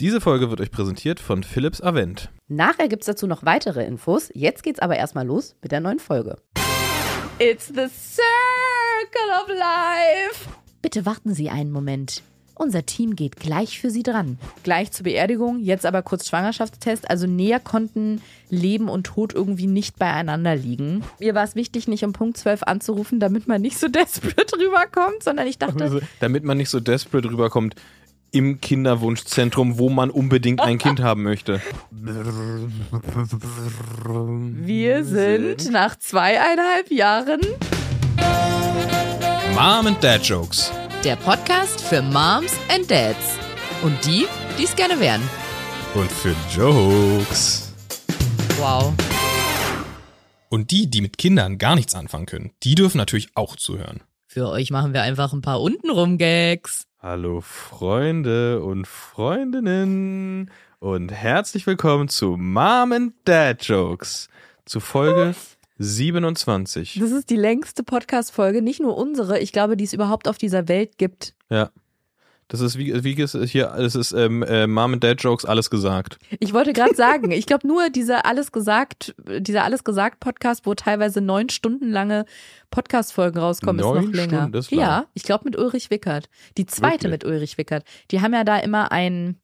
Diese Folge wird euch präsentiert von Philips Avent. Nachher gibt es dazu noch weitere Infos. Jetzt geht's aber erstmal los mit der neuen Folge. It's the circle of life. Bitte warten Sie einen Moment. Unser Team geht gleich für Sie dran. Gleich zur Beerdigung, jetzt aber kurz Schwangerschaftstest. Also näher konnten Leben und Tod irgendwie nicht beieinander liegen. Mir war es wichtig, nicht um Punkt 12 anzurufen, damit man nicht so desperate rüberkommt, sondern ich dachte, Also, damit man nicht so desperate rüberkommt im Kinderwunschzentrum, wo man unbedingt ein Kind haben möchte. wir sind nach zweieinhalb Jahren Mom and Dad Jokes. der Podcast für Moms and Dads. Und die, die es gerne wären. Und für Jokes. Wow. Und die, die mit Kindern gar nichts anfangen können, die dürfen natürlich auch zuhören. Für euch machen wir einfach ein paar untenrum Gags. Hallo Freunde und Freundinnen und herzlich willkommen zu Mom and Dad Jokes, zu Folge 27. Das ist die längste Podcast-Folge, nicht nur unsere, ich glaube, die es überhaupt auf dieser Welt gibt. Ja. Das ist wie, wie ist hier, das ist ähm, äh, Mom and Dad Jokes, alles gesagt. Ich wollte gerade sagen, ich glaube nur dieser alles gesagt, dieser alles gesagt Podcast, wo teilweise neun Stunden lange Podcast-Folgen rauskommen, ist Neun noch länger. Stunden, ist lang. ja, ich glaube mit Ulrich Wickert. Die zweite Wirklich? mit Ulrich Wickert. Die haben ja da immer ein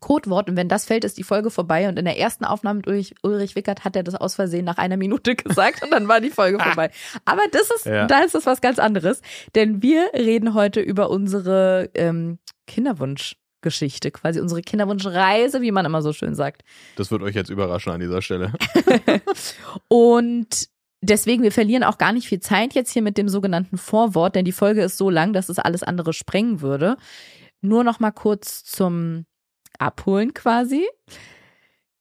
Codewort und wenn das fällt, ist die Folge vorbei. Und in der ersten Aufnahme mit Ulrich, Ulrich Wickert hat er das aus Versehen nach einer Minute gesagt und dann war die Folge vorbei. Aber das ist, Ja. da ist das was ganz anderes. Denn wir reden heute über unsere ähm, Kinderwunschgeschichte, quasi unsere Kinderwunschreise, wie man immer so schön sagt. Das wird euch jetzt überraschen an dieser Stelle. Und deswegen, wir verlieren auch gar nicht viel Zeit jetzt hier mit dem sogenannten Vorwort, denn die Folge ist so lang, dass es alles andere sprengen würde. Nur noch mal kurz zum Abholen quasi.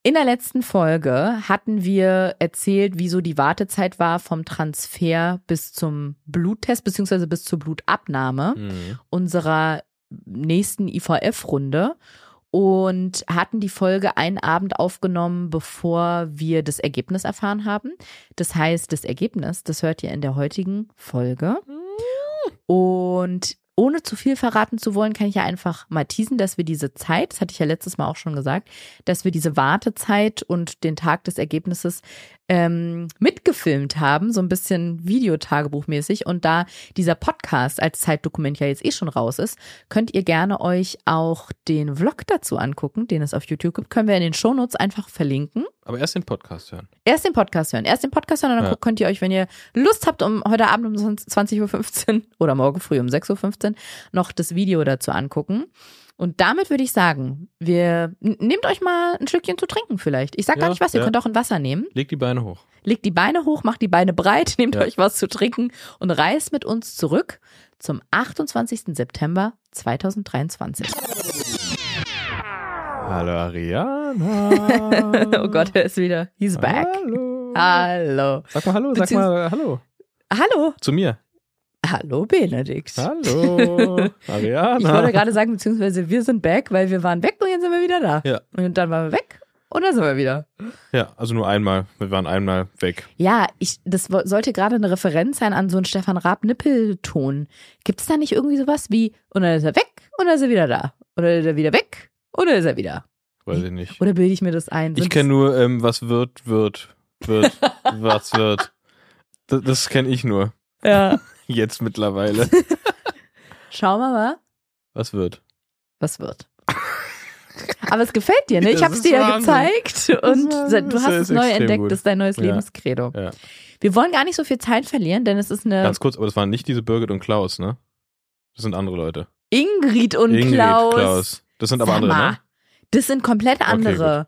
In der letzten Folge hatten wir erzählt, wieso die Wartezeit war vom Transfer bis zum Bluttest beziehungsweise bis zur Blutabnahme Mhm. unserer nächsten IVF-Runde und hatten die Folge einen Abend aufgenommen, bevor wir das Ergebnis erfahren haben. Das heißt, das Ergebnis, das hört ihr in der heutigen Folge. Und ohne zu viel verraten zu wollen, kann ich ja einfach mal teasen, dass wir diese Zeit, das hatte ich ja letztes Mal auch schon gesagt, dass wir diese Wartezeit und den Tag des Ergebnisses ähm, mitgefilmt haben, so ein bisschen Videotagebuchmäßig. Und da dieser Podcast als Zeitdokument ja jetzt eh schon raus ist, könnt ihr gerne euch auch den Vlog dazu angucken, den es auf YouTube gibt. Können wir in den Shownotes einfach verlinken. Aber erst den Podcast hören. Erst den Podcast hören. Erst den Podcast hören und dann Ja. könnt ihr euch, wenn ihr Lust habt, um heute Abend um 20.15 Uhr oder morgen früh um 6.15 Uhr noch das Video dazu angucken. Und damit würde ich sagen, wir nehmt euch mal ein Stückchen zu trinken vielleicht. Ich sag gar Ja, nicht was, ihr ja. könnt auch ein Wasser nehmen. Legt die Beine hoch. Legt die Beine hoch, macht die Beine breit, nehmt Ja. euch was zu trinken und reist mit uns zurück zum 28. September 2023. Hallo Ariana. oh Gott, er ist wieder. He's back. Hallo. Hallo. Sag mal Hallo, sag Beziehungs- mal Hallo. Hallo. Zu mir. Hallo, Benedikt. Hallo. Ariana. Ich wollte gerade sagen, beziehungsweise wir sind back, weil wir waren weg und jetzt sind wir wieder da. Ja. Und dann waren wir weg und dann sind wir wieder. Ja, also nur einmal. Wir waren einmal weg. Ja, ich, das sollte gerade eine Referenz sein an so einen Stefan Raab-Nippelton. Gibt es da nicht irgendwie sowas wie, und dann ist er weg und dann ist er wieder da? Oder ist er wieder weg und dann ist er wieder? Weiß ich nicht. Oder bilde ich mir das ein? Ich Sind kenne nur, ähm, was wird, wird, wird, was wird. Das, das kenne ich nur. Ja. Jetzt mittlerweile. Schauen wir mal, Was wird? was wird. Aber es gefällt dir, ne? Ich habe es dir ja gezeigt und du hast es neu entdeckt. gut. Das ist dein neues Ja. Lebenskredo. Ja. Wir wollen gar nicht so viel Zeit verlieren, denn es ist eine Ganz kurz, aber das waren nicht diese Birgit und Klaus, ne? Das sind andere Leute. Ingrid und Ingrid, Klaus. Das sind aber Sag andere, mal, ne? Das sind komplett Okay, andere.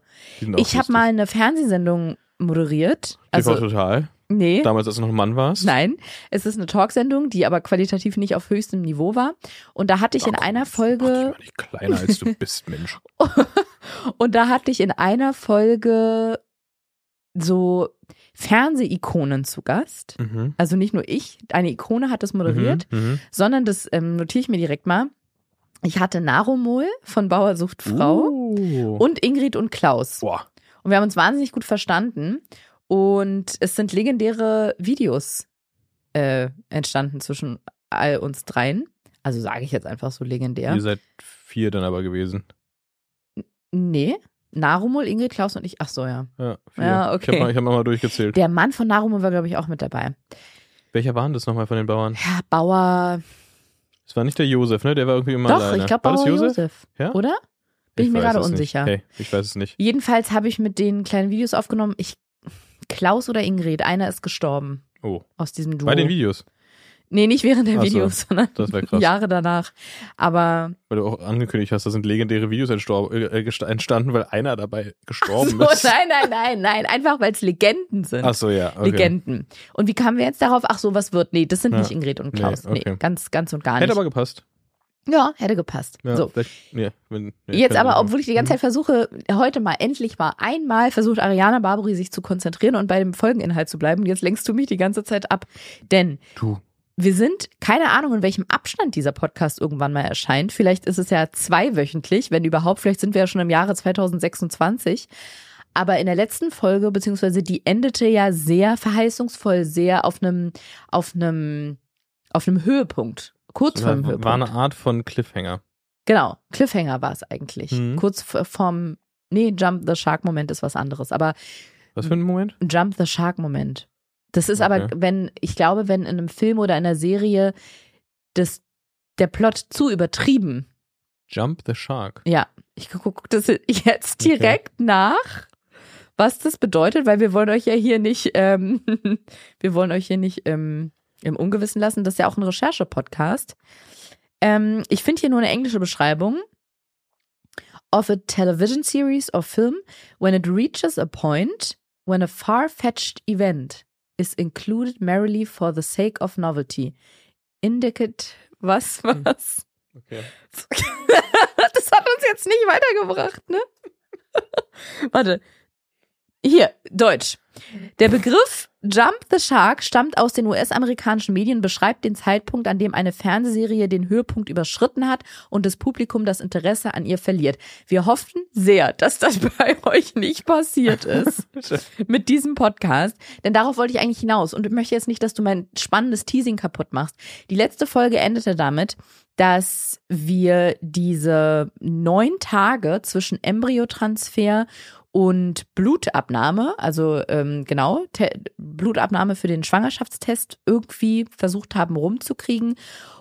Auch ich habe mal eine Fernsehsendung moderiert. TV Also, Total. Nee. Damals, als du noch ein Mann warst. Nein, es ist eine Talksendung, die aber qualitativ nicht auf höchstem Niveau war. Und da hatte ich in Ach, einer Folge, mal nicht kleiner, als du bist, Mensch. und da hatte ich in einer Folge so Fernsehikonen zu Gast. Mhm. Also nicht nur ich, eine Ikone hat das moderiert, Mhm. Mhm. sondern das ähm, notiere ich mir direkt mal. Ich hatte Narumol von Bauer sucht Frau Uh. und Ingrid und Klaus. Boah. Und wir haben uns wahnsinnig gut verstanden. Und es sind legendäre Videos äh, entstanden zwischen all uns dreien. Also sage ich jetzt einfach so legendär. Ihr seid vier dann aber gewesen. Nee. Narumul, Ingrid, Klaus und ich. Ach so, ja. Ja, vier. Ja, okay. Ich habe hab nochmal durchgezählt. Der Mann von Narumul war, glaube ich, auch mit dabei. Welcher waren das nochmal von den Bauern? Ja, Bauer. Das war nicht der Josef, ne? Der war irgendwie immer Doch, alleine. ich glaube Bauer Josef? Josef. Ja? Oder? Bin ich, mir weiß gerade es unsicher. Hey, ich weiß es nicht. Jedenfalls habe ich mit den kleinen Videos aufgenommen. Ich, Klaus oder Ingrid, einer ist gestorben Oh, aus diesem Duo. bei den Videos. Nee, nicht während der Ach so, Videos, sondern wäre krass. Jahre danach. Aber Weil du auch angekündigt hast, da sind legendäre Videos äh, gest- entstanden, weil einer dabei so, gestorben ist. nein, nein, nein, nein, einfach weil es Legenden sind. Ach so, ja. Okay. Legenden. Und wie kamen wir jetzt darauf? Ach so, was wird? Nee, das sind Ja. nicht Ingrid und Klaus. Nee, okay. Nee, ganz, ganz und gar nicht. Hätte aber gepasst. Ja, hätte gepasst. Ja, So. nee, wenn, nee, Jetzt aber, sein. obwohl ich die ganze Zeit versuche, heute mal, endlich mal einmal versucht Ariana Barbary sich zu konzentrieren und bei dem Folgeninhalt zu bleiben. Jetzt lenkst du mich die ganze Zeit ab. Denn Du. wir sind, keine Ahnung, in welchem Abstand dieser Podcast irgendwann mal erscheint. Vielleicht ist es ja zweiwöchentlich, wenn überhaupt. Vielleicht sind wir ja schon im Jahre 2026. Aber in der letzten Folge, beziehungsweise die endete ja sehr verheißungsvoll, sehr auf einem, auf einem, auf einem Höhepunkt. Kurz vor dem War, Höhepunkt. war eine Art von Cliffhanger. Genau, Cliffhanger war es eigentlich. Mhm. Kurz vorm, nee, Jump the Shark Moment ist was anderes, aber Was für ein Moment? Jump the Shark Moment. Das ist aber, Okay. wenn, ich glaube, wenn in einem Film oder in einer Serie das, der Plot zu übertrieben, Jump the Shark. ja, ich gucke guck das jetzt direkt nach, was das bedeutet, weil wir wollen euch ja hier nicht, ähm, wir wollen euch hier nicht ähm, im Ungewissen lassen. Das ist ja auch ein Recherche-Podcast. Ähm, ich finde hier nur eine englische Beschreibung. Of a television series or film when it reaches a point when a far-fetched event is included merely for the sake of novelty. Indicate was, was? Okay. das hat uns jetzt nicht weitergebracht, ne? Warte. Hier, Deutsch. Der Begriff Jump the Shark stammt aus den US-amerikanischen Medien, beschreibt den Zeitpunkt, an dem eine Fernsehserie den Höhepunkt überschritten hat und das Publikum das Interesse an ihr verliert. Wir hoffen sehr, dass das bei euch nicht passiert ist mit diesem Podcast, denn darauf wollte ich eigentlich hinaus und ich möchte jetzt nicht, dass du mein spannendes Teasing kaputt machst. Die letzte Folge endete damit, dass wir diese neun Tage zwischen Embryotransfer und Blutabnahme, also ähm, genau, Blutabnahme für den Schwangerschaftstest irgendwie versucht haben rumzukriegen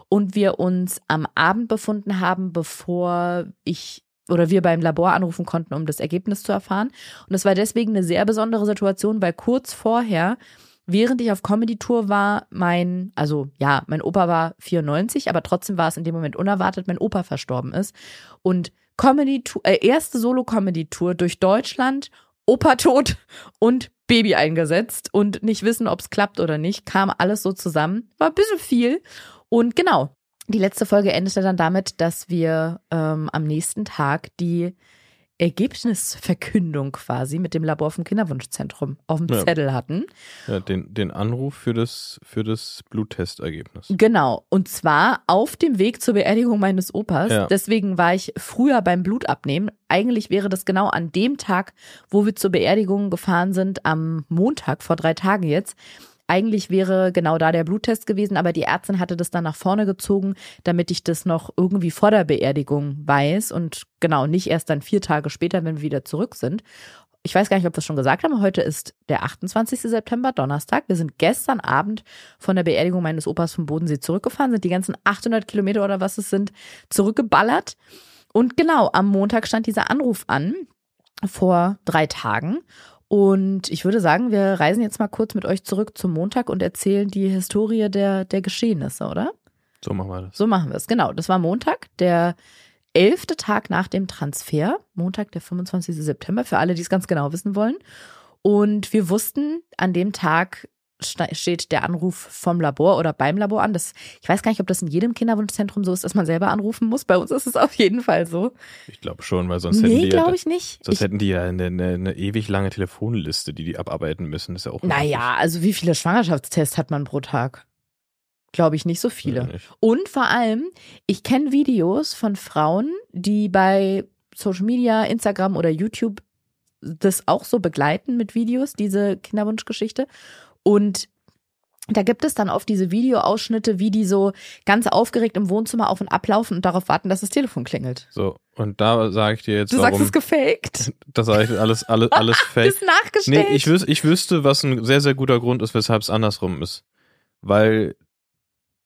und wir uns am Abend befunden haben, bevor ich oder wir beim Labor anrufen konnten, um das Ergebnis zu erfahren. Und es war deswegen eine sehr besondere Situation, weil kurz vorher, während ich auf Comedy-Tour war, mein, also ja, mein Opa war 94, aber trotzdem war es in dem Moment unerwartet, mein Opa verstorben ist. Und Comedy-Tour, äh, erste Solo-Comedy-Tour durch Deutschland, Opa tot und Baby eingesetzt und nicht wissen, ob es klappt oder nicht, kam alles so zusammen. War ein bisschen viel. Und genau, die letzte Folge endete dann damit, dass wir ähm, am nächsten Tag die Ergebnisverkündung quasi mit dem Labor vom Kinderwunschzentrum auf dem Ja. Zettel hatten. Ja, den, den Anruf für das, für das Bluttestergebnis. Genau. Und zwar auf dem Weg zur Beerdigung meines Opas. Ja. Deswegen war ich früher beim Blutabnehmen. Eigentlich wäre das genau an dem Tag, wo wir zur Beerdigung gefahren sind, am Montag, vor drei Tagen jetzt. Eigentlich wäre genau da der Bluttest gewesen, aber die Ärztin hatte das dann nach vorne gezogen, damit ich das noch irgendwie vor der Beerdigung weiß und genau nicht erst dann vier Tage später, wenn wir wieder zurück sind. Ich weiß gar nicht, ob wir es schon gesagt haben. Heute ist der 28. September, Donnerstag. Wir sind gestern Abend von der Beerdigung meines Opas vom Bodensee zurückgefahren, sind die ganzen 800 Kilometer oder was es sind, zurückgeballert. Und genau, am Montag stand dieser Anruf an, vor drei Tagen. Und ich würde sagen, wir reisen jetzt mal kurz mit euch zurück zum Montag und erzählen die Historie der, der Geschehnisse, oder? So machen wir das. So machen wir es. Genau, das war Montag, der elfte Tag nach dem Transfer. Montag, der 25. September, für alle, die es ganz genau wissen wollen. Und wir wussten, an dem Tag steht der Anruf vom Labor oder beim Labor an. Das, ich weiß gar nicht, ob das in jedem Kinderwunschzentrum so ist, dass man selber anrufen muss. Bei uns ist es auf jeden Fall so. Ich glaube schon, weil sonst hätten Nee, die ja, ich nicht. sonst Ich, hätten die ja eine, eine, eine ewig lange Telefonliste, die die abarbeiten müssen. Das ist ja auch naja, also wie viele Schwangerschaftstests hat man pro Tag? Glaube ich nicht so viele. Nicht. Und vor allem, ich kenne Videos von Frauen, die bei Social Media, Instagram oder YouTube das auch so begleiten mit Videos, diese Kinderwunschgeschichte. Und da gibt es dann oft diese Videoausschnitte, wie die so ganz aufgeregt im Wohnzimmer auf und ablaufen und darauf warten, dass das Telefon klingelt. So, Und da sage ich dir jetzt, Du sagst warum. es gefaked. Das sage ich alles, alles, alles fake. Ist nachgestellt. Nee, ich, wüs ich wüsste, was ein sehr, sehr guter Grund ist, weshalb es andersrum ist. Weil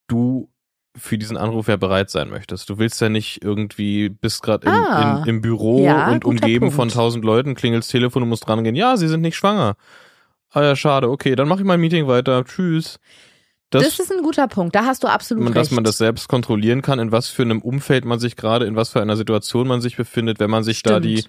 du für diesen Anruf ja bereit sein möchtest. Du willst ja nicht irgendwie, bist gerade im, Ah. in, im Büro Ja, und umgeben Punkt. von tausend Leuten, klingelst Telefon, du musst rangehen. Ja, sie sind nicht schwanger. Ah ja, schade. Okay, dann mache ich mein Meeting weiter. Tschüss. Das, das ist ein guter Punkt. Da hast du absolut man, recht. dass man das selbst kontrollieren kann, in was für einem Umfeld man sich gerade, in was für einer Situation man sich befindet, wenn man sich da Stimmt. die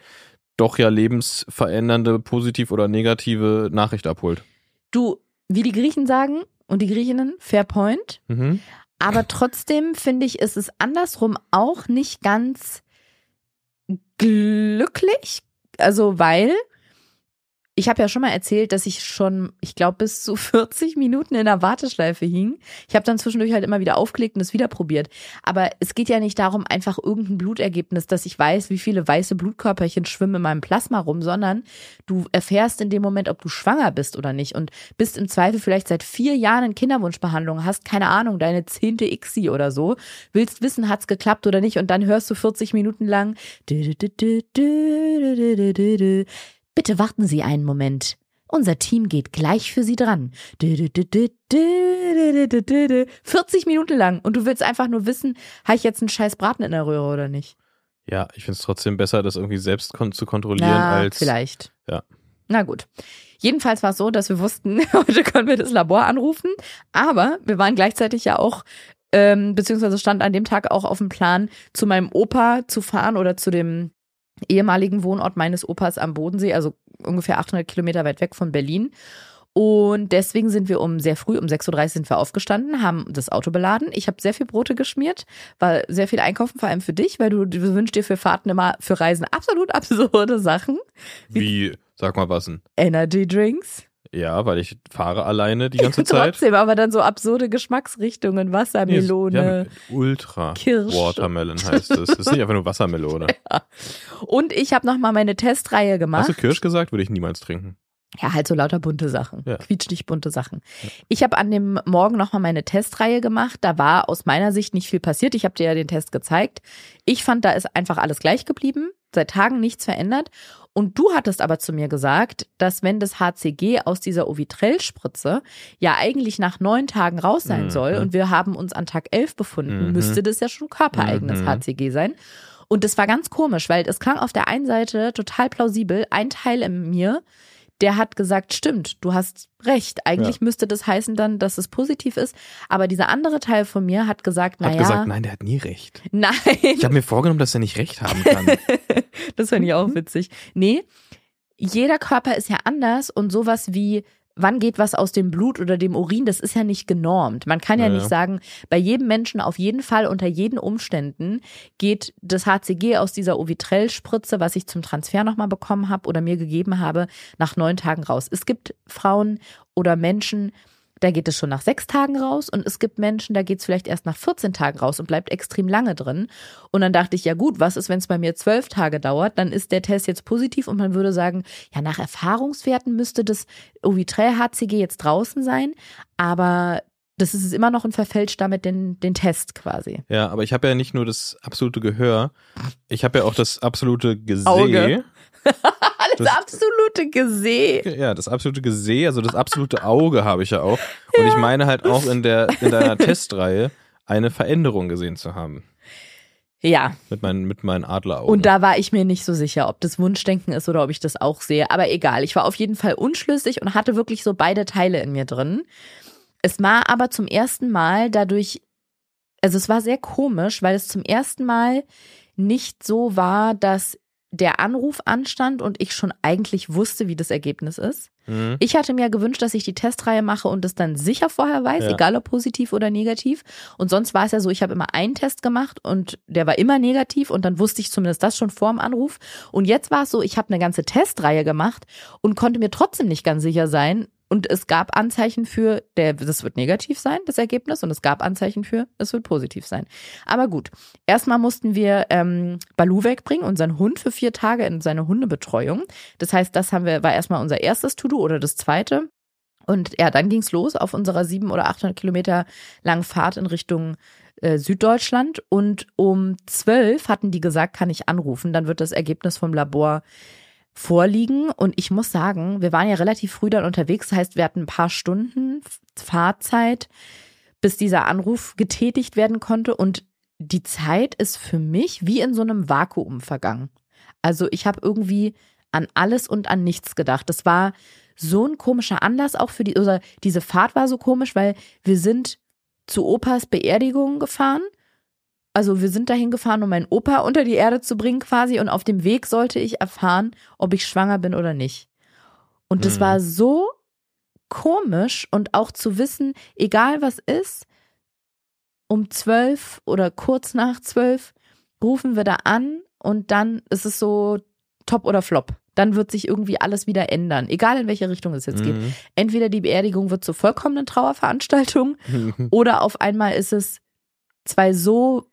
doch ja lebensverändernde, positiv oder negative Nachricht abholt. Du, wie die Griechen sagen und die Griechinnen, fair point. Mhm. Aber trotzdem finde ich, ist es andersrum auch nicht ganz glücklich. Also, weil ich habe ja schon mal erzählt, dass ich schon, ich glaube, bis zu 40 Minuten in der Warteschleife hing. Ich habe dann zwischendurch halt immer wieder aufgelegt und es wieder probiert. Aber es geht ja nicht darum, einfach irgendein Blutergebnis, dass ich weiß, wie viele weiße Blutkörperchen schwimmen in meinem Plasma rum, sondern du erfährst in dem Moment, ob du schwanger bist oder nicht und bist im Zweifel vielleicht seit vier Jahren in Kinderwunschbehandlung, hast keine Ahnung, deine zehnte ICSI oder so, willst wissen, hat's geklappt oder nicht und dann hörst du 40 Minuten lang Bitte warten Sie einen Moment. Unser Team geht gleich für Sie dran. 40 Minuten lang und du willst einfach nur wissen, habe ich jetzt einen scheiß Braten in der Röhre oder nicht? Ja, ich finde es trotzdem besser, das irgendwie selbst kon zu kontrollieren, Ja, als vielleicht. Ja. Na gut. Jedenfalls war es so, dass wir wussten, heute können wir das Labor anrufen, aber wir waren gleichzeitig ja auch, ähm, beziehungsweise stand an dem Tag auch auf dem Plan, zu meinem Opa zu fahren oder zu dem ehemaligen Wohnort meines Opas am Bodensee, also ungefähr 800 Kilometer weit weg von Berlin. Und deswegen sind wir um sehr früh, um 6.30 Uhr sind wir aufgestanden, haben das Auto beladen. Ich habe sehr viel Brote geschmiert, war sehr viel einkaufen, vor allem für dich, weil du, du wünschst dir für Fahrten immer, für Reisen absolut absurde Sachen. wie, sag mal was denn? Energy Drinks. Ja, weil ich fahre alleine die ganze Zeit. Trotzdem, aber dann so absurde Geschmacksrichtungen, Wassermelone. Ja, Ultra Kirsch. Watermelon heißt es. Das ist nicht einfach nur Wassermelone. Und ich habe noch mal meine Testreihe gemacht. Hast du Kirsch gesagt? Würde ich niemals trinken. Ja, halt so lauter bunte Sachen. Ja. Quietschdig bunte Sachen. Ich habe an dem Morgen nochmal meine Testreihe gemacht. Da war aus meiner Sicht nicht viel passiert. Ich habe dir ja den Test gezeigt. Ich fand, da ist einfach alles gleich geblieben. Seit Tagen nichts verändert. Und du hattest aber zu mir gesagt, dass wenn das HCG aus dieser Ovitrell-Spritze ja eigentlich nach neun Tagen raus sein Mhm. soll und wir haben uns an Tag elf befunden, Mhm. müsste das ja schon körpereigenes Mhm. HCG sein. Und das war ganz komisch, weil es klang auf der einen Seite total plausibel. Ein Teil in mir, der hat gesagt, stimmt, du hast recht. Eigentlich müsste das heißen dann, dass es positiv ist. Aber dieser andere Teil von mir hat gesagt, Hat naja, gesagt, nein, der hat nie recht. nein, Ich habe mir vorgenommen, dass er nicht recht haben kann. das fand ich auch witzig. Nee, jeder Körper ist ja anders und sowas wie wann geht was aus dem Blut oder dem Urin, das ist ja nicht genormt. Man kann ja, Ja, nicht sagen, bei jedem Menschen auf jeden Fall unter jeden Umständen geht das HCG aus dieser Ovitrell-Spritze, was ich zum Transfer nochmal bekommen habe oder mir gegeben habe, nach neun Tagen raus. Es gibt Frauen oder Menschen, da geht es schon nach sechs Tagen raus und es gibt Menschen, da geht es vielleicht erst nach 14 Tagen raus und bleibt extrem lange drin. Und dann dachte ich, ja gut, was ist, wenn es bei mir zwölf Tage dauert? Dann ist der Test jetzt positiv und man würde sagen, ja, nach Erfahrungswerten müsste das Ovitrell-HCG jetzt draußen sein, aber das ist immer noch ein verfälscht damit den, den Test quasi. Ja, aber ich habe ja nicht nur das absolute Gehör, ich habe ja auch das absolute Geseh. Auge. Alles Das- absolute Geseh. Ja, das absolute Geseh, also das absolute Auge habe ich ja auch. Und ich meine halt auch in der in deiner Testreihe eine Veränderung gesehen zu haben Ja, mit meinen mit meinen Adleraugen. Und da war ich mir nicht so sicher, ob das Wunschdenken ist oder ob ich das auch sehe. Aber egal, ich war auf jeden Fall unschlüssig und hatte wirklich so beide Teile in mir drin. Es war aber zum ersten Mal dadurch, also es war sehr komisch, weil es zum ersten Mal nicht so war, dass der Anruf anstand und ich schon eigentlich wusste, wie das Ergebnis ist. Mhm. Ich hatte mir gewünscht, dass ich die Testreihe mache und es dann sicher vorher weiß, Ja. egal ob positiv oder negativ. Und sonst war es ja so, ich habe immer einen Test gemacht und der war immer negativ und dann wusste ich zumindest das schon vor dem Anruf. Und jetzt war es so, ich habe eine ganze Testreihe gemacht und konnte mir trotzdem nicht ganz sicher sein. Und es gab Anzeichen für, der, das wird negativ sein, das Ergebnis, und es gab Anzeichen für, es wird positiv sein. Aber gut, erstmal mussten wir ähm, Balu wegbringen, unseren Hund für vier Tage in seine Hundebetreuung. Das heißt, das haben wir, war erstmal unser erstes To-Do oder das zweite. Und ja, dann ging's los auf unserer sieben oder 800 Kilometer langen Fahrt in Richtung äh, Süddeutschland. Und um zwölf hatten die gesagt, kann ich anrufen. Dann wird das Ergebnis vom Labor vorliegen. Und ich muss sagen, wir waren ja relativ früh dann unterwegs. Das heißt, wir hatten ein paar Stunden Fahrzeit, bis dieser Anruf getätigt werden konnte. Und die Zeit ist für mich wie in so einem Vakuum vergangen. Also ich habe irgendwie an alles und an nichts gedacht. Das war so ein komischer Anlass auch für die, oder diese Fahrt war so komisch, weil wir sind zu Opas Beerdigung gefahren. Also wir sind dahin gefahren, um meinen Opa unter die Erde zu bringen quasi und auf dem Weg sollte ich erfahren, ob ich schwanger bin oder nicht. Und das Mhm. war so komisch und auch zu wissen, egal was ist, um zwölf oder kurz nach zwölf rufen wir da an und dann ist es so top oder flop. Dann wird sich irgendwie alles wieder ändern, egal in welche Richtung es jetzt geht. Mhm. Entweder die Beerdigung wird zur vollkommenen Trauerveranstaltung oder auf einmal ist es zwei so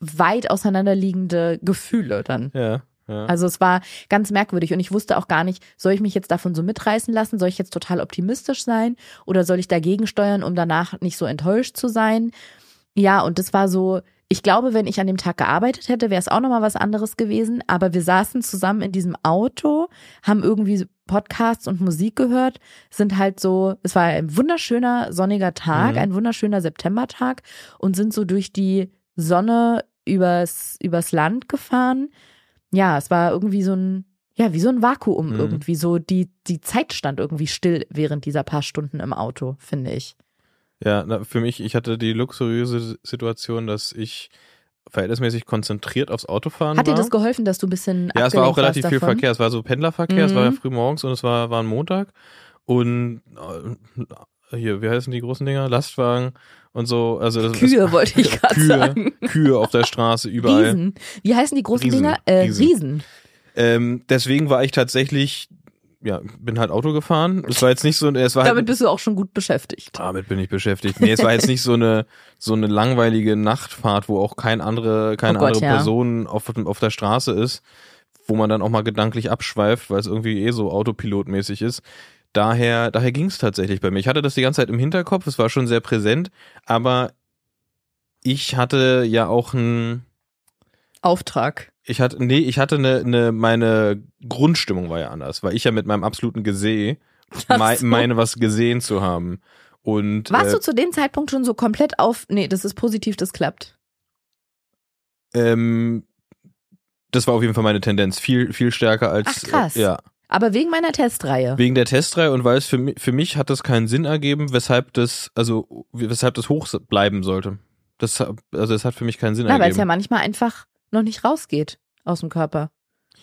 weit auseinanderliegende Gefühle dann. ja, ja. Also es war ganz merkwürdig und ich wusste auch gar nicht, soll ich mich jetzt davon so mitreißen lassen? Soll ich jetzt total optimistisch sein oder soll ich dagegen steuern, um danach nicht so enttäuscht zu sein? Ja, und das war so, ich glaube, wenn ich an dem Tag gearbeitet hätte, wäre es auch nochmal was anderes gewesen. Aber wir saßen zusammen in diesem Auto, haben irgendwie Podcasts und Musik gehört, sind halt so, es war ein wunderschöner sonniger Tag, Mhm. ein wunderschöner Septembertag und sind so durch die Sonne übers, übers Land gefahren. Ja, es war irgendwie so ein, ja, wie so ein Vakuum Mhm. irgendwie. So die, die Zeit stand irgendwie still während dieser paar Stunden im Auto, finde ich. Ja, na, für mich, ich hatte die luxuriöse Situation, dass ich verhältnismäßig konzentriert aufs Autofahren Hat war. dir das geholfen, dass du ein bisschen ja, es war auch relativ viel davon? Verkehr. Es war so Pendlerverkehr, es war ja Mhm. früh morgens und es war, war ein Montag. Und äh, hier, wie heißen die großen Dinger? Lastwagen und so. Also das, Kühe wollte ich gerade sagen. Kühe auf der Straße, überall. Riesen. Wie heißen die großen Riesen, Dinger? Äh, Riesen. Riesen. Ähm, deswegen war ich tatsächlich, ja, bin halt Auto gefahren. Es war jetzt nicht so, es war halt, Damit bist du auch schon gut beschäftigt. Damit bin ich beschäftigt. Nee, es war jetzt nicht so eine so eine langweilige Nachtfahrt, wo auch kein andere keine Oh Gott, andere ja. Person auf, auf der Straße ist, wo man dann auch mal gedanklich abschweift, weil es irgendwie eh so autopilotmäßig ist. Daher daher ging es tatsächlich bei mir. Ich hatte das die ganze Zeit im Hinterkopf, es war schon sehr präsent, aber ich hatte ja auch ein Auftrag. Ich hatte nee, ich hatte eine, eine meine Grundstimmung war ja anders, weil ich ja mit meinem absoluten Geseh Ach mei so. meine was gesehen zu haben. Und Warst äh, du zu dem Zeitpunkt schon so komplett auf, nee, das ist positiv, das klappt. Ähm, das war auf jeden Fall meine Tendenz. Viel, viel stärker als. Ach, krass. Äh, ja. Aber wegen meiner Testreihe. Wegen der Testreihe und weil es für mich, für mich hat das keinen Sinn ergeben, weshalb das, also, weshalb das hoch bleiben sollte. Das, also, das hat für mich keinen Sinn Na, weil es ja ergeben. manchmal einfach noch nicht rausgeht aus dem Körper.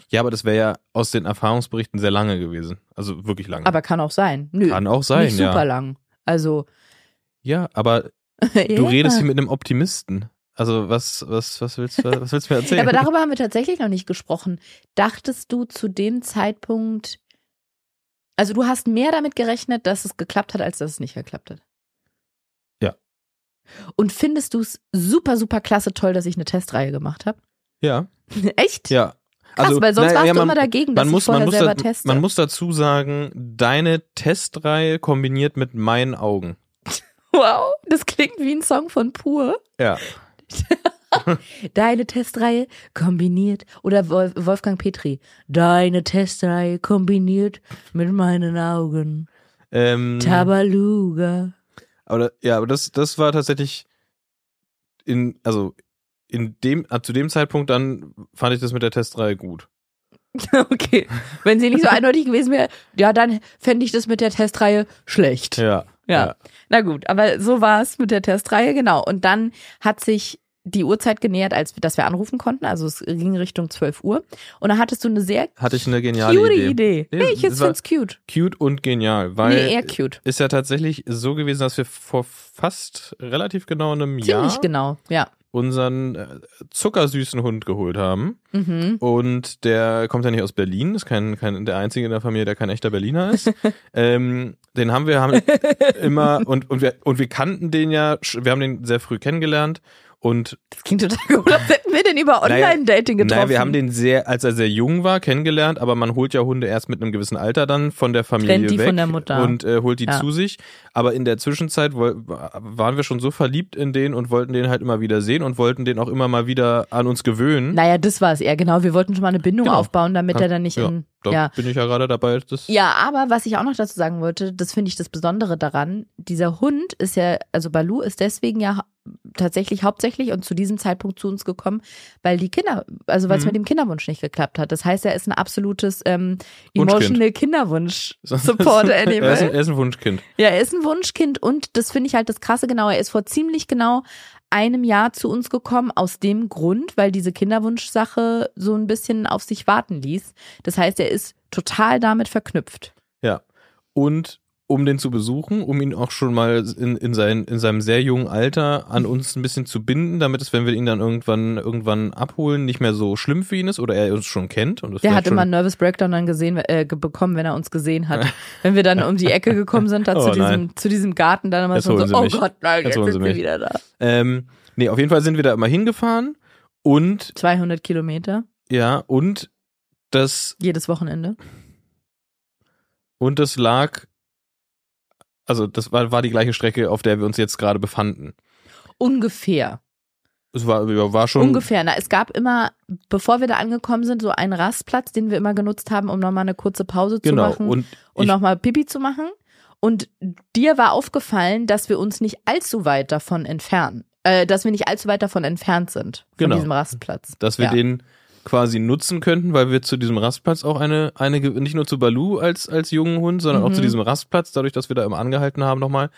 Ja, aber das wäre ja aus den Erfahrungsberichten sehr lange gewesen. Also wirklich lange. Aber kann auch sein. Nö. Kann auch sein, nicht super ja. lang. Also. Ja, aber du ja. redest hier mit einem Optimisten. Also was, was, was willst du, was willst du mir erzählen? Ja, aber darüber haben wir tatsächlich noch nicht gesprochen. Dachtest du zu dem Zeitpunkt, also du hast mehr damit gerechnet, dass es geklappt hat, als dass es nicht geklappt hat? Ja. Und findest du es super, super klasse toll, dass ich eine Testreihe gemacht habe? Ja, Echt? ja. Krass, weil sonst warst ja, du immer dagegen, dass man muss, ich vorher man, muss selber da, teste. man muss dazu sagen, deine Testreihe kombiniert mit meinen Augen. wow, das klingt wie ein Song von Pur. Ja. Deine Testreihe kombiniert oder Wolf, Wolfgang Petri. Deine Testreihe kombiniert mit meinen Augen. Ähm, Tabaluga. aber ja, aber das, das war tatsächlich in, also in dem, zu dem Zeitpunkt dann fand ich das mit der Testreihe gut. Okay. Wenn sie nicht so eindeutig gewesen wäre, ja, dann fände ich das mit der Testreihe schlecht. Ja. Ja. Na gut, aber so war es mit der Testreihe, genau. Und dann hat sich die Uhrzeit genähert, als dass wir anrufen konnten. Also es ging Richtung 12 Uhr. Und da hattest du eine sehr Hatte ich eine geniale cute Idee. Idee. Nee, ich jetzt find's cute. Cute und genial, weil nee, eher cute. ist ja tatsächlich so gewesen, dass wir vor fast relativ genau einem Ziemlich Jahr genau, ja. Unseren äh, zuckersüßen Hund geholt haben. Mhm. Und der kommt ja nicht aus Berlin, ist kein, kein der einzige in der Familie, der kein echter Berliner ist. ähm, den haben wir haben immer und und wir und wir kannten den ja, wir haben den sehr früh kennengelernt Und Das klingt total gut. Was hätten wir denn über Online-Dating getroffen? naja, wir haben den sehr, als er sehr jung war, kennengelernt, aber man holt ja Hunde erst mit einem gewissen Alter dann von der Familie Trennt die weg von der Mutter. und äh, holt die Ja. zu sich. Aber in der Zwischenzeit waren wir schon so verliebt in den und wollten den halt immer wieder sehen und wollten den auch immer mal wieder an uns gewöhnen. Naja, das war es eher, genau. Wir wollten schon mal eine Bindung Genau. aufbauen, damit Ja, er dann nicht ja. in. Da Ja. bin ich ja gerade dabei. Das Ja, aber was ich auch noch dazu sagen wollte, das finde ich das Besondere daran, dieser Hund ist ja, also Balu ist deswegen ja tatsächlich hauptsächlich und zu diesem Zeitpunkt zu uns gekommen, weil die Kinder, also weil es Mhm. mit dem Kinderwunsch nicht geklappt hat. Das heißt, er ist ein absolutes ähm, emotional Kinderwunsch-Support er, ist Animal. er ist ein Wunschkind. Ja, er ist ein Wunschkind und das finde ich halt das Krasse genau. Er ist vor ziemlich genau einem Jahr zu uns gekommen, aus dem Grund, weil diese Kinderwunschsache so ein bisschen auf sich warten ließ. Das heißt, er ist total damit verknüpft. Ja. Und um den zu besuchen, um ihn auch schon mal in, in, sein, in seinem sehr jungen Alter an uns ein bisschen zu binden, damit es, wenn wir ihn dann irgendwann, irgendwann abholen, nicht mehr so schlimm für ihn ist oder er uns schon kennt. Und Der hat immer einen Nervous Breakdown dann gesehen, äh, bekommen, wenn er uns gesehen hat. Wenn wir dann um die Ecke gekommen sind, da Oh, zu, diesem, nein. zu diesem Garten, dann immer so, so oh. Gott, nein, Jetzt jetzt, sind wir wieder da. Ähm, nee, auf jeden Fall sind wir da immer hingefahren und 200 Kilometer, ja, und das, jedes Wochenende. und das lag, also das war, war die gleiche Strecke, auf der wir uns jetzt gerade befanden. Ungefähr. Es war, war schon. Ungefähr. Na, es gab immer, bevor wir da angekommen sind, so einen Rastplatz, den wir immer genutzt haben, um nochmal eine kurze Pause Genau. zu machen Und und nochmal Pipi zu machen. Und dir war aufgefallen, dass wir uns nicht allzu weit davon entfernen. Äh, dass wir nicht allzu weit davon entfernt sind, von Genau. diesem Rastplatz. dass wir Ja. den quasi nutzen könnten, weil wir zu diesem Rastplatz auch eine, eine, nicht nur zu Balu als, als jungen Hund, sondern auch Mhm. zu diesem Rastplatz, dadurch, dass wir da immer angehalten haben nochmal,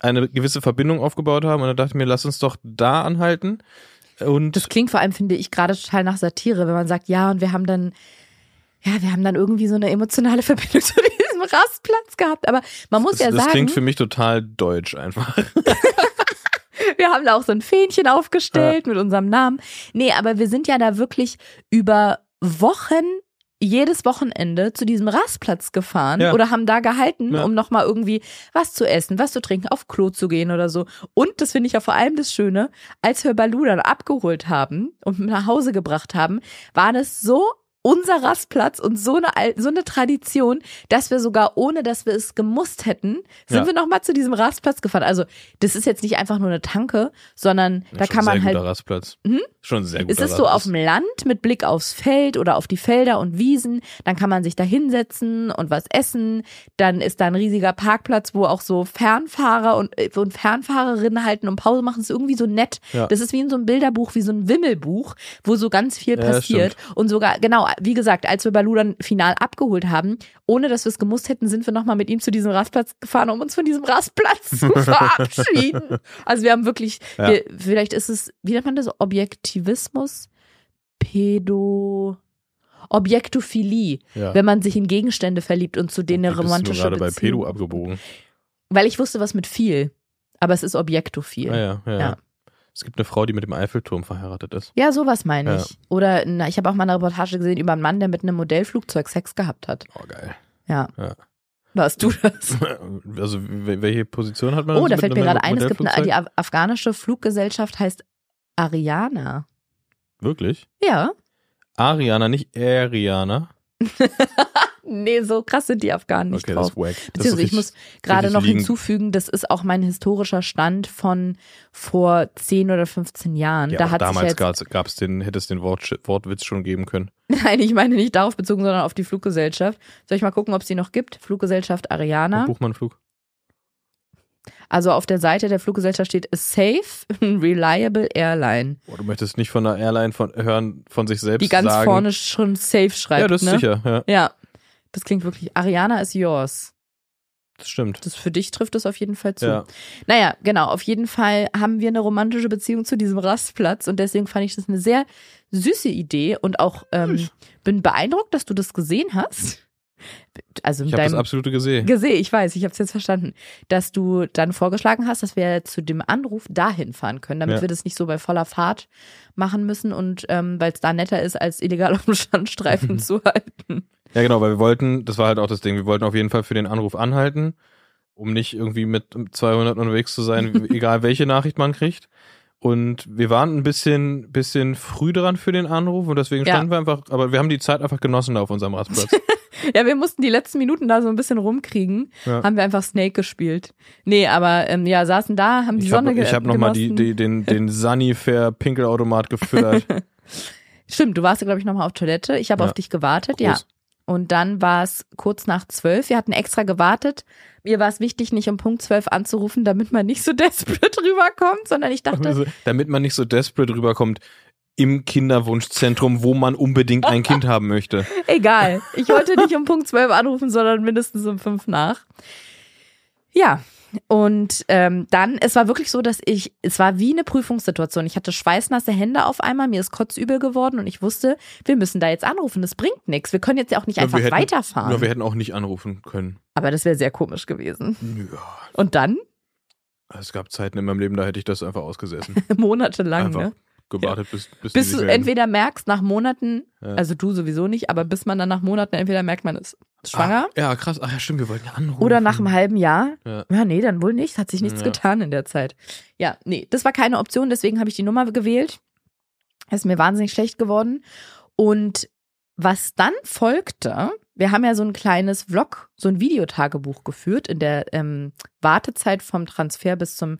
eine gewisse Verbindung aufgebaut haben. Und da dachte ich mir, lass uns doch da anhalten. Und Das klingt vor allem, finde ich, gerade total nach Satire, wenn man sagt, ja, und wir haben dann, ja, wir haben dann irgendwie so eine emotionale Verbindung zu diesem Rastplatz gehabt. Aber man muss das, ja das sagen, klingt für mich total deutsch einfach. wir haben da auch so ein Fähnchen aufgestellt mit unserem Namen. Nee, aber wir sind ja da wirklich über Wochen jedes Wochenende zu diesem Rastplatz gefahren Ja. oder haben da gehalten, Ja. um nochmal irgendwie was zu essen, was zu trinken, auf Klo zu gehen oder so. Und das finde ich ja vor allem das Schöne, als wir Balu dann abgeholt haben und nach Hause gebracht haben, war das so unser Rastplatz und so eine, so eine Tradition, dass wir sogar ohne, dass wir es gemusst hätten, sind Ja. wir nochmal zu diesem Rastplatz gefahren. Also das ist jetzt nicht einfach nur eine Tanke, sondern da Schon kann man halt Rastplatz. Mhm. Schon sehr guter es ist so auf dem Land mit Blick aufs Feld oder auf die Felder und Wiesen. Dann kann man sich da hinsetzen und was essen. Dann ist da ein riesiger Parkplatz, wo auch so Fernfahrer und, äh, und Fernfahrerinnen halten und Pause machen. Das ist irgendwie so nett. Ja. Das ist wie in so einem Bilderbuch, wie so ein Wimmelbuch, wo so ganz viel Ja, passiert. Und sogar, genau, wie gesagt, als wir Balu dann final abgeholt haben, ohne dass wir es gemusst hätten, sind wir nochmal mit ihm zu diesem Rastplatz gefahren, um uns von diesem Rastplatz zu verabschieden. Also wir haben wirklich, Ja. wir, vielleicht ist es, wie nennt man das, Objektivismus? Pedo... Objektophilie, Ja. wenn man sich in Gegenstände verliebt und zu denen eine romantische gerade bei Beziehung. Pedo abgebogen. Weil ich wusste, was mit viel. Aber es ist objektophil. Ah, ja, ja, Ja. Es gibt eine Frau, die mit dem Eiffelturm verheiratet ist. Ja, sowas meine ich. Oder na, ich habe auch mal eine Reportage gesehen über einen Mann, der mit einem Modellflugzeug Sex gehabt hat. Oh, geil. Ja. Warst du das? Also, wel- welche Position hat man? Oh, da fällt mir gerade ein, es gibt eine, die af- afghanische Fluggesellschaft heißt Ariana. Wirklich? Ja. Ariana, nicht Ariana. Nee, so krass sind die Afghanen nicht Okay, drauf. das ist wack. Das ist Beziehungsweise ich muss gerade noch liegen. hinzufügen, das ist auch mein historischer Stand von vor 10 oder 15 Jahren. ja, da hat damals jetzt, gab's, gab's den, hätte es den Wort, Wortwitz schon geben können. nein, ich meine nicht darauf bezogen, sondern auf die Fluggesellschaft. Soll ich mal gucken, ob es die noch gibt? Fluggesellschaft Ariana. Buchmannflug. Also auf der Seite der Fluggesellschaft steht a safe, reliable airline. Boah, du möchtest nicht von einer Airline von, hören, von sich selbst Die ganz sagen. vorne schon safe schreibt. Ja, das ist ne? sicher. Ja, Ja, das klingt wirklich. Ariana is yours. das stimmt. Das für dich trifft es auf jeden Fall zu. Ja. Naja, genau. Auf jeden Fall haben wir eine romantische Beziehung zu diesem Rastplatz und deswegen fand ich das eine sehr süße Idee und auch ähm, bin beeindruckt, dass du das gesehen hast. Also Ich habe das absolute gesehen. gesehen, ich weiß, ich habe es jetzt verstanden, dass du dann vorgeschlagen hast, dass wir zu dem Anruf dahin fahren können, damit Ja. wir das nicht so bei voller Fahrt machen müssen und ähm, weil es da netter ist, als illegal auf dem Standstreifen zu halten. Ja, genau, weil wir wollten, das war halt auch das Ding, wir wollten auf jeden Fall für den Anruf anhalten, um nicht irgendwie mit 200 unterwegs zu sein, egal welche Nachricht man kriegt. Und wir waren ein bisschen, bisschen früh dran für den Anruf und deswegen Ja. standen wir einfach, aber wir haben die Zeit einfach genossen da auf unserem Rastplatz. Ja, wir mussten die letzten Minuten da so ein bisschen rumkriegen. Ja. Haben wir einfach Snake gespielt. Nee, aber ähm, ja, saßen da, haben die Ich Sonne habe ge ich hab nochmal die, die, den, den Sanifair Pinkelautomat gefüttert. Stimmt, du warst, glaube ich, nochmal auf Toilette. Ich habe Ja. auf dich gewartet, ja. Groß. Und dann war es kurz nach zwölf. Wir hatten extra gewartet. Mir war es wichtig, nicht um Punkt zwölf anzurufen, damit man nicht so desperate rüberkommt, sondern ich dachte, damit man nicht so desperate rüberkommt im Kinderwunschzentrum, wo man unbedingt ein Kind haben möchte. egal. Ich wollte nicht um Punkt zwölf anrufen, sondern mindestens um fünf nach. Ja. Und ähm, dann, es war wirklich so, dass ich, es war wie eine Prüfungssituation. Ich hatte schweißnasse Hände auf einmal, mir ist kotzübel geworden und ich wusste, wir müssen da jetzt anrufen. Das bringt nichts. Wir können jetzt ja auch nicht Ja, einfach hätten- weiterfahren. Ja, wir hätten auch nicht anrufen können. Aber das wäre sehr komisch gewesen. Ja. Und dann? Es gab Zeiten in meinem Leben, da hätte ich das einfach ausgesessen. Monatelang, Einfach ne? Gewartet, bis, bis, Bis sich du entweder merkst nach Monaten, Ja. also du sowieso nicht, aber bis man dann nach Monaten entweder merkt, man ist schwanger Ah, ja, krass. Ach ja, stimmt, wir wollten ja anrufen. oder nach einem halben Jahr. Ja. Ja, nee, dann wohl nicht. Hat sich nichts Ja. getan in der Zeit. Ja, nee, das war keine Option, deswegen habe ich die Nummer gewählt. Es ist mir wahnsinnig schlecht geworden. Und was dann folgte, wir haben ja so ein kleines Vlog, so ein Videotagebuch geführt in der ähm, Wartezeit vom Transfer bis zum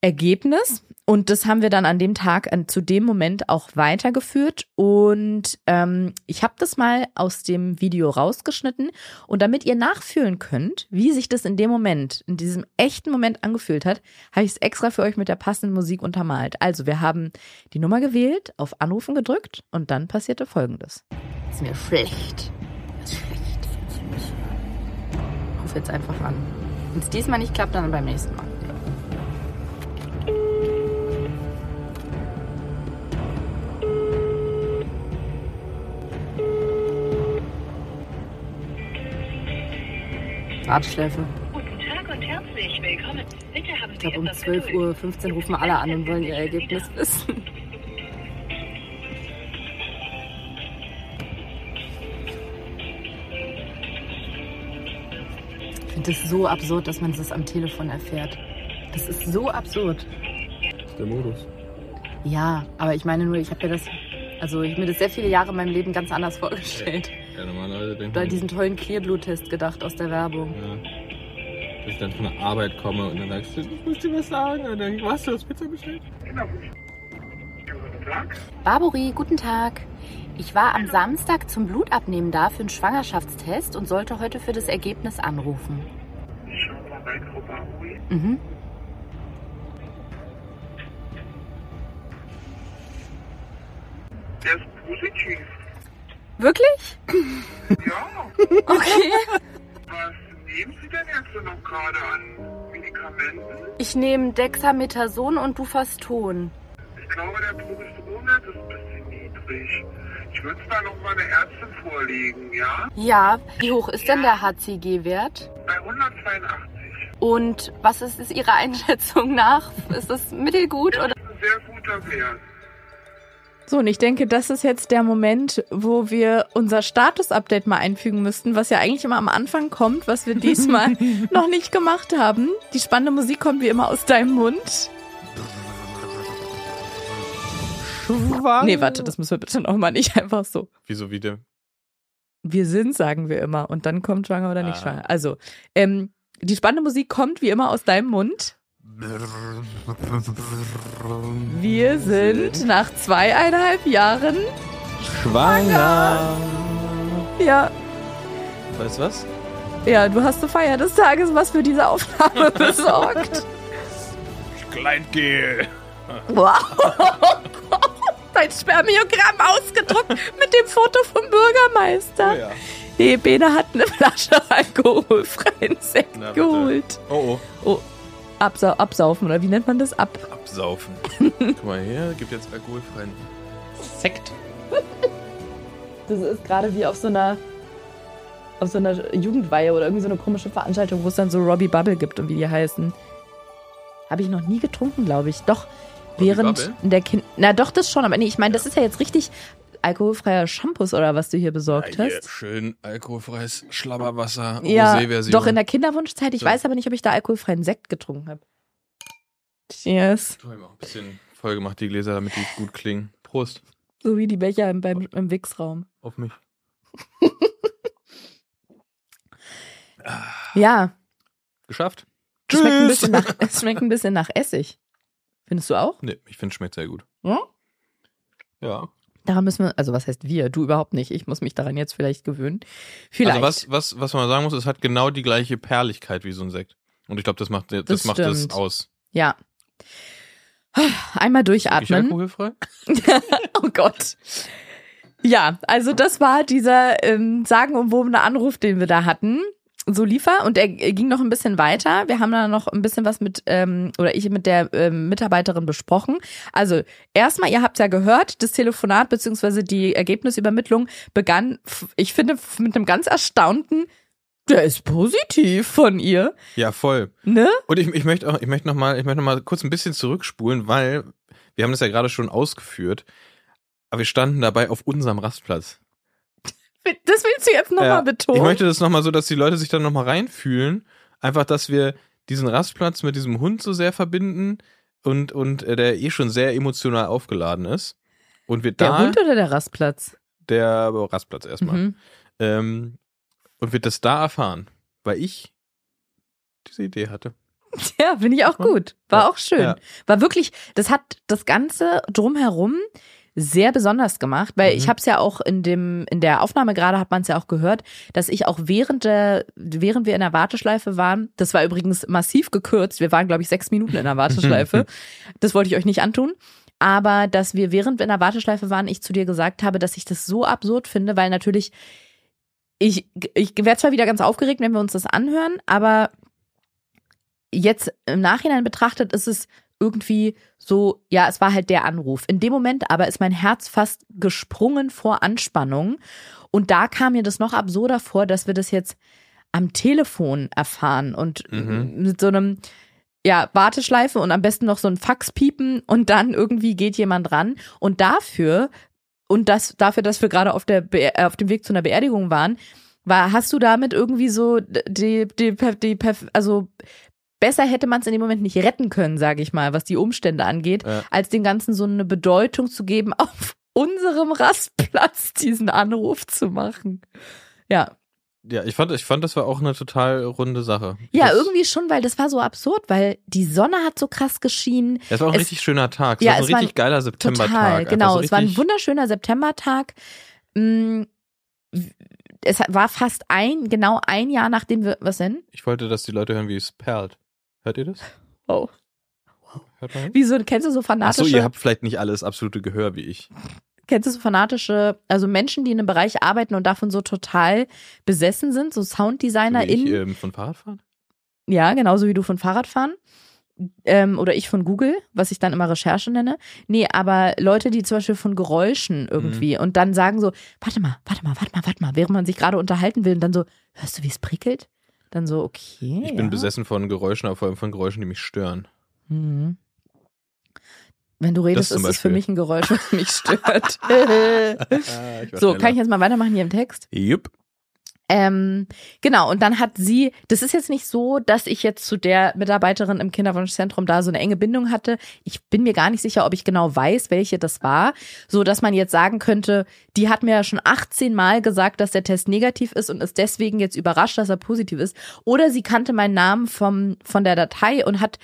Ergebnis. Und das haben wir dann an dem Tag, an, zu dem Moment auch weitergeführt. Und ähm, ich habe das mal aus dem Video rausgeschnitten. Und damit ihr nachfühlen könnt, wie sich das in dem Moment, in diesem echten Moment angefühlt hat, habe ich es extra für euch mit der passenden Musik untermalt. Also wir haben die Nummer gewählt, auf Anrufen gedrückt und dann passierte Folgendes. Ist mir schlecht. Ist schlecht. Ruf jetzt einfach an. Wenn es diesmal nicht klappt, dann beim nächsten Mal. Warteschläfe. Guten Tag und herzlich willkommen. Bitte haben Ich glaube, um etwas 12.15 Uhr rufen alle an und wollen ihr Ergebnis wissen. Ich finde das so absurd, dass man das am Telefon erfährt. Das ist so absurd. Das ist der Modus. Ja, aber ich meine nur, ich habe mir das, also ich hab mir das sehr viele Jahre in meinem Leben ganz anders vorgestellt. Ja, normalerweise denkt Oder diesen tollen Clearblut-Test gedacht aus der Werbung. ja, dass ich dann von der Arbeit komme und dann sagst du, ich muss dir was sagen. Und dann denk ich, was, du hast Pizza bestellt? Barbori, guten Tag. Ich war am Samstag zum Blutabnehmen da für einen Schwangerschaftstest und sollte heute für das Ergebnis anrufen. Schau mal rein, Frau Barbui. Mhm. Der ist positiv. Wirklich? Ja. Okay. Was nehmen Sie denn jetzt noch gerade an Medikamenten? Ich nehme Dexamethason und Dufaston. Ich glaube, der Progesteronwert ist ein bisschen niedrig. Ich würde es da noch mal eine Ärztin vorlegen, ja? Ja, wie hoch ist denn der HCG-Wert? Bei 182. Und was ist, ist Ihrer Einschätzung nach? Ist das mittelgut oder? Das ist ein sehr guter Wert. So, und ich denke, das ist jetzt der Moment, wo wir unser Status-Update mal einfügen müssten, was ja eigentlich immer am Anfang kommt, was wir diesmal noch nicht gemacht haben. Die spannende Musik kommt wie immer aus deinem Mund. Schwang. Nee, warte, das müssen wir bitte nochmal nicht einfach so. Wieso wieder? Wir sind, sagen wir immer. Und dann kommt schwanger oder nicht Ah. schwanger. Also, ähm, die spannende Musik kommt wie immer aus deinem Mund. Wir sind nach zweieinhalb Jahren, schwanger. ja, Weißt du was? ja, du hast zur Feier des Tages was für diese Aufnahme besorgt. Kleingel. Wow. Dein Spermiogramm ausgedruckt mit dem Foto vom Bürgermeister. Oh ja. Nee, Bene hat eine Flasche alkoholfreien Sekt Na, geholt. Oh, Oh, absau absaufen oder wie nennt man das? Ab. Absaufen. Guck mal hier, gibt jetzt alkoholfreien Sekt. Das ist gerade wie auf so einer auf so einer Jugendweihe oder irgendwie so eine komische Veranstaltung, wo es dann so Robbie Bubble gibt und wie die heißen. Habe ich noch nie getrunken, glaube ich. Doch, Robbie während Bubble? der Kind. Na doch, das schon, aber nee, ich meine, das ist ja jetzt richtig alkoholfreier Shampoos oder was du hier besorgt Ja, hast. schön alkoholfreies Schlabberwasser, Ja, Rosé-Version. doch in der Kinderwunschzeit. Ich So. weiß aber nicht, ob ich da alkoholfreien Sekt getrunken habe. Cheers. Ich habe auch ein bisschen voll gemacht, die Gläser, damit die gut klingen. Prost. So wie die Becher im, beim, im Wichsraum. Auf mich. Ja, Geschafft. es schmeckt, ein bisschen nach, es schmeckt ein bisschen nach Essig. Findest du auch? Nee, ich finde, es schmeckt sehr gut. Ja? Ja. Daran müssen wir, also was heißt wir? Du überhaupt nicht. Ich muss mich daran jetzt vielleicht gewöhnen. Vielleicht. Also was, was, was man sagen muss, es hat genau die gleiche Perligkeit wie so ein Sekt. Und ich glaube, das macht, das, Das macht es stimmt. aus. Ja. Einmal Ich durchatmen. alkoholfrei? Oh Gott. Ja, also das war dieser ähm, sagenumwobene Anruf, den wir da hatten. So lief er und er ging noch ein bisschen weiter. Wir haben da noch ein bisschen was mit, ähm, oder ich mit der ähm, Mitarbeiterin besprochen. Also erstmal, ihr habt ja gehört, das Telefonat beziehungsweise die Ergebnisübermittlung begann, ich finde, mit einem ganz erstaunten, der ist positiv von ihr, Ja, voll. ne? Und ich, ich möchte auch, ich möchte noch mal, ich möchte noch mal kurz ein bisschen zurückspulen, weil wir haben das ja gerade schon ausgeführt, aber wir standen dabei auf unserem Rastplatz. Das willst du jetzt nochmal Ja, betonen? Ich möchte das nochmal so, dass die Leute sich dann nochmal reinfühlen. Einfach, dass wir diesen Rastplatz mit diesem Hund so sehr verbinden und, und äh, der eh schon sehr emotional aufgeladen ist. Und wir der da, Hund oder der Rastplatz? der Rastplatz erstmal, Mhm. ähm, und wir das da erfahren, weil ich diese Idee hatte. Ja, finde ich auch gut. War Ja, auch schön. ja. War wirklich, das hat das Ganze drumherum sehr besonders gemacht, weil Mhm. ich habe es ja auch in dem in der Aufnahme gerade hat man es ja auch gehört, dass ich auch während der während wir in der Warteschleife waren, das war übrigens massiv gekürzt, wir waren glaube ich sechs Minuten in der Warteschleife, das wollte ich euch nicht antun, aber dass wir während wir in der Warteschleife waren, ich zu dir gesagt habe, dass ich das so absurd finde, weil natürlich ich ich werde zwar wieder ganz aufgeregt, wenn wir uns das anhören, aber jetzt im Nachhinein betrachtet ist es irgendwie so, ja, es war halt der Anruf. In dem Moment aber ist mein Herz fast gesprungen vor Anspannung. Und da kam mir das noch absurder vor, dass wir das jetzt am Telefon erfahren und Mhm. mit so einem, ja, Warteschleife und am besten noch so ein Fax piepen und dann irgendwie geht jemand ran. Und dafür, und das, dafür, dass wir gerade auf der, Be äh, auf dem Weg zu einer Beerdigung waren, war, hast du damit irgendwie so die, die, die, die also besser hätte man es in dem Moment nicht retten können, sage ich mal, was die Umstände angeht, Ja. als dem Ganzen so eine Bedeutung zu geben, auf unserem Rastplatz diesen Anruf zu machen. Ja, Ja, ich fand, ich fand, das war auch eine total runde Sache. ja, das, irgendwie schon, weil das war so absurd, weil die Sonne hat so krass geschienen. Das war auch ein es- richtig schöner Tag. Es Ja, war es ein war richtig geiler Septembertag. Total, Einfach genau. so es war ein wunderschöner Septembertag. Mm, Es war fast ein, genau ein Jahr nachdem wir, was denn? Ich wollte, dass die Leute hören, wie es perlt. Hört ihr das? Oh. Hört man? Wieso, kennst du so Ach fanatische? so, ihr habt vielleicht nicht alles absolute Gehör wie ich. Kennst du so fanatische, also Menschen, die in einem Bereich arbeiten und davon so total besessen sind, so So wie ich SounddesignerInnen? ähm, von Fahrradfahren? Ja, genauso wie du von Fahrradfahren. Ähm, oder ich von Google, was ich dann immer Recherche nenne. Nee, aber Leute, die zum Beispiel von Geräuschen irgendwie und dann sagen so, warte mal, warte mal, warte mal, warte mal, während man sich gerade unterhalten will und dann so, hörst du, wie es prickelt? Dann so, okay. Ich ja. bin besessen von Geräuschen, aber vor allem von Geräuschen, die mich stören. Mhm. Wenn du redest, ist es für mich ein Geräusch, was mich stört. so, kann ich jetzt mal weitermachen hier im Text? Jupp. Ähm, genau, und dann hat sie, das ist jetzt nicht so, dass ich jetzt zu der Mitarbeiterin im Kinderwunschzentrum da so eine enge Bindung hatte. Ich bin mir gar nicht sicher, ob ich genau weiß, welche das war, so dass man jetzt sagen könnte, die hat mir ja schon 18 Mal gesagt, dass der Test negativ ist und ist deswegen jetzt überrascht, dass er positiv ist. Oder sie kannte meinen Namen vom, von der Datei und hat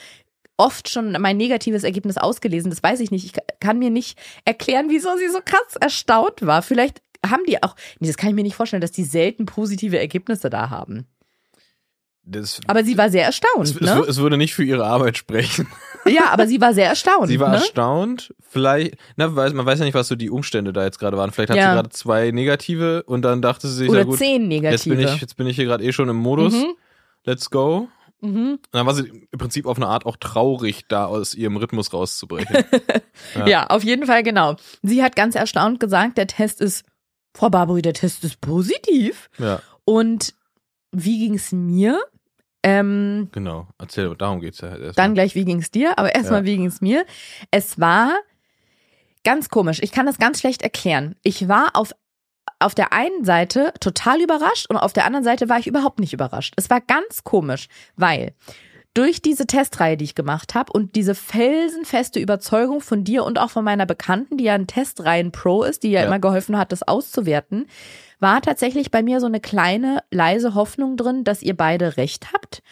oft schon mein negatives Ergebnis ausgelesen. Das weiß ich nicht. Ich kann mir nicht erklären, wieso sie so krass erstaunt war. Vielleicht haben die auch, nee, das kann ich mir nicht vorstellen, dass die selten positive Ergebnisse da haben. Das, Aber sie war sehr erstaunt, es, es, ne? es würde nicht für ihre Arbeit sprechen. Ja, aber sie war sehr erstaunt. Sie war ne? erstaunt. Vielleicht, na, weiß, man weiß ja nicht, was so die Umstände da jetzt gerade waren. Vielleicht hat Ja. sie gerade zwei negative und dann dachte sie sich, Oder ja gut, zehn jetzt negative. bin ich, jetzt bin ich hier gerade eh schon im Modus. Mhm. Let's go. Mhm. Und dann war sie im Prinzip auf eine Art auch traurig, da aus ihrem Rhythmus rauszubrechen. Ja. Ja. auf jeden Fall, genau. Sie hat ganz erstaunt gesagt, der Test ist, Frau Barbary, der Test ist positiv. ja, Und wie ging's mir? Ähm, genau. Erzähl, darum geht's ja erst. Dann gleich, wie ging's dir? Aber erstmal, Ja. wie ging's mir? Es war ganz komisch. Ich kann das ganz schlecht erklären. Ich war auf, auf der einen Seite total überrascht und auf der anderen Seite war ich überhaupt nicht überrascht. Es war ganz komisch, weil durch diese Testreihe, die ich gemacht habe und diese felsenfeste Überzeugung von dir und auch von meiner Bekannten, die ja ein Testreihen-Pro ist, die ja, Ja. immer geholfen hat, das auszuwerten, war tatsächlich bei mir so eine kleine, leise Hoffnung drin, dass ihr beide recht habt.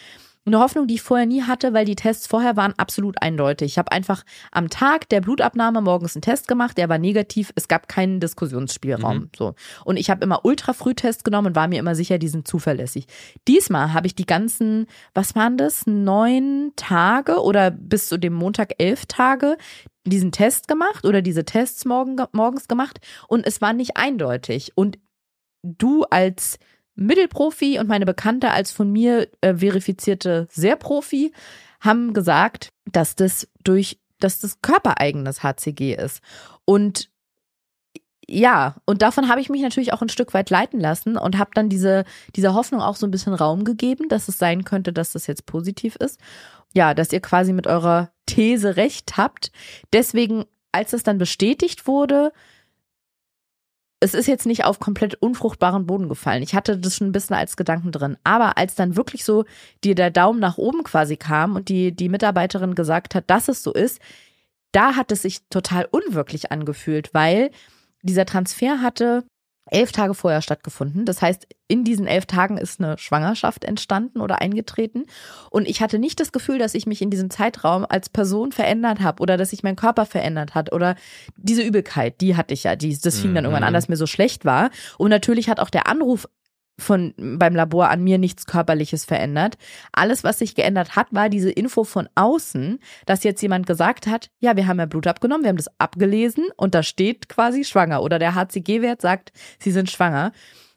Eine Hoffnung, die ich vorher nie hatte, weil die Tests vorher waren absolut eindeutig. Ich habe einfach am Tag der Blutabnahme morgens einen Test gemacht, der war negativ, es gab keinen Diskussionsspielraum. Mhm. So. Und ich habe immer Ultrafrühtests genommen und war mir immer sicher, die sind zuverlässig. Diesmal habe ich die ganzen, was waren das, neun Tage oder bis zu dem Montag elf Tage diesen Test gemacht oder diese Tests morgen, morgens gemacht und es war nicht eindeutig. Und du als Mittelprofi und meine Bekannte als von mir äh, verifizierte Sehrprofi haben gesagt, dass das durch, dass das körpereigenes HCG ist. Und ja, und davon habe ich mich natürlich auch ein Stück weit leiten lassen und habe dann diese, dieser Hoffnung auch so ein bisschen Raum gegeben, dass es sein könnte, dass das jetzt positiv ist. Ja, dass ihr quasi mit eurer These recht habt. Deswegen, als es dann bestätigt wurde, es ist jetzt nicht auf komplett unfruchtbaren Boden gefallen. Ich hatte das schon ein bisschen als Gedanken drin. Aber als dann wirklich so dir der Daumen nach oben quasi kam und die, die Mitarbeiterin gesagt hat, dass es so ist, da hat es sich total unwirklich angefühlt, weil dieser Transfer hatte elf Tage vorher stattgefunden. Das heißt, in diesen elf Tagen ist eine Schwangerschaft entstanden oder eingetreten. Und ich hatte nicht das Gefühl, dass ich mich in diesem Zeitraum als Person verändert habe oder dass sich mein Körper verändert hat oder diese Übelkeit, die hatte ich ja. Die, das fing dann Mhm. irgendwann an, dass mir so schlecht war. Und natürlich hat auch der Anruf von beim Labor an mir nichts körperliches verändert. Alles, was sich geändert hat, war diese Info von außen, dass jetzt jemand gesagt hat, ja, wir haben ja Blut abgenommen, wir haben das abgelesen und da steht quasi schwanger oder der HCG-Wert sagt, sie sind schwanger.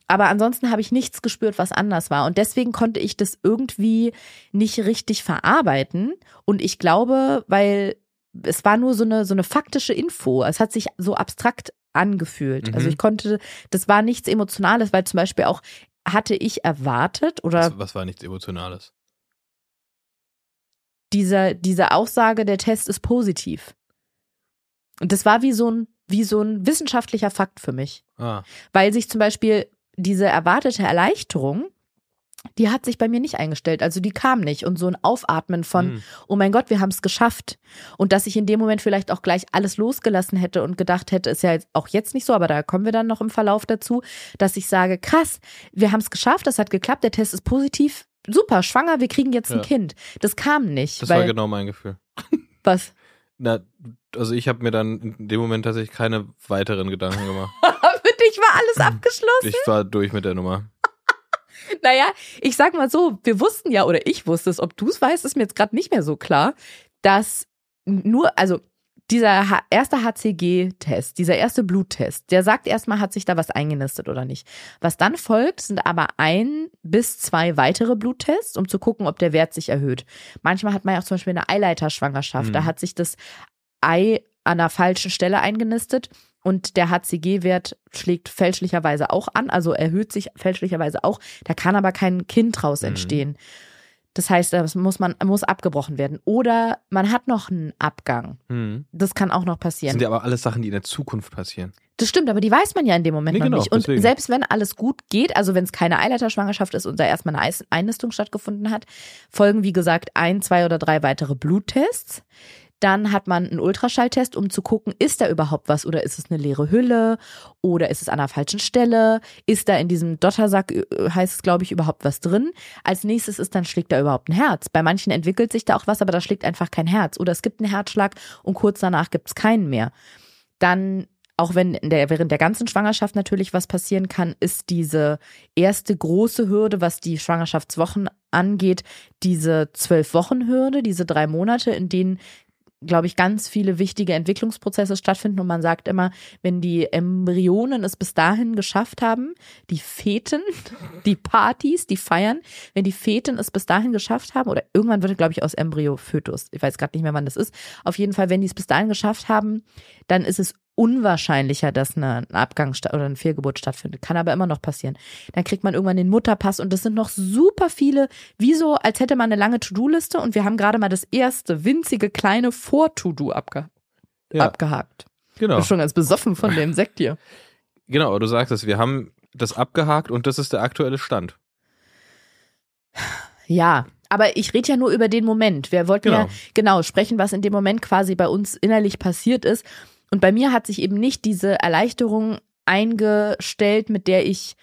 Aber ansonsten habe ich nichts gespürt, was anders war. Und deswegen konnte ich das irgendwie nicht richtig verarbeiten. Und ich glaube, weil es war nur so eine, so eine faktische Info. Es hat sich so abstrakt angefühlt. Mhm. Also ich konnte, das war nichts Emotionales, weil zum Beispiel auch hatte ich erwartet oder Was, was war nichts Emotionales? diese, diese Aussage, der Test ist positiv. Und das war wie so ein, wie so ein wissenschaftlicher Fakt für mich. Ah, Weil sich zum Beispiel diese erwartete Erleichterung, die hat sich bei mir nicht eingestellt. Also die kam nicht. Und so ein Aufatmen von, hm. oh mein Gott, wir haben es geschafft. Und dass ich in dem Moment vielleicht auch gleich alles losgelassen hätte und gedacht hätte, ist ja auch jetzt nicht so, aber da kommen wir dann noch im Verlauf dazu, dass ich sage, krass, wir haben es geschafft, das hat geklappt, der Test ist positiv, super, schwanger, wir kriegen jetzt ein Ja. Dich Das kam nicht. das weil, war genau mein Gefühl. Was? Na, also ich habe mir dann in dem Moment tatsächlich keine weiteren Gedanken gemacht. Für dich war alles abgeschlossen. Ich war durch mit der Nummer. Naja, ich sag mal so, wir wussten ja, oder ich wusste es, ob du es weißt, ist mir jetzt gerade nicht mehr so klar, dass nur, also dieser H erste HCG-Test, dieser erste Bluttest, der sagt erstmal, hat sich da was eingenistet oder nicht. Was dann folgt, sind aber ein bis zwei weitere Bluttests, um zu gucken, ob der Wert sich erhöht. Manchmal hat man ja auch zum Beispiel eine Eileiterschwangerschaft, Mhm. da hat sich das Ei an der falschen Stelle eingenistet und der HCG-Wert schlägt fälschlicherweise auch an, also erhöht sich fälschlicherweise auch. Da kann aber kein Kind draus Mhm. entstehen. Das heißt, das muss man muss abgebrochen werden. Oder man hat noch einen Abgang. Hm. Das kann auch noch Das passieren. sind ja aber alles Sachen, die in der Zukunft passieren. Das stimmt, aber die weiß man ja in dem Moment Nee, noch genau, nicht. Und deswegen. selbst wenn alles gut geht, also wenn es keine Eileiterschwangerschaft ist und da erstmal eine Einnistung stattgefunden hat, folgen, wie gesagt, ein, zwei oder drei weitere Bluttests. Dann hat man einen Ultraschalltest, um zu gucken, ist da überhaupt was oder ist es eine leere Hülle oder ist es an der falschen Stelle? Ist da in diesem Dottersack, äh, heißt es, glaube ich, überhaupt was drin? Als nächstes ist dann, schlägt da überhaupt ein Herz? Bei manchen entwickelt sich da auch was, aber da schlägt einfach kein Herz. Oder es gibt einen Herzschlag und kurz danach gibt es keinen mehr. Dann auch wenn der, während der ganzen Schwangerschaft natürlich was passieren kann, ist diese erste große Hürde, was die Schwangerschaftswochen angeht, diese zwölf Wochen Hürde, diese drei Monate, in denen glaube ich, ganz viele wichtige Entwicklungsprozesse stattfinden. Und man sagt immer, wenn die Embryonen es bis dahin geschafft haben, die Feten, die Partys, die Feiern, wenn die Feten es bis dahin geschafft haben, oder irgendwann wird, glaube ich, aus Embryo Fötus, ich weiß gerade nicht mehr, wann das ist. Auf jeden Fall, wenn die es bis dahin geschafft haben, dann ist es unwahrscheinlicher, dass eine, ein Abgang oder eine Fehlgeburt stattfindet. Kann aber immer noch passieren. Dann kriegt man irgendwann den Mutterpass und das sind noch super viele, wie so, als hätte man eine lange To-Do-Liste und wir haben gerade mal das erste winzige kleine Vor-To-Do abge Ja, abgehakt. Ich genau. bin schon ganz besoffen von dem Sekt hier. Genau, aber du sagst es, wir haben das abgehakt und das ist der aktuelle Stand. Ja, aber ich rede ja nur über den Moment. Wir wollten Genau. ja genau sprechen, was in dem Moment quasi bei uns innerlich passiert ist. Und bei mir hat sich eben nicht diese Erleichterung eingestellt, mit der ich,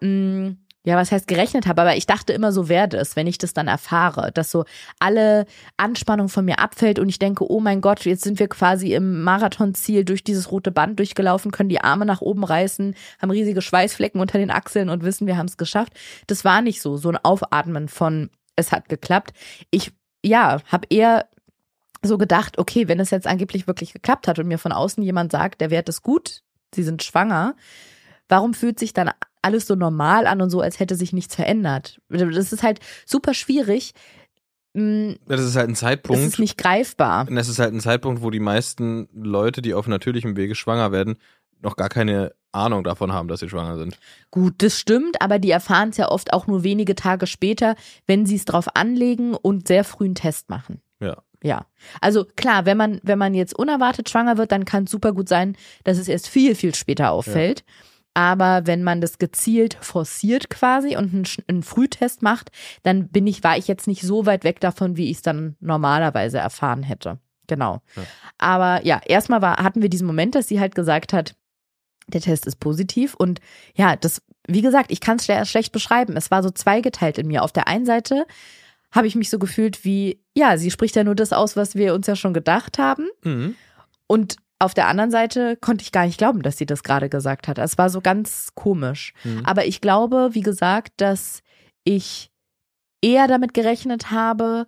mh, ja, was heißt gerechnet habe, aber ich dachte immer, so werde es, wenn ich das dann erfahre, dass so alle Anspannung von mir abfällt und ich denke, oh mein Gott, jetzt sind wir quasi im Marathonziel durch dieses rote Band durchgelaufen, können die Arme nach oben reißen, haben riesige Schweißflecken unter den Achseln und wissen, wir haben es geschafft. Das war nicht so, so ein Aufatmen von, es hat geklappt. Ich, ja, habe eher so gedacht, okay, wenn es jetzt angeblich wirklich geklappt hat und mir von außen jemand sagt, der Wert ist gut, sie sind schwanger, warum fühlt sich dann alles so normal an und so, als hätte sich nichts verändert? Das ist halt super schwierig. Mm, Das ist halt ein Zeitpunkt. ist nicht greifbar. Und das ist halt ein Zeitpunkt, wo die meisten Leute, die auf natürlichem Wege schwanger werden, noch gar keine Ahnung davon haben, dass sie schwanger sind. Gut, das stimmt, aber die erfahren es ja oft auch nur wenige Tage später, wenn sie es drauf anlegen und sehr früh einen Test machen. Ja. Ja. Also klar, wenn man, wenn man jetzt unerwartet schwanger wird, dann kann es super gut sein, dass es erst viel, viel später auffällt. Aber wenn man das gezielt forciert quasi und einen, einen Frühtest macht, dann bin ich, war ich jetzt nicht so weit weg davon, wie ich es dann normalerweise erfahren hätte. Genau. Ja. Aber ja, erstmal war, hatten wir diesen Moment, dass sie halt gesagt hat, der Test ist positiv und ja, das, wie gesagt, ich kann es schle schlecht beschreiben. Es war so zweigeteilt in mir. Auf der einen Seite habe ich mich so gefühlt wie, ja, sie spricht ja nur das aus, was wir uns ja schon gedacht haben. Mhm. Und auf der anderen Seite konnte ich gar nicht glauben, dass sie das gerade gesagt hat. Es war so ganz komisch. Mhm. Aber ich glaube, wie gesagt, dass ich eher damit gerechnet habe,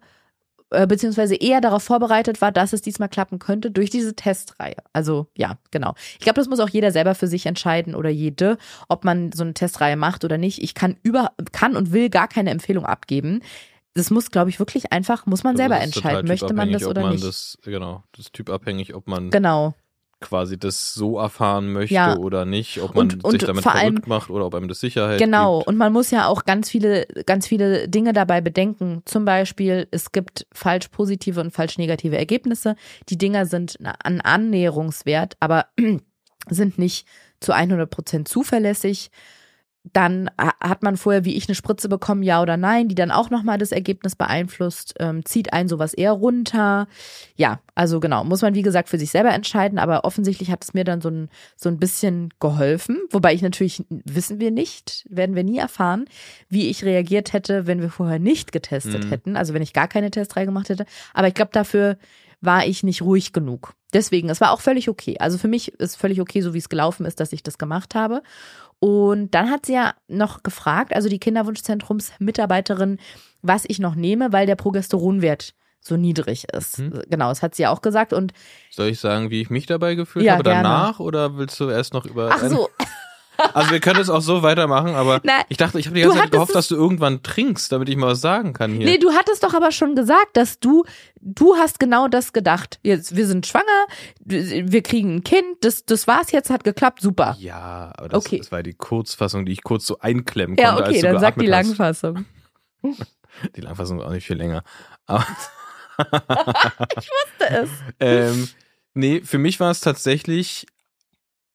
äh, beziehungsweise eher darauf vorbereitet war, dass es diesmal klappen könnte durch diese Testreihe. Also ja, genau. Ich glaube, das muss auch jeder selber für sich entscheiden oder jede, ob man so eine Testreihe macht oder nicht. Ich kann über kann und will gar keine Empfehlung abgeben. Das muss, glaube ich, wirklich einfach, muss man selber Also total entscheiden, möchte man das oder man nicht. Das, genau, das ist typabhängig, ob man genau. quasi das so erfahren möchte Ja. oder nicht, ob man Und- und sich damit vor allem- verrückt macht oder ob einem das Sicherheit Genau, gibt. und man muss ja auch ganz viele, ganz viele Dinge dabei bedenken. Zum Beispiel, es gibt falsch positive und falsch negative Ergebnisse. Die Dinger sind ein Annäherungswert, aber sind nicht zu 100 Prozent zuverlässig. Dann ha- hat man vorher, wie ich, eine Spritze bekommen, ja oder nein, die dann auch nochmal das Ergebnis beeinflusst, ähm, zieht einen sowas eher runter. Ja, also genau, muss man wie gesagt für sich selber entscheiden, aber offensichtlich hat es mir dann so ein, so ein bisschen geholfen. Wobei ich natürlich, wissen wir nicht, werden wir nie erfahren, wie ich reagiert hätte, wenn wir vorher nicht getestet Mhm. hätten, also wenn ich gar keine Testreihe gemacht hätte. Aber ich glaube, dafür war ich nicht ruhig genug. Deswegen, es war auch völlig okay. Also für mich ist völlig okay, so wie es gelaufen ist, dass ich das gemacht habe. Und dann hat sie ja noch gefragt, also die Kinderwunschzentrumsmitarbeiterin, was ich noch nehme, weil der Progesteronwert so niedrig ist. Mhm. Genau, das hat sie ja auch gesagt. Und Soll ich sagen, wie ich mich dabei gefühlt Ja, habe gerne. danach oder willst du erst noch über ach so, Also wir können es auch so weitermachen, aber Na, ich dachte, ich habe die ganze Zeit gehofft, es- dass du irgendwann trinkst, damit ich mal was sagen kann hier. nee, du hattest doch aber schon gesagt, dass du, du hast genau das gedacht. Jetzt, wir sind schwanger, wir kriegen ein Kind, das, das war's jetzt, hat geklappt, super. Ja, aber das, Okay. das war die Kurzfassung, die ich kurz so einklemmen Ja, konnte, okay, als du dann sag die hast. Langfassung. Die Langfassung war auch nicht viel länger. Aber Das. ähm, nee, für mich war es tatsächlich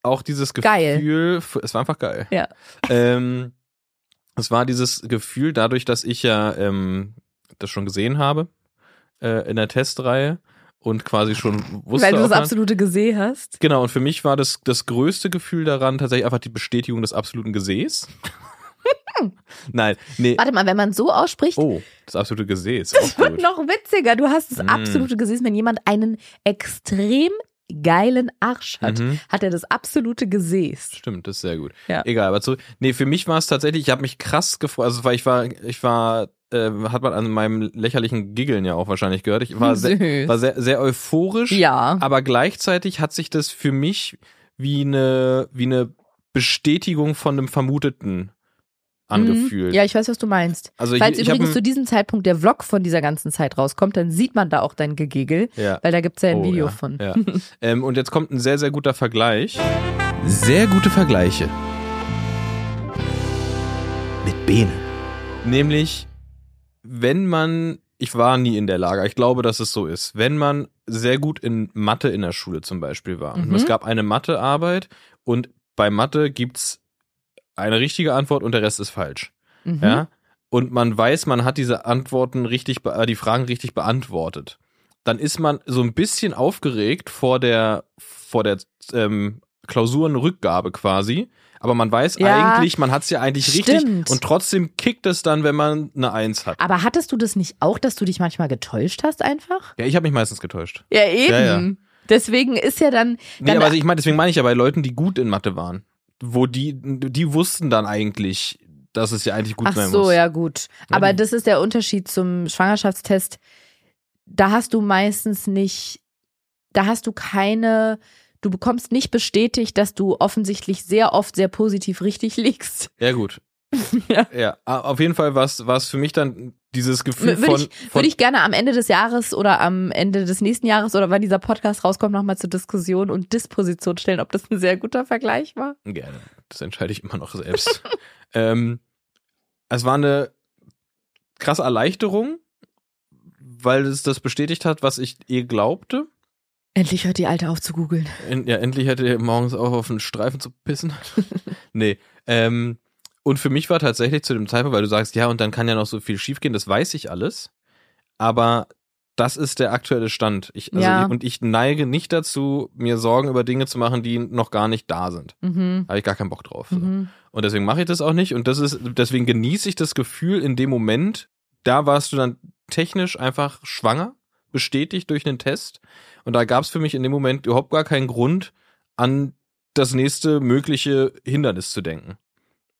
auch dieses Geil. Gefühl, es war einfach geil. Ja. Ähm, es war dieses Gefühl, dadurch, dass ich ja ähm, das schon gesehen habe äh, in der Testreihe und quasi schon wusste, Weil du das man- absolute Geseh hast. Genau, und für mich war das, das größte Gefühl daran tatsächlich einfach die Bestätigung des absoluten Gesäß. Nein, nee. Warte mal, wenn man so ausspricht, Oh, das absolute Gesäß. das wird noch witziger. Du hast das Mm. absolute Gesäß, wenn jemand einen extrem geilen Arsch hat, Mhm. hat er das absolute Gesäß. Stimmt, das ist sehr gut. Ja. Egal, aber zu, nee, für mich war es tatsächlich, ich habe mich krass gefreut, also weil ich war, ich war, äh, hat man an meinem lächerlichen Giggeln ja auch wahrscheinlich gehört. Ich war sehr, Süß. war sehr, sehr euphorisch, Ja. aber gleichzeitig hat sich das für mich wie eine, wie eine Bestätigung von einem Vermuteten angefühlt. Mhm. Ja, ich weiß, was du meinst. Also Falls ich, ich übrigens ein- zu diesem Zeitpunkt der Vlog von dieser ganzen Zeit rauskommt, dann sieht man da auch dein Gegegel, ja. weil da gibt's ja ein Oh, Video ja, von. Ja. ähm, und jetzt kommt ein sehr, sehr guter Vergleich. Sehr gute Vergleiche. Mit Bene. Nämlich, wenn man, ich war nie in der Lage, ich glaube, dass es so ist, wenn man sehr gut in Mathe in der Schule zum Beispiel war und Mhm. es gab eine Mathearbeit und bei Mathe gibt's eine richtige Antwort und der Rest ist falsch. Mhm. Ja. und man weiß, man hat diese Antworten richtig, äh, die Fragen richtig beantwortet, dann ist man so ein bisschen aufgeregt vor der, vor der ähm, Klausurenrückgabe quasi. Aber man weiß Ja, eigentlich, man hat es ja eigentlich richtig stimmt. und trotzdem kickt es dann, wenn man eine Eins hat. Aber hattest du das nicht auch, dass du dich manchmal getäuscht hast einfach? Ja, ich habe mich meistens getäuscht. Ja, eben. Ja, ja. Deswegen ist ja dann. Nee, dann aber also ich meine, deswegen meine ich ja bei Leuten, die gut in Mathe waren, wo die, die wussten dann eigentlich, dass es ja eigentlich gut Ach sein so, muss. ja gut. Ja, Aber die- das ist der Unterschied zum Schwangerschaftstest. Da hast du meistens nicht, da hast du keine, du bekommst nicht bestätigt, dass du offensichtlich sehr oft sehr positiv richtig liegst. Ja, gut. Ja. ja. auf jeden Fall war es für mich dann dieses Gefühl Würde von, ich, würde ich gerne am Ende des Jahres oder am Ende des nächsten Jahres oder wann dieser Podcast rauskommt, nochmal zur Diskussion und Disposition stellen, ob das ein sehr guter Vergleich war. Gerne. Das entscheide ich immer noch selbst. ähm, es war eine krasse Erleichterung, weil es das bestätigt hat, was ich eh glaubte. Endlich hört die Alte auf zu googeln. Ja, endlich hätte er morgens auch auf einen Streifen zu pissen. nee. Ähm, und für mich war tatsächlich zu dem Zeitpunkt, weil du sagst, ja, und dann kann ja noch so viel schiefgehen, das weiß ich alles. Aber das ist der aktuelle Stand. Ich, also Ja. ich, und ich neige nicht dazu, mir Sorgen über Dinge zu machen, die noch gar nicht da sind. Mhm. Habe ich gar keinen Bock drauf. So. Mhm. Und deswegen mache ich das auch nicht. Und das ist, deswegen genieße ich das Gefühl in dem Moment, da warst du dann technisch einfach schwanger, bestätigt durch einen Test. Und da gab es für mich in dem Moment überhaupt gar keinen Grund, an das nächste mögliche Hindernis zu denken.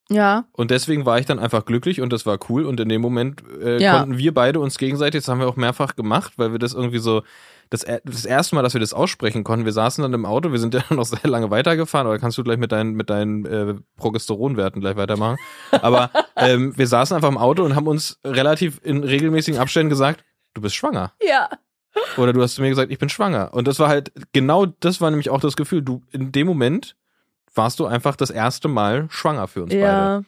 Ja, Und deswegen war ich dann einfach glücklich und das war cool. Und in dem Moment äh, Ja. konnten wir beide uns gegenseitig, das haben wir auch mehrfach gemacht, weil wir das irgendwie so, das, das erste Mal, dass wir das aussprechen konnten, wir saßen dann im Auto, wir sind ja noch sehr lange weitergefahren, oder kannst du gleich mit deinen, mit deinen äh, Progesteronwerten gleich weitermachen. Aber ähm, wir saßen einfach im Auto und haben uns relativ in regelmäßigen Abständen gesagt, du bist schwanger. ja. Oder du hast zu mir gesagt, ich bin schwanger. Und das war halt, genau das war nämlich auch das Gefühl, du, in dem Moment warst du einfach das erste Mal schwanger für uns beide. Ja.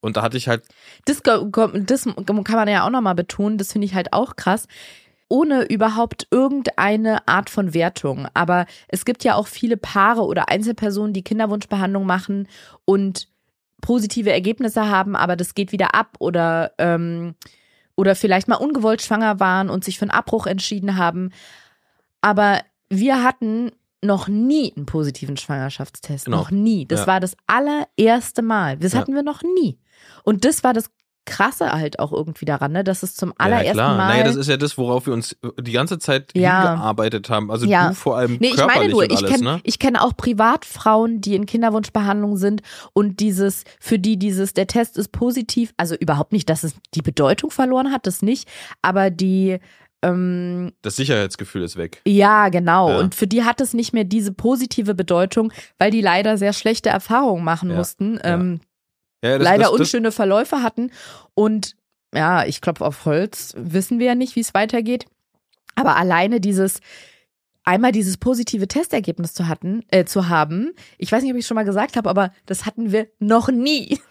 Und da hatte ich halt Das, das kann man ja auch nochmal betonen, das finde ich halt auch krass. Ohne überhaupt irgendeine Art von Wertung. Aber es gibt ja auch viele Paare oder Einzelpersonen, die Kinderwunschbehandlung machen und positive Ergebnisse haben, aber das geht wieder ab oder, ähm, oder vielleicht mal ungewollt schwanger waren und sich für einen Abbruch entschieden haben. Aber wir hatten noch nie einen positiven Schwangerschaftstest. Genau. Noch nie. Das Ja. war das allererste Mal. Das Ja. hatten wir noch nie. Und das war das Krasse halt auch irgendwie daran, ne? dass es zum Ja, allerersten klar. Mal. Naja, das ist ja das, worauf wir uns die ganze Zeit Ja. hingearbeitet haben. Also Ja. du vor allem Nee, ich körperlich meine nur, ich alles, kenne ne? ich kenne auch Privatfrauen, die in Kinderwunschbehandlung sind und dieses, für die dieses, der Test ist positiv, also überhaupt nicht, dass es die Bedeutung verloren hat, das nicht, aber die, ähm, Das Sicherheitsgefühl ist weg. ja, genau. Ja. Und für die hat es nicht mehr diese positive Bedeutung, weil die leider sehr schlechte Erfahrungen machen Ja. mussten, ähm, Ja, das, leider das, das, unschöne Verläufe hatten. Und ja, ich klopfe auf Holz, wissen wir ja nicht, wie es weitergeht. Aber alleine dieses, einmal dieses positive Testergebnis zu hatten, äh, zu haben, ich weiß nicht, ob ich es schon mal gesagt habe, aber das hatten wir noch nie.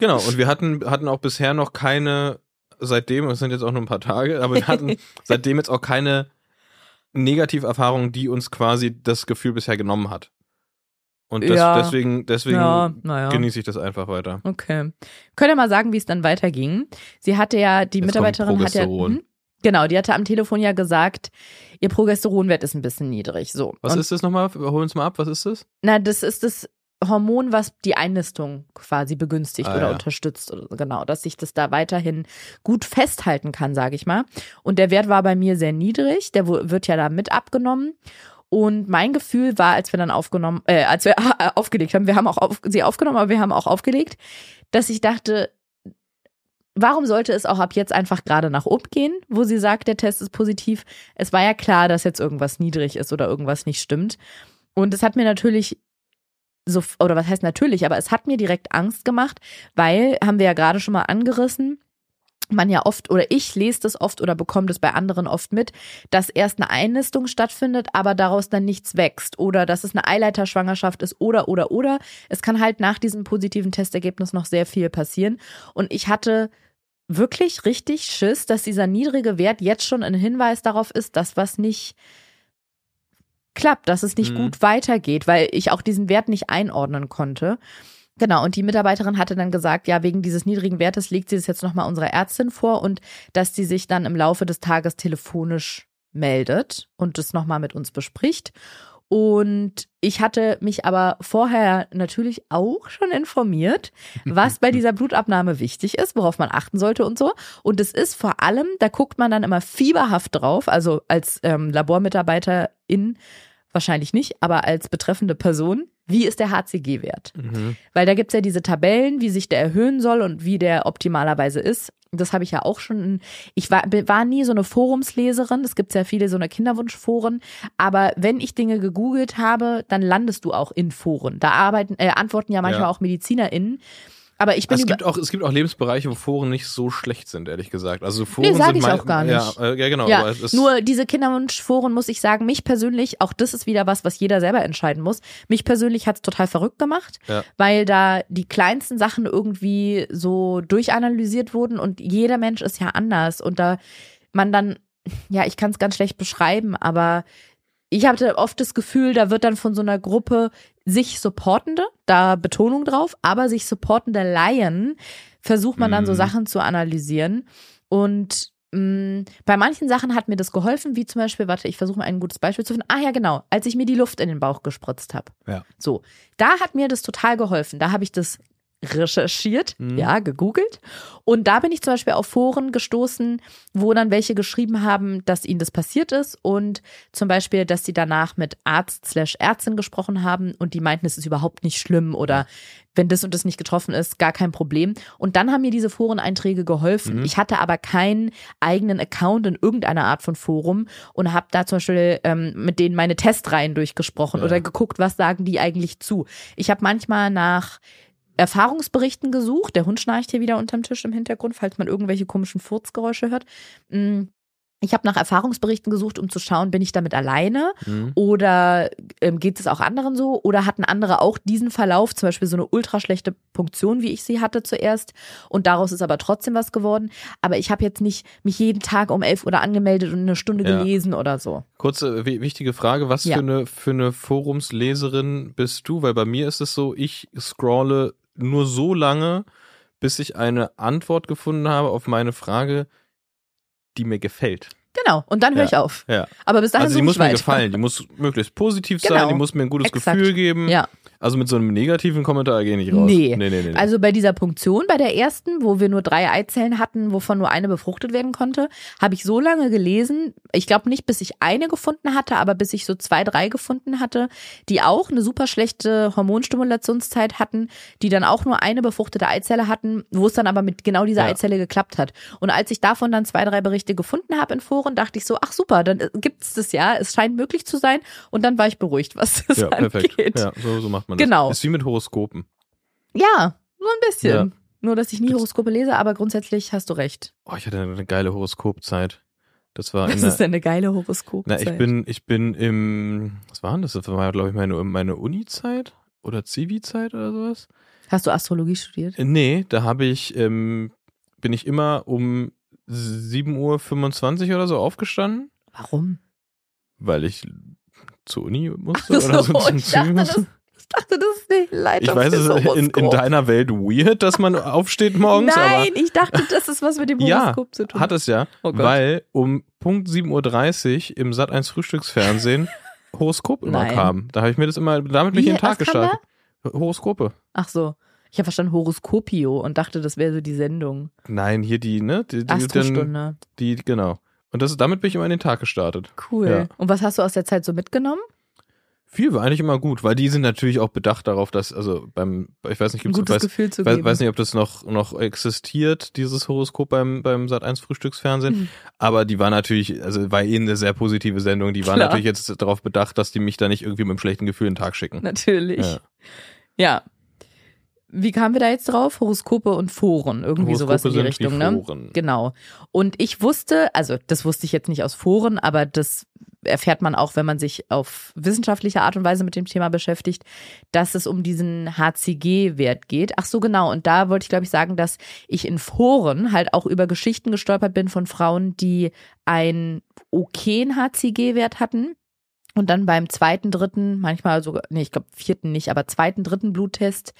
Genau, und wir hatten, hatten auch bisher noch keine, seitdem, es sind jetzt auch nur ein paar Tage, aber wir hatten seitdem jetzt auch keine Negativerfahrung, die uns quasi das Gefühl bisher genommen hat. Und das, Ja. deswegen, deswegen naja. genieße ich das einfach weiter. Okay. Könnt ihr mal sagen, wie es dann weiterging? Sie hatte ja, die Jetzt Mitarbeiterin hat ja. Progesteron. Mhm. Genau, die hatte am Telefon ja gesagt, ihr Progesteronwert ist ein bisschen niedrig. So. Was Und ist das nochmal? Hol uns mal ab, was ist das? Na, das ist das Hormon, was die Einnistung quasi begünstigt Ah, oder ja. unterstützt. Oder, genau, dass sich das da weiterhin gut festhalten kann, sage ich mal. Und der Wert war bei mir sehr niedrig. Der wird ja da mit abgenommen. Und mein Gefühl war, als wir dann aufgenommen, äh, als wir äh, aufgelegt haben, wir haben auch auf, sie aufgenommen, aber wir haben auch aufgelegt, dass ich dachte, warum sollte es auch ab jetzt einfach gerade nach oben gehen, wo sie sagt, der Test ist positiv? Es war ja klar, dass jetzt irgendwas niedrig ist oder irgendwas nicht stimmt. Und es hat mir natürlich so, oder was heißt natürlich, aber es hat mir direkt Angst gemacht, weil, haben wir ja gerade schon mal angerissen, man ja oft oder ich lese das oft oder bekomme das bei anderen oft mit, dass erst eine Einnistung stattfindet, aber daraus dann nichts wächst oder dass es eine Eileiterschwangerschaft ist oder oder oder. Es kann halt nach diesem positiven Testergebnis noch sehr viel passieren und ich hatte wirklich richtig Schiss, dass dieser niedrige Wert jetzt schon ein Hinweis darauf ist, dass was nicht klappt, dass es nicht Mhm. gut weitergeht, weil ich auch diesen Wert nicht einordnen konnte. Genau, und die Mitarbeiterin hatte dann gesagt, ja, wegen dieses niedrigen Wertes legt sie das jetzt nochmal unserer Ärztin vor und dass sie sich dann im Laufe des Tages telefonisch meldet und das nochmal mit uns bespricht. Und ich hatte mich aber vorher natürlich auch schon informiert, was bei dieser Blutabnahme wichtig ist, worauf man achten sollte und so. Und es ist vor allem, da guckt man dann immer fieberhaft drauf, also als ähm, Labormitarbeiterin wahrscheinlich nicht, aber als betreffende Person, wie ist der HCG-Wert? Mhm. Weil da gibt's ja diese Tabellen, wie sich der erhöhen soll und wie der optimalerweise ist. Das habe ich ja auch schon. Ich war, war nie so eine Forumsleserin. Es gibt ja viele so eine Kinderwunschforen. Aber wenn ich Dinge gegoogelt habe, dann landest du auch in Foren. Da arbeiten, äh, antworten ja manchmal Ja. auch MedizinerInnen. Aber ich bin Es gibt, auch, es gibt auch Lebensbereiche, wo Foren nicht so schlecht sind, ehrlich gesagt. Also Foren Nee, sag sind ich auch gar nicht. Ja, äh, ja genau. Ja, nur diese Kinderwunschforen muss ich sagen, mich persönlich, auch das ist wieder was, was jeder selber entscheiden muss. Mich persönlich hat's total verrückt gemacht, Ja. weil da die kleinsten Sachen irgendwie so durchanalysiert wurden und jeder Mensch ist ja anders und da man dann, ja, ich kann es ganz schlecht beschreiben, aber ich hatte oft das Gefühl, da wird dann von so einer Gruppe sich supportende, da Betonung drauf, aber sich supportende Laien versucht man dann so Mhm. Sachen zu analysieren. Und mh, bei manchen Sachen hat mir das geholfen, wie zum Beispiel, warte, ich versuche mal ein gutes Beispiel zu finden. Ah ja, genau, als ich mir die Luft in den Bauch gespritzt habe. Ja. So, da hat mir das total geholfen. Da habe ich das recherchiert, Mhm. ja, gegoogelt. Und da bin ich zum Beispiel auf Foren gestoßen, wo dann welche geschrieben haben, dass ihnen das passiert ist und zum Beispiel, dass sie danach mit Arzt slash Ärztin gesprochen haben und die meinten, es ist überhaupt nicht schlimm oder wenn das und das nicht getroffen ist, gar kein Problem. Und dann haben mir diese Foreneinträge geholfen. Mhm. Ich hatte aber keinen eigenen Account in irgendeiner Art von Forum und habe da zum Beispiel ähm, mit denen meine Testreihen durchgesprochen Ja. oder geguckt, was sagen die eigentlich zu. Ich habe manchmal nach Erfahrungsberichten gesucht. Der Hund schnarcht hier wieder unterm Tisch im Hintergrund, falls man irgendwelche komischen Furzgeräusche hört. Mm, Ich habe nach Erfahrungsberichten gesucht, um zu schauen, bin ich damit alleine Mhm. oder ähm, geht es auch anderen so? Oder hatten andere auch diesen Verlauf, zum Beispiel so eine ultra schlechte Punktion, wie ich sie hatte zuerst und daraus ist aber trotzdem was geworden. Aber ich habe jetzt nicht mich jeden Tag um 11 Uhr angemeldet und eine Stunde Ja. gelesen oder so. Kurze, wi- wichtige Frage. Was Ja. für eine, für eine Forumsleserin bist du? Weil bei mir ist es so, ich scrolle nur so lange, bis ich eine Antwort gefunden habe auf meine Frage, die mir gefällt. Genau, und dann höre Ja. ich auf. Ja. Aber bis dahin Also die muss mir weiter. gefallen, die muss möglichst positiv Genau. sein, die muss mir ein gutes Exakt. Gefühl geben. Ja. Also mit so einem negativen Kommentar gehe ich nicht raus. Nee. nee, nee, nee. Also bei dieser Punktion, bei der ersten, wo wir nur drei Eizellen hatten, wovon nur eine befruchtet werden konnte, habe ich so lange gelesen, ich glaube nicht, bis ich eine gefunden hatte, aber bis ich so zwei, drei gefunden hatte, die auch eine super schlechte Hormonstimulationszeit hatten, die dann auch nur eine befruchtete Eizelle hatten, wo es dann aber mit genau dieser Ja. Eizelle geklappt hat. Und als ich davon dann zwei, drei Berichte gefunden habe in Foren, dachte ich so, ach super, dann gibt es das ja, es scheint möglich zu sein. Und dann war ich beruhigt, was das ja, perfekt. angeht. Ja, so, so macht man Genau. das. Ist wie mit Horoskopen. Ja, so ein bisschen. Ja. Nur, dass ich nie Horoskope lese, aber grundsätzlich hast du recht. Oh, ich hatte eine geile Horoskopzeit. Das war Das ist eine geile Horoskop. Na, ich bin, ich bin im, was war denn das? Das war, glaube ich, meine, meine Uni-Zeit oder Zivi-Zeit oder sowas. Hast du Astrologie studiert? Äh, Nee, da habe ich, ähm, bin ich immer um 7.25 Uhr oder so aufgestanden, Warum? weil ich zur Uni musste so, oder so zum ich dachte, musste. Ich dachte, das ist eine Leitung Ich weiß, es ist in, in deiner Welt weird, dass man aufsteht morgens, Nein, ich dachte, das ist was mit dem Ja, Horoskop zu tun. hat es ja, Oh weil um Punkt 7.30 Uhr im Sat1 Frühstücksfernsehen Horoskop immer Nein. kam. Da habe ich mir das immer, damit bin ich Wie, in den Tag was gestartet. Horoskope. Ach so. Ich habe verstanden Horoskopio und dachte, das wäre so die Sendung. Nein, hier die, ne? Die, die, dann, Astrostunde. die genau. Und das, damit bin ich immer in den Tag gestartet. Cool. Ja. Und was hast du aus der Zeit so mitgenommen? Viel war eigentlich immer gut, weil die sind natürlich auch bedacht darauf, dass, also beim, ich weiß nicht, gibt's, gutes weiß, Gefühl zu weiß, geben. weiß nicht, ob das noch, noch existiert, dieses Horoskop beim, beim Sat1 Frühstücksfernsehen. Mhm. Aber die war natürlich, also war eh eine sehr positive Sendung. Die war natürlich jetzt darauf bedacht, dass die mich da nicht irgendwie mit einem schlechten Gefühl in den Tag schicken. Natürlich. Ja. Ja. Wie kamen wir da jetzt drauf? Horoskope und Foren, irgendwie sowas in die Richtung, ne? Foren. Genau. Und ich wusste, also das wusste ich jetzt nicht aus Foren, aber das erfährt man auch, wenn man sich auf wissenschaftliche Art und Weise mit dem Thema beschäftigt, dass es um diesen HCG-Wert geht. Ach so, genau. Und da wollte ich, glaube ich, sagen, dass ich in Foren halt auch über Geschichten gestolpert bin von Frauen, die einen okayen HCG-Wert hatten. Und dann beim zweiten, dritten, manchmal sogar, nee, ich glaube vierten nicht, aber zweiten, dritten Bluttest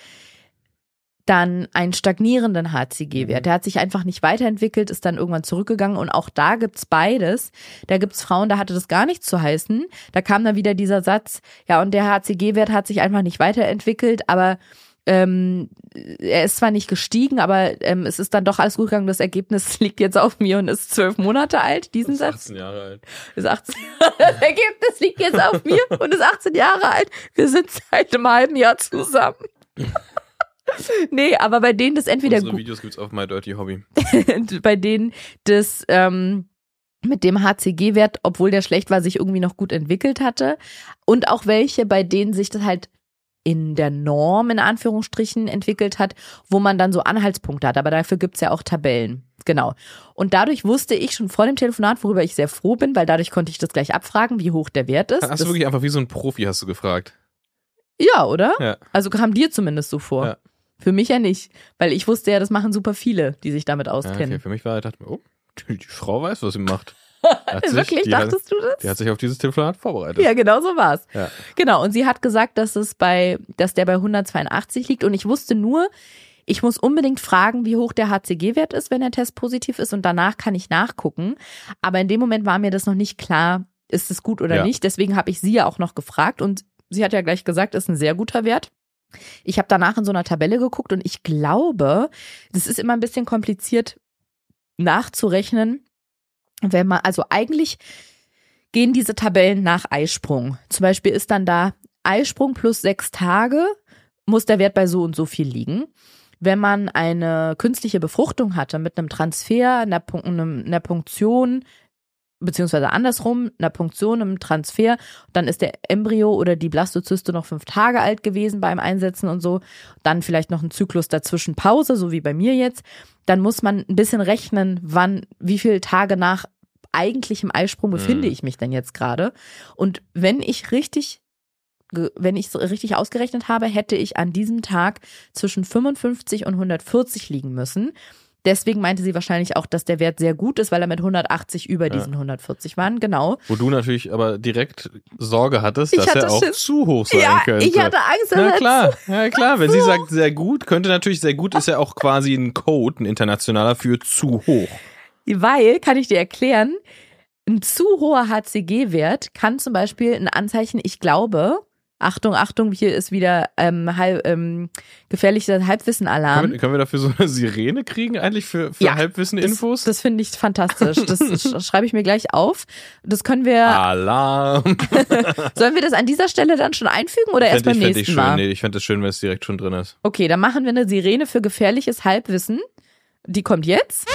dann einen stagnierenden HCG-Wert. Der hat sich einfach nicht weiterentwickelt, ist dann irgendwann zurückgegangen und auch da gibt's beides. Da gibt's Frauen, da hatte das gar nichts zu heißen. Da kam dann wieder dieser Satz, ja, und der HCG-Wert hat sich einfach nicht weiterentwickelt, aber ähm, er ist zwar nicht gestiegen, aber ähm, es ist dann doch alles gut gegangen. Das Ergebnis liegt jetzt auf mir und ist zwölf Monate alt, diesen ist Satz. 18 Jahre alt. Ist 18. Das Ergebnis liegt jetzt auf mir und ist 18 Jahre alt. Wir sind seit einem halben Jahr zusammen. nee, aber bei denen das entweder Unsere Videos gibt's auf My Dirty Hobby. bei denen das ähm, mit dem HCG-Wert, obwohl der schlecht war, sich irgendwie noch gut entwickelt hatte. Und auch welche, bei denen sich das halt in der Norm in Anführungsstrichen entwickelt hat, wo man dann so Anhaltspunkte hat. Aber dafür gibt's ja auch Tabellen. Genau. Und dadurch wusste ich schon vor dem Telefonat, worüber ich sehr froh bin, weil dadurch konnte ich das gleich abfragen, wie hoch der Wert ist. Hast das, du wirklich einfach wie so ein Profi hast du gefragt? ja, oder? Ja. Also kam dir zumindest so vor. Ja. Für mich ja nicht, weil ich wusste ja, das machen super viele, die sich damit auskennen. okay. Für mich war, ich dachte mir, oh, die, Frau weiß, was sie macht. Sich- Wirklich, die hat, dachtest du das? die hat sich auf dieses Telefonat vorbereitet. Ja, genau so war's. Ja. Genau. Und sie hat gesagt, dass es bei, dass der bei 182 liegt. Und ich wusste nur, ich muss unbedingt fragen, wie hoch der HCG-Wert ist, wenn der Test positiv ist. Und danach kann ich nachgucken. Aber in dem Moment war mir das noch nicht klar, ist es gut oder Ja. nicht. Deswegen habe ich sie ja auch noch gefragt. Und sie hat ja gleich gesagt, ist ein sehr guter Wert. Ich habe danach in so einer Tabelle geguckt und ich glaube, das ist immer ein bisschen kompliziert nachzurechnen, wenn man, also eigentlich gehen diese Tabellen nach Eisprung. Zum Beispiel ist dann da Eisprung plus sechs Tage, muss der Wert bei so und so viel liegen. Wenn man eine künstliche Befruchtung hatte mit einem Transfer, einer, Punk einer Punktion, beziehungsweise andersrum, einer Punktion, einem Transfer, dann ist der Embryo oder die Blastozyste noch fünf Tage alt gewesen beim Einsetzen und so. Dann vielleicht noch ein Zyklus dazwischen Pause, so wie bei mir jetzt. Dann muss man ein bisschen rechnen, wann, wie viele Tage nach eigentlichem Eisprung befinde Mhm. ich mich denn jetzt gerade. Und wenn ich richtig wenn ich so richtig ausgerechnet habe, hätte ich an diesem Tag zwischen 55 und 140 liegen müssen. Deswegen meinte sie wahrscheinlich auch, dass der Wert sehr gut ist, weil er mit 180 über Ja. diesen 140 waren. Genau. Wo du natürlich aber direkt Sorge hattest, Ich dass hatte er auch Schiss. zu hoch sein ja, könnte. ich hatte Angst, dass Na klar, ja klar. Wenn sie sagt sehr gut, könnte natürlich sehr gut ist ja auch quasi ein Code, ein internationaler für zu hoch. Weil, kann ich dir erklären, ein zu hoher HCG-Wert kann zum Beispiel ein Anzeichen, ich glaube, Achtung, Achtung, hier ist wieder ähm, halb, ähm, gefährlicher Halbwissen-Alarm. Können wir, können wir dafür so eine Sirene kriegen eigentlich für, für Ja, Halbwissen-Infos? Das, das finde ich fantastisch. Das sch- schreibe ich mir gleich auf. Das können wir. Alarm. Sollen wir das an dieser Stelle dann schon einfügen oder erst Fänd beim ich, nächsten ich schön. Mal? Nee, ich fände es schön, wenn es direkt schon drin ist. Okay, dann machen wir eine Sirene für gefährliches Halbwissen. Die kommt jetzt.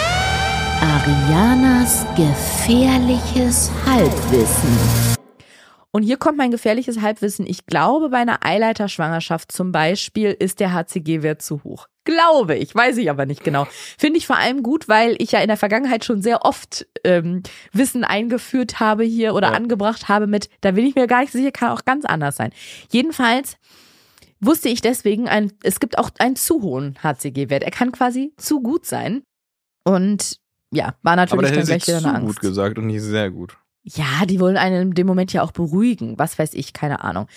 Arianas gefährliches Halbwissen. Und hier kommt mein gefährliches Halbwissen. Ich glaube, bei einer Eileiterschwangerschaft zum Beispiel ist der HCG-Wert zu hoch. Glaube ich, weiß ich aber nicht genau. Finde ich vor allem gut, weil ich ja in der Vergangenheit schon sehr oft ähm, Wissen eingeführt habe hier oder Ja. angebracht habe mit, da bin ich mir gar nicht sicher, kann auch ganz anders sein. Jedenfalls wusste ich deswegen, ein, es gibt auch einen zu hohen HCG-Wert. Er kann quasi zu gut sein. Und ja, war Aber natürlich da dann gleich wieder eine Angst. gut gesagt und nicht sehr gut. Ja, die wollen einen in dem Moment ja auch beruhigen. Was weiß ich, keine Ahnung.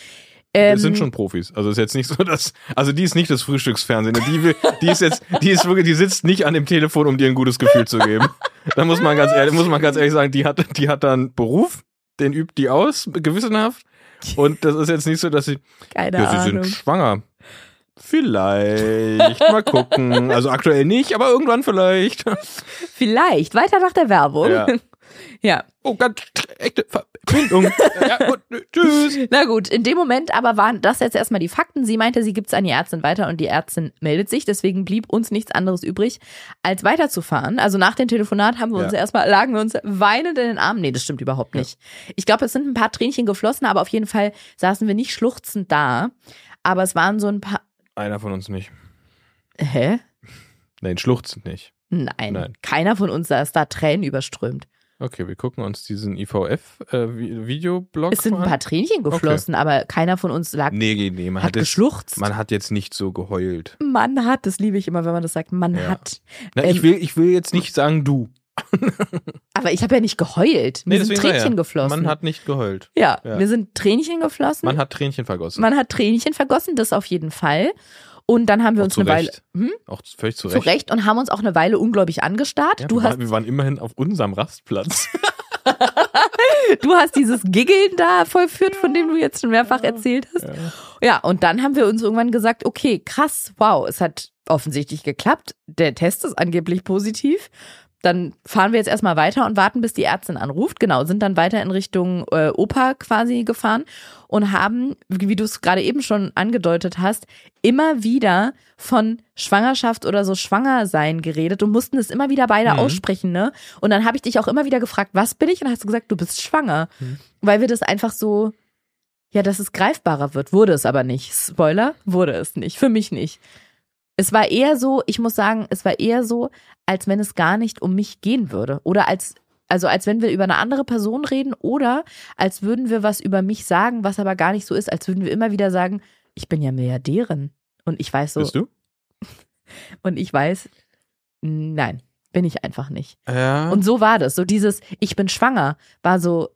Wir Ähm, sind schon Profis. Also ist jetzt nicht so, dass, also die ist nicht das Frühstücksfernsehen. Die, will, die ist jetzt, die ist wirklich, die sitzt nicht an dem Telefon, um dir ein gutes Gefühl zu geben. Da muss man ganz ehrlich, muss man ganz ehrlich sagen, die hat, die hat dann Beruf, den übt die aus, gewissenhaft. Und das ist jetzt nicht so, dass sie, keine ja, sie Ahnung. sind schwanger. Vielleicht, mal gucken. Also aktuell nicht, aber irgendwann vielleicht. Vielleicht. Weiter nach der Werbung. Ja. Ja. Oh, ganz echte Verbindung. Ja, gut, tschüss. Na gut, in dem Moment aber waren das jetzt erstmal die Fakten. Sie meinte, sie gibt es an die Ärztin weiter und die Ärztin meldet sich. Deswegen blieb uns nichts anderes übrig, als weiterzufahren. Also nach dem Telefonat haben wir uns Ja. erstmal, lagen wir uns weinend in den Armen. Nee, das stimmt überhaupt nicht. Ich glaube, es sind ein paar Tränchen geflossen, aber auf jeden Fall saßen wir nicht schluchzend da. Aber es waren so ein paar. Einer von uns nicht. Hä? Nein, schluchzend nicht. Nein. Nein. Keiner von uns saß da Tränen überströmt. Okay, wir gucken uns diesen IVF-Videoblog Es sind ein an. paar Tränchen geflossen, aber keiner von uns lag, Nee, nee, nee, man hat hat, jetzt, geschluchzt. man hat jetzt nicht so geheult. Man hat, das liebe ich immer, wenn man das sagt, man Ja. hat. Na, Ähm, ich, will, ich will jetzt nicht sagen du. Aber ich habe ja nicht geheult. Mir sind sag ich Tränchen ja, geflossen. Man hat nicht geheult. ja, Ja. mir sind Tränchen geflossen. Man hat Tränchen vergossen. Man hat Tränchen vergossen, das auf jeden Fall. Und dann haben wir Auch uns eine Weile Recht. hm, Auch völlig zu Recht. zurecht und haben uns auch eine Weile ungläubig angestarrt. Ja, du wir, hast waren, wir waren immerhin auf unserem Rastplatz. Du hast dieses Giggeln da vollführt, von dem du jetzt schon mehrfach erzählt hast. Ja. und dann haben wir uns irgendwann gesagt, okay, krass, wow, es hat offensichtlich geklappt. Der Test ist angeblich positiv. Dann fahren wir jetzt erstmal weiter und warten, bis die Ärztin anruft. Genau, sind dann weiter in Richtung äh, Opa quasi gefahren und haben, wie du es gerade eben schon angedeutet hast, immer wieder von Schwangerschaft oder so Schwangersein geredet und mussten es immer wieder beide Mhm. aussprechen, ne? Und dann habe ich dich auch immer wieder gefragt, was bin ich? Und hast du gesagt, du bist schwanger. Weil wir das einfach so, ja, dass es greifbarer wird. Wurde es aber nicht. Spoiler, wurde es nicht. Für mich nicht. Es war eher so, ich muss sagen, es war eher so, als wenn es gar nicht um mich gehen würde. Oder als, also als wenn wir über eine andere Person reden oder als würden wir was über mich sagen, was aber gar nicht so ist, als würden wir immer wieder sagen, ich bin ja Milliardärin. Und ich weiß so, Bist du? und ich weiß, nein, bin ich einfach nicht. Ja. Und so war das. So dieses, ich bin schwanger, war so,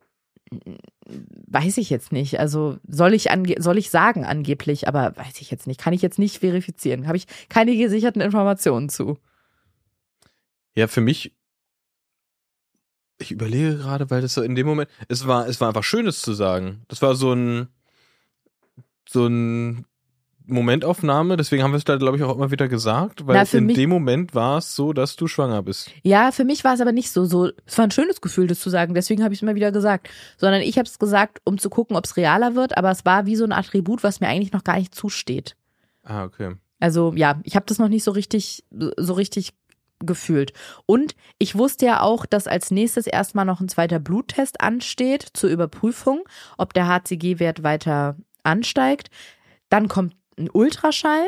weiß ich jetzt nicht. Also soll ich ange soll ich sagen angeblich, aber weiß ich jetzt nicht. Kann ich jetzt nicht verifizieren. Habe ich keine gesicherten Informationen zu. Ja, für mich, ich überlege gerade, weil das so in dem Moment, es war, es war einfach Schönes zu sagen. Das war so ein, so ein Momentaufnahme, deswegen haben wir es da, glaube ich, auch immer wieder gesagt, weil Na, in mich- dem Moment war es so, dass du schwanger bist. Ja, für mich war es aber nicht so. so es war ein schönes Gefühl, das zu sagen. Deswegen habe ich es immer wieder gesagt. Sondern ich habe es gesagt, um zu gucken, ob es realer wird. Aber es war wie so ein Attribut, was mir eigentlich noch gar nicht zusteht. Ah, okay. Also ja, ich habe das noch nicht so richtig, so richtig gefühlt. Und ich wusste ja auch, dass als nächstes erstmal noch ein zweiter Bluttest ansteht zur Überprüfung, ob der HCG-Wert weiter ansteigt. Dann kommt ein Ultraschall.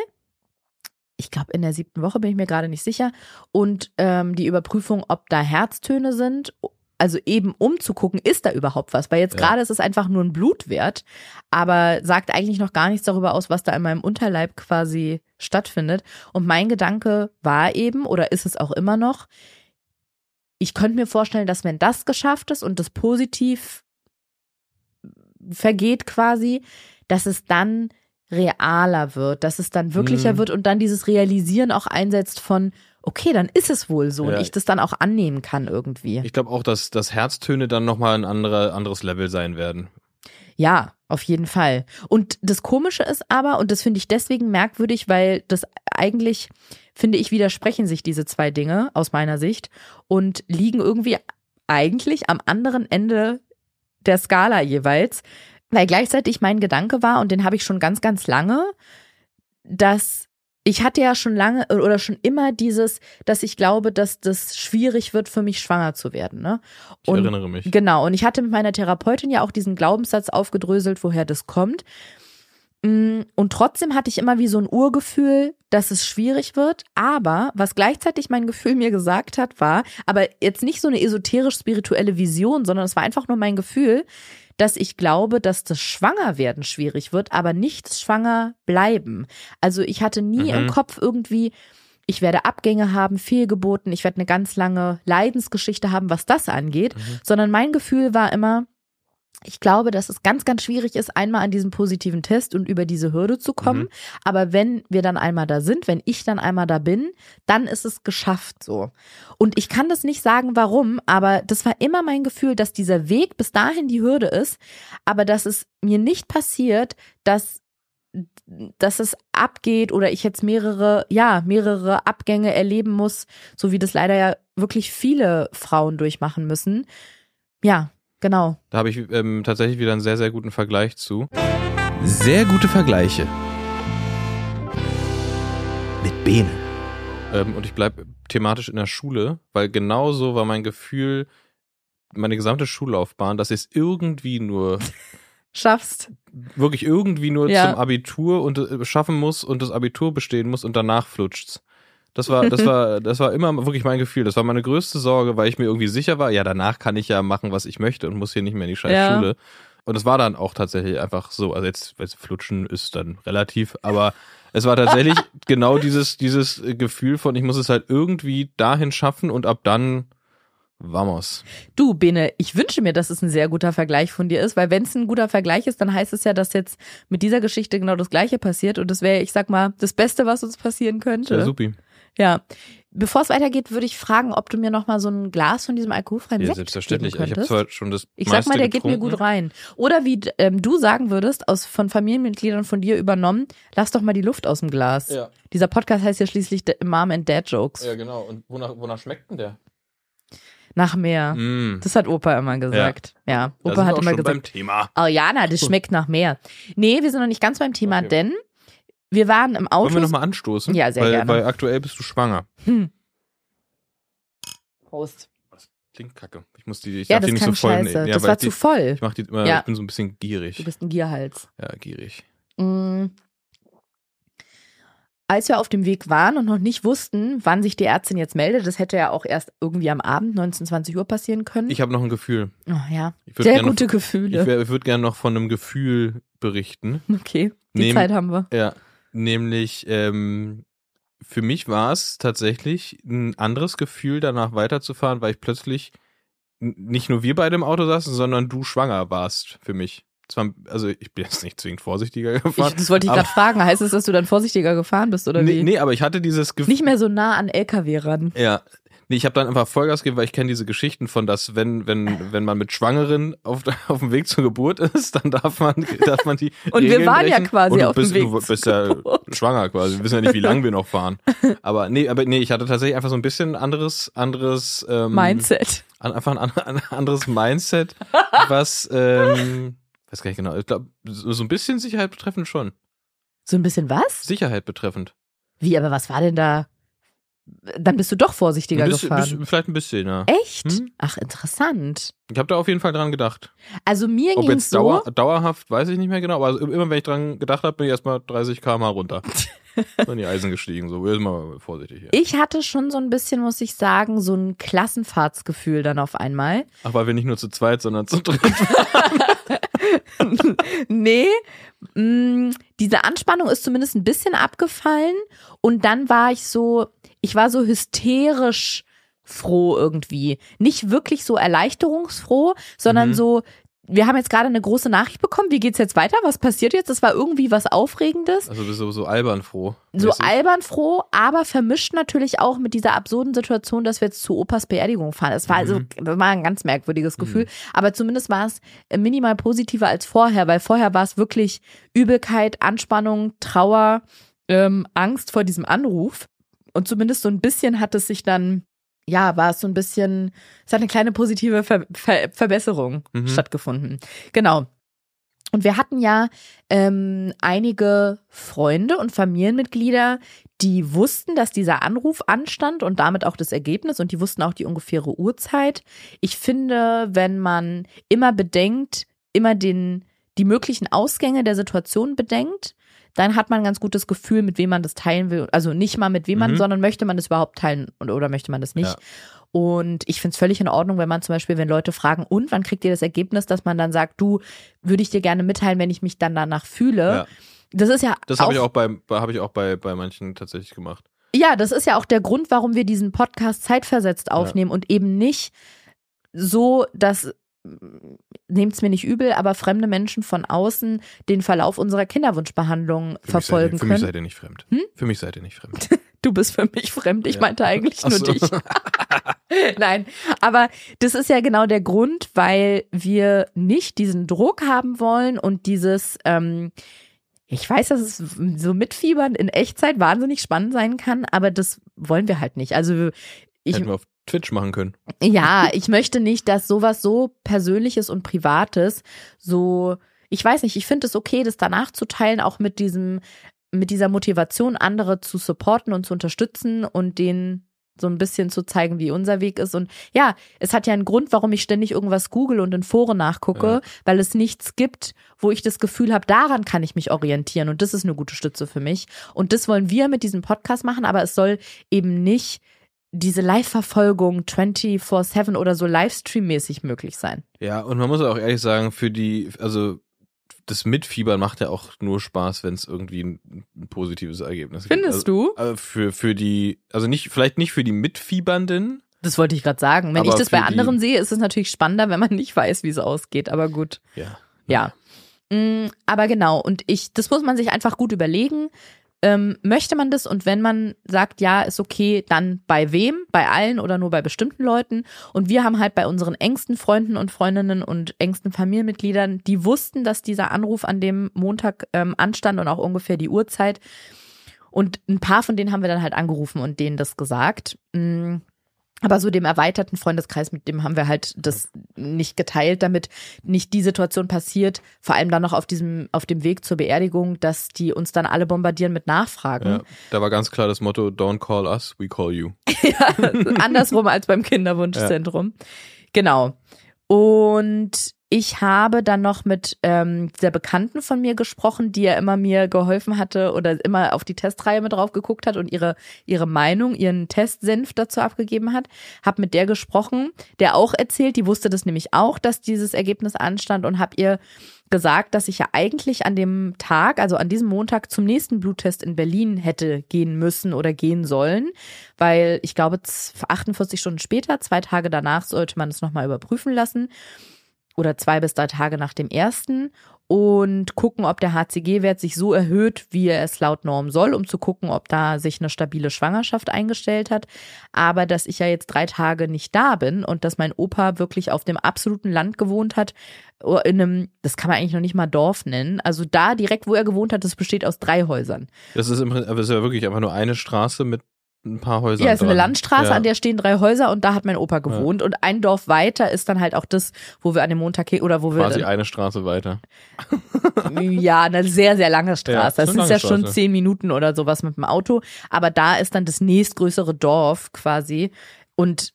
Ich glaube, in der siebten Woche bin ich mir gerade nicht sicher. Und ähm, die Überprüfung, ob da Herztöne sind. Also eben um zu gucken, ist da überhaupt was? Weil jetzt Ja. gerade ist es einfach nur ein Blutwert, aber sagt eigentlich noch gar nichts darüber aus, was da in meinem Unterleib quasi stattfindet. Und mein Gedanke war eben, oder ist es auch immer noch, ich könnte mir vorstellen, dass wenn das geschafft ist und das positiv vergeht quasi, dass es dann realer wird, dass es dann wirklicher Mhm. wird und dann dieses Realisieren auch einsetzt von, okay, dann ist es wohl so Ja. und ich das dann auch annehmen kann irgendwie. Ich glaube auch, dass, dass Herztöne dann nochmal ein andere, anderes Level sein werden. Ja, auf jeden Fall. Und das Komische ist aber, und das finde ich deswegen merkwürdig, weil das eigentlich, finde ich, widersprechen sich diese zwei Dinge aus meiner Sicht und liegen irgendwie eigentlich am anderen Ende der Skala jeweils, weil gleichzeitig mein Gedanke war, und den habe ich schon ganz, ganz lange, dass ich hatte ja schon lange oder schon immer dieses, dass ich glaube, dass das schwierig wird für mich schwanger zu werden. Ne? Ich Und- erinnere mich. Genau, und ich hatte mit meiner Therapeutin ja auch diesen Glaubenssatz aufgedröselt, woher das kommt. Mm, Und trotzdem hatte ich immer wie so ein Urgefühl, dass es schwierig wird. Aber was gleichzeitig mein Gefühl mir gesagt hat, war, aber jetzt nicht so eine esoterisch-spirituelle Vision, sondern es war einfach nur mein Gefühl, dass ich glaube, dass das Schwangerwerden schwierig wird, aber nicht Schwanger bleiben. Also ich hatte nie Mhm. im Kopf irgendwie, ich werde Abgänge haben, Fehlgeburten, ich werde eine ganz lange Leidensgeschichte haben, was das angeht, sondern mein Gefühl war immer, ich glaube, dass es ganz, ganz schwierig ist, einmal an diesen positiven Test und über diese Hürde zu kommen. Mhm. Aber wenn wir dann einmal da sind, wenn ich dann einmal da bin, dann ist es geschafft so. Und ich kann das nicht sagen, warum, aber das war immer mein Gefühl, dass dieser Weg bis dahin die Hürde ist, aber dass es mir nicht passiert, dass dass es abgeht oder ich jetzt mehrere, ja, mehrere Abgänge erleben muss, so wie das leider ja wirklich viele Frauen durchmachen müssen. Ja, genau. Da habe ich ähm, tatsächlich wieder einen sehr, sehr guten Vergleich zu. Sehr gute Vergleiche. Mit Bene. Ähm, und ich bleibe thematisch in der Schule, weil genauso war mein Gefühl, meine gesamte Schullaufbahn, dass ich es irgendwie nur, Schaffst. wirklich irgendwie nur Ja. zum Abitur und äh, schaffen muss und das Abitur bestehen muss und danach flutscht's. Das war, das war, das war immer wirklich mein Gefühl. Das war meine größte Sorge, weil ich mir irgendwie sicher war, ja, danach kann ich ja machen, was ich möchte und muss hier nicht mehr in die scheiß Ja. Schule. Und es war dann auch tatsächlich einfach so. Also jetzt, jetzt flutschen ist dann relativ, aber es war tatsächlich genau dieses, dieses Gefühl von, ich muss es halt irgendwie dahin schaffen und ab dann Vamos. Du, Bene, ich wünsche mir, dass es ein sehr guter Vergleich von dir ist, weil wenn es ein guter Vergleich ist, dann heißt es ja, dass jetzt mit dieser Geschichte genau das Gleiche passiert und das wäre, ich sag mal, das Beste, was uns passieren Ja, könnte. supi. Ja. Bevor es weitergeht, würde ich fragen, ob du mir noch mal so ein Glas von diesem alkoholfreien Ja, Sekt selbstverständlich. geben Ich habe könntest. zwar schon das Ich sag mal, der geht mir getrunken. gut rein. Oder wie ähm, du sagen würdest, aus von Familienmitgliedern von dir übernommen, lass doch mal die Luft aus dem Glas. Ja. Dieser Podcast heißt ja schließlich The Mom and Dad Jokes. Ja, genau. Und wonach, wonach schmeckt denn der? Nach mehr. Mm. Das hat Opa immer gesagt. Ja, Da Opa sind hat wir auch immer schon gesagt, beim Thema. oh Jana, das schmeckt nach mehr. Nee, wir sind noch nicht ganz beim Thema, Okay. denn wir waren im Auto. Wollen wir nochmal anstoßen? Ja, sehr weil, gerne. Weil aktuell bist du schwanger. Prost. Klingt kacke. Ich muss die, ich Ja, darf die das nicht so voll nehmen. Ja, das war die, zu voll. Ich mach die immer, Ja. ich bin so ein bisschen gierig. Du bist ein Gierhals. Ja, gierig. Mm. Als wir auf dem Weg waren und noch nicht wussten, wann sich die Ärztin jetzt meldet, das hätte ja auch erst irgendwie am Abend, 19, 20 Uhr passieren können. Ich habe noch ein Gefühl. oh, ja, sehr gerne gute noch, Gefühle. Ich, ich würde gerne noch von einem Gefühl berichten. okay, die Nehm- Zeit haben wir. Ja, nämlich ähm, für mich war es tatsächlich ein anderes Gefühl, danach weiterzufahren, weil ich plötzlich nicht nur wir beide im Auto saßen, sondern du schwanger warst für mich. Zwar, also ich bin jetzt nicht zwingend vorsichtiger gefahren. Ich, das wollte ich gerade fragen. Heißt es, dass du dann vorsichtiger gefahren bist oder nee, wie? nee, aber ich hatte dieses Gefühl. Nicht mehr so nah an LKW ran. Ja. Nee, ich habe dann einfach Vollgas gegeben, weil ich kenne diese Geschichten von, dass wenn, wenn, wenn man mit Schwangeren auf, auf dem Weg zur Geburt ist, dann darf man, darf man die. Und wir Regeln waren ja brechen. quasi Und du auf dem bist, Weg Du bist ja Geburt. schwanger quasi. Wir wissen ja nicht, wie lange wir noch fahren. Aber nee, aber nee, ich hatte tatsächlich einfach so ein bisschen anderes, anderes ähm, Mindset. an- einfach ein, ein anderes Mindset, was, ähm, weiß gar nicht genau, ich glaube, so ein bisschen Sicherheit betreffend schon. So ein bisschen was? Sicherheit betreffend. Wie, aber was war denn da? Dann bist du doch vorsichtiger Ein bisschen, gefahren. bisschen, vielleicht ein bisschen, ja. Echt? Hm? Ach, interessant. Ich habe da auf jeden Fall dran gedacht. Also mir ging jetzt so. dauer, dauerhaft, weiß ich nicht mehr genau, aber immer wenn ich dran gedacht habe, bin ich erstmal 30 km runter. in die Eisen gestiegen, so. Jetzt mal vorsichtig hier. Ich hatte schon so ein bisschen, muss ich sagen, so ein Klassenfahrtsgefühl dann auf einmal. Ach, weil wir nicht nur zu zweit, sondern zu dritt. nee, mh, diese Anspannung ist zumindest ein bisschen abgefallen und dann war ich so, ich war so hysterisch froh irgendwie. Nicht wirklich so erleichterungsfroh, sondern Mhm. so, wir haben jetzt gerade eine große Nachricht bekommen, wie geht's jetzt weiter? Was passiert jetzt? Das war irgendwie was Aufregendes. Also bist du so albern froh. So mäßig. albern froh, aber vermischt natürlich auch mit dieser absurden Situation, dass wir jetzt zu Opas Beerdigung fahren. Es war also, Mhm. das war ein ganz merkwürdiges Gefühl. Aber zumindest war es äh, minimal positiver als vorher, weil vorher war es wirklich Übelkeit, Anspannung, Trauer, ähm, Angst vor diesem Anruf. Und zumindest so ein bisschen hat es sich dann, ja, war es so ein bisschen, es hat eine kleine positive Ver Ver Verbesserung Mhm. stattgefunden. Genau. Und wir hatten ja ähm, einige Freunde und Familienmitglieder, die wussten, dass dieser Anruf anstand und damit auch das Ergebnis und die wussten auch die ungefähre Uhrzeit. Ich finde, wenn man immer bedenkt, immer den, die möglichen Ausgänge der Situation bedenkt, dann hat man ein ganz gutes Gefühl, mit wem man das teilen will. Also nicht mal mit wem man, Mhm. sondern möchte man das überhaupt teilen oder, oder möchte man das nicht. Ja. Und ich finde es völlig in Ordnung, wenn man zum Beispiel, wenn Leute fragen, und wann kriegt ihr das Ergebnis, dass man dann sagt, du, würde ich dir gerne mitteilen, wenn ich mich dann danach fühle. Ja. Das ist ja Das habe ich auch bei, habe ich auch bei, bei manchen tatsächlich gemacht. ja, das ist ja auch der Grund, warum wir diesen Podcast zeitversetzt aufnehmen und eben nicht so, dass nehmt's mir nicht übel, aber fremde Menschen von außen den Verlauf unserer Kinderwunschbehandlung Für verfolgen mich seid ihr, Für mich können. seid ihr nicht fremd. Hm? Für mich seid ihr nicht fremd. Du bist für mich fremd. Ich Ja. meinte eigentlich nur so. dich. Nein, aber das ist ja genau der Grund, weil wir nicht diesen Druck haben wollen und dieses, ähm, ich weiß, dass es so mitfiebern in Echtzeit wahnsinnig spannend sein kann, aber das wollen wir halt nicht. Also ich, Hätten wir auf Twitch machen können. ja, ich möchte nicht, dass sowas so Persönliches und Privates so, ich weiß nicht, ich finde es okay, das danach zu teilen, auch mit diesem, mit dieser Motivation, andere zu supporten und zu unterstützen und denen so ein bisschen zu zeigen, wie unser Weg ist. Und ja, es hat ja einen Grund, warum ich ständig irgendwas google und in Foren nachgucke, Ja. weil es nichts gibt, wo ich das Gefühl habe, daran kann ich mich orientieren. Und das ist eine gute Stütze für mich. Und das wollen wir mit diesem Podcast machen, aber es soll eben nicht diese Live-Verfolgung 24-7 oder so Livestream-mäßig möglich sein. Ja, und man muss auch ehrlich sagen, für die, also das Mitfiebern macht ja auch nur Spaß, wenn es irgendwie ein, ein positives Ergebnis gibt. Findest also, du? Also für, für die, also nicht, vielleicht nicht für die Mitfiebernden, Das wollte ich gerade sagen. Wenn ich das bei die- anderen sehe, ist es natürlich spannender, wenn man nicht weiß, wie es ausgeht. Aber gut. Ja. Ja. Mm, Aber genau, und ich, das muss man sich einfach gut überlegen. Ähm, möchte man das und wenn man sagt, ja, ist okay, dann bei wem? Bei allen oder nur bei bestimmten Leuten? Und wir haben halt bei unseren engsten Freunden und Freundinnen und engsten Familienmitgliedern, die wussten, dass dieser Anruf an dem Montag ähm, anstand und auch ungefähr die Uhrzeit. Und ein paar von denen haben wir dann halt angerufen und denen das gesagt. Mm, Aber so dem erweiterten Freundeskreis, mit dem haben wir halt das nicht geteilt, damit nicht die Situation passiert, vor allem dann noch auf diesem, auf dem Weg zur Beerdigung, dass die uns dann alle bombardieren mit Nachfragen. Ja, da war ganz klar das Motto, don't call us, we call you. Andersrum als beim Kinderwunschzentrum. Genau. Und ich habe dann noch mit ähm, der Bekannten von mir gesprochen, die ja immer mir geholfen hatte oder immer auf die Testreihe mit drauf geguckt hat und ihre, ihre Meinung, ihren Testsenf dazu abgegeben hat. Hab mit der gesprochen, der auch erzählt, die wusste das nämlich auch, dass dieses Ergebnis anstand und hab ihr gesagt, dass ich ja eigentlich an dem Tag, also an diesem Montag zum nächsten Bluttest in Berlin hätte gehen müssen oder gehen sollen, weil ich glaube, z- 48 Stunden später, zwei Tage danach, sollte man es nochmal überprüfen lassen oder zwei bis drei Tage nach dem ersten und gucken, ob der HCG-Wert sich so erhöht, wie er es laut Norm soll, um zu gucken, ob da sich eine stabile Schwangerschaft eingestellt hat. Aber dass ich ja jetzt drei Tage nicht da bin und dass mein Opa wirklich auf dem absoluten Land gewohnt hat, oh, in einem, das kann man eigentlich noch nicht mal Dorf nennen. Also da direkt, wo er gewohnt hat, das besteht aus drei Häusern. Das ist, im, es ist ja wirklich einfach nur eine Straße mit ein paar Häusern. Ja, es ist eine dran. Landstraße, ja. an der stehen drei Häuser und da hat mein Opa gewohnt. Und ein Dorf weiter ist dann halt auch das, wo wir an dem Montag hin, oder wo wir Quasi eine Straße weiter. Ja, eine sehr, sehr lange Straße. Ja, das ist ja schon zehn Minuten oder sowas mit dem Auto. Aber da ist dann das nächstgrößere Dorf quasi. Und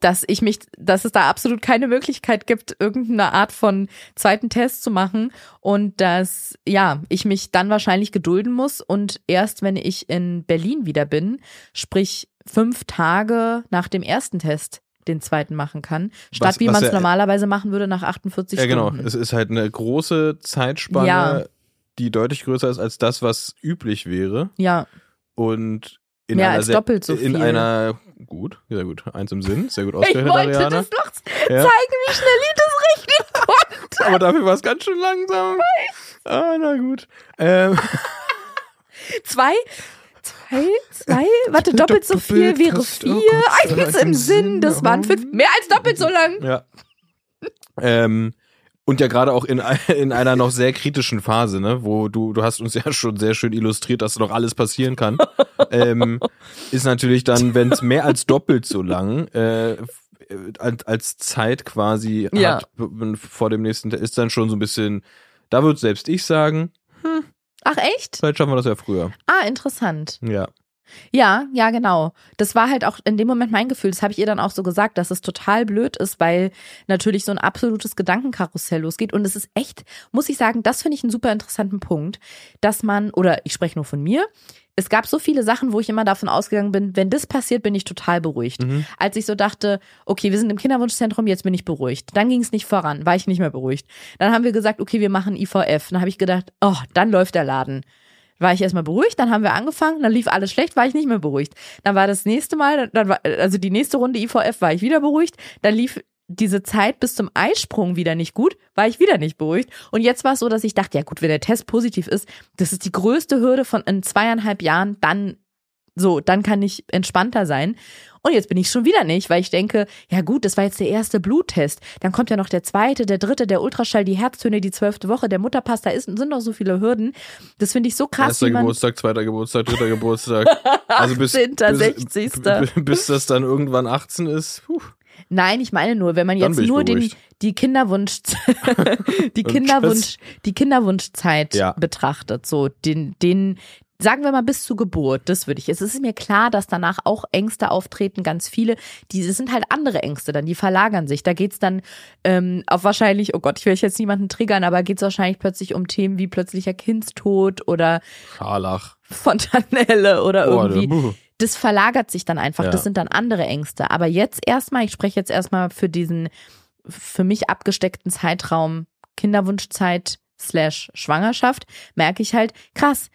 dass ich mich, dass es da absolut keine Möglichkeit gibt, irgendeine Art von zweiten Test zu machen und dass, ja, ich mich dann wahrscheinlich gedulden muss und erst wenn ich in Berlin wieder bin, sprich fünf Tage nach dem ersten Test den zweiten machen kann, statt Was- wie man es ja- normalerweise machen würde nach 48 Ja, genau. Stunden. Es ist halt eine große Zeitspanne, Ja. die deutlich größer ist als das, was üblich wäre. Ja, Und in Mehr einer als doppelt so In viel. einer, gut, sehr gut, eins im Sinn, sehr gut ich ausgerechnet, wollte Ariana. das doch Ja. zeigen, wie schnell ich das rechnen konnte. Aber dafür war es ganz schön langsam. Ah, na gut. Ähm, Zwei, zwei, zwei, warte, doppelt so viel wäre vier. oh Gott, Eins im Sinn, das waren fünf, mehr als doppelt so lang. ja. Ähm, und ja gerade auch in, in einer noch sehr kritischen Phase, ne, wo du, du hast uns ja schon sehr schön illustriert, dass noch alles passieren kann, ähm, ist natürlich dann, wenn es mehr als doppelt so lang äh, äh, als, als Zeit quasi Ja. hat vor dem nächsten, ist dann schon so ein bisschen, da würde selbst ich sagen, Ach echt? vielleicht schaffen wir das ja früher. Ah, interessant. Ja. Ja, ja, genau. Das war halt auch in dem Moment mein Gefühl. Das habe ich ihr dann auch so gesagt, dass es total blöd ist, weil natürlich so ein absolutes Gedankenkarussell losgeht. Und es ist echt, muss ich sagen, das finde ich einen super interessanten Punkt, dass man, oder ich spreche nur von mir, es gab so viele Sachen, wo ich immer davon ausgegangen bin, wenn das passiert, bin ich total beruhigt. Mhm. Als ich so dachte, okay, wir sind im Kinderwunschzentrum, jetzt bin ich beruhigt. Dann ging es nicht voran, war ich nicht mehr beruhigt. Dann haben wir gesagt, okay, wir machen IVF. Dann habe ich gedacht, oh, dann läuft der Laden war ich erstmal beruhigt, dann haben wir angefangen, dann lief alles schlecht, war ich nicht mehr beruhigt. Dann war das nächste Mal, dann war, also die nächste Runde IVF war ich wieder beruhigt, dann lief diese Zeit bis zum Eisprung wieder nicht gut, war ich wieder nicht beruhigt. Und jetzt war es so, dass ich dachte, ja gut, wenn der Test positiv ist, das ist die größte Hürde von in zweieinhalb Jahren, dann so, dann kann ich entspannter sein. Und jetzt bin ich schon wieder nicht, weil ich denke, ja gut, das war jetzt der erste Bluttest. Dann kommt ja noch der zweite, der dritte, der Ultraschall, die Herztöne, die zwölfte Woche, der Mutterpass, da ist, sind noch so viele Hürden. Das finde ich so krass, Erster. Geburtstag, zweiter Geburtstag, dritter Geburtstag. Also bis, 18., bis, 60.. bis, das dann irgendwann 18 ist. Puh. Nein, ich meine nur, wenn man jetzt nur den, die Kinderwunsch, die Kinderwunsch, die Kinderwunschzeit Ja. betrachtet, so den, den, sagen wir mal bis zur Geburt, das würde ich. Es ist mir klar, dass danach auch Ängste auftreten, ganz viele. Die das sind halt andere Ängste dann, die verlagern sich. Da geht's dann ähm, auf wahrscheinlich, oh Gott, ich will jetzt niemanden triggern, aber geht's wahrscheinlich plötzlich um Themen wie plötzlicher Kindstod oder Scharlach. Fontanelle oder Oh, irgendwie das verlagert sich dann einfach. Ja. Das sind dann andere Ängste. Aber jetzt erstmal, ich spreche jetzt erstmal für diesen für mich abgesteckten Zeitraum Kinderwunschzeit slash Schwangerschaft, merke ich halt, krass,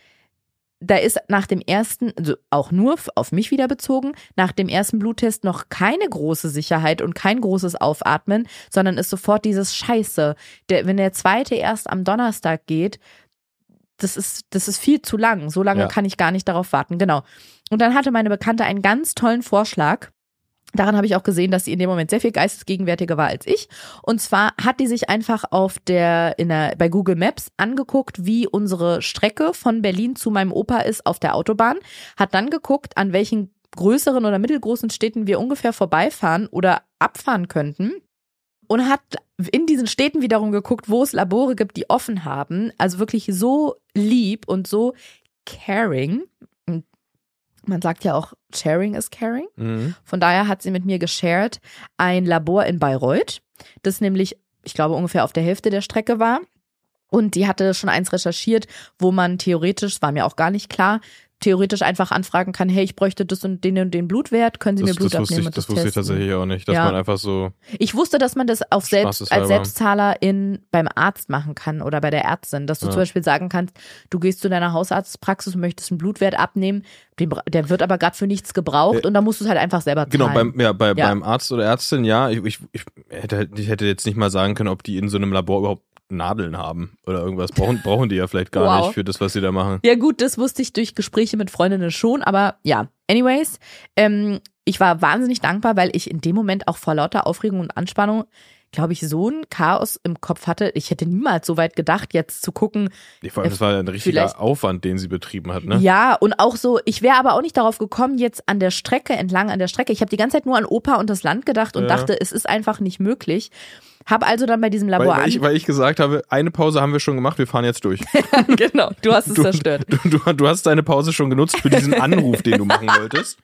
da ist nach dem ersten, also auch nur auf mich wieder bezogen, nach dem ersten Bluttest noch keine große Sicherheit und kein großes Aufatmen, sondern ist sofort dieses Scheiße. Der, wenn der zweite erst am Donnerstag geht, das ist, das ist viel zu lang. So lange Ja. kann ich gar nicht darauf warten. Genau. Und dann hatte meine Bekannte einen ganz tollen Vorschlag. Daran habe ich auch gesehen, dass sie in dem Moment sehr viel geistesgegenwärtiger war als ich. Und zwar hat die sich einfach auf der, in der, bei Google Maps angeguckt, wie unsere Strecke von Berlin zu meinem Opa ist auf der Autobahn, hat dann geguckt, an welchen größeren oder mittelgroßen Städten wir ungefähr vorbeifahren oder abfahren könnten und hat in diesen Städten wiederum geguckt, wo es Labore gibt, die offen haben. Also wirklich so lieb und so caring. Man sagt ja auch, sharing is caring. Mhm. Von daher hat sie mit mir geshared ein Labor in Bayreuth, das nämlich, ich glaube, ungefähr auf der Hälfte der Strecke war. Und die hatte schon eins recherchiert, wo man theoretisch, war mir auch gar nicht klar, theoretisch einfach anfragen kann, hey, ich bräuchte das und den und den Blutwert, können Sie Das, mir Blut das wusste abnehmen ich, das das wusste ich testen? tatsächlich auch nicht, dass Ja. man einfach so. Ich wusste, dass man das auf selbst, als. Selbstzahler in, beim Arzt machen kann oder bei der Ärztin, dass du Ja. zum Beispiel sagen kannst, du gehst zu deiner Hausarztpraxis und möchtest einen Blutwert abnehmen, den, der wird aber gerade für nichts gebraucht Äh, und dann musst du es halt einfach selber Genau, zahlen. beim, ja, bei, Ja. beim Arzt oder Ärztin, ja. Ich, ich, ich, hätte, halt- ich hätte jetzt nicht mal sagen können, ob die in so einem Labor überhaupt Nadeln haben oder irgendwas. Brauchen, brauchen die ja vielleicht gar Wow. nicht für das, was sie da machen. Ja gut, das wusste ich durch Gespräche mit Freundinnen schon, aber ja, anyways, ähm, ich war wahnsinnig dankbar, weil ich in dem Moment auch vor lauter Aufregung und Anspannung, glaube ich, so ein Chaos im Kopf hatte. Ich hätte niemals so weit gedacht, jetzt zu gucken, Ich, vor allem, das war ja ein richtiger Vielleicht- Aufwand, den sie betrieben hat, ne? Ja, und auch so, ich wäre aber auch nicht darauf gekommen, jetzt an der Strecke, entlang an der Strecke. Ich habe die ganze Zeit nur an Opa und das Land gedacht und Ja. dachte, es ist einfach nicht möglich. Hab also dann bei diesem Weil, Labor weil, ich, an. weil ich gesagt habe, eine Pause haben wir schon gemacht, wir fahren jetzt durch. genau, du hast es Du, zerstört. du, du, du hast deine Pause schon genutzt für diesen Anruf, den du machen wolltest.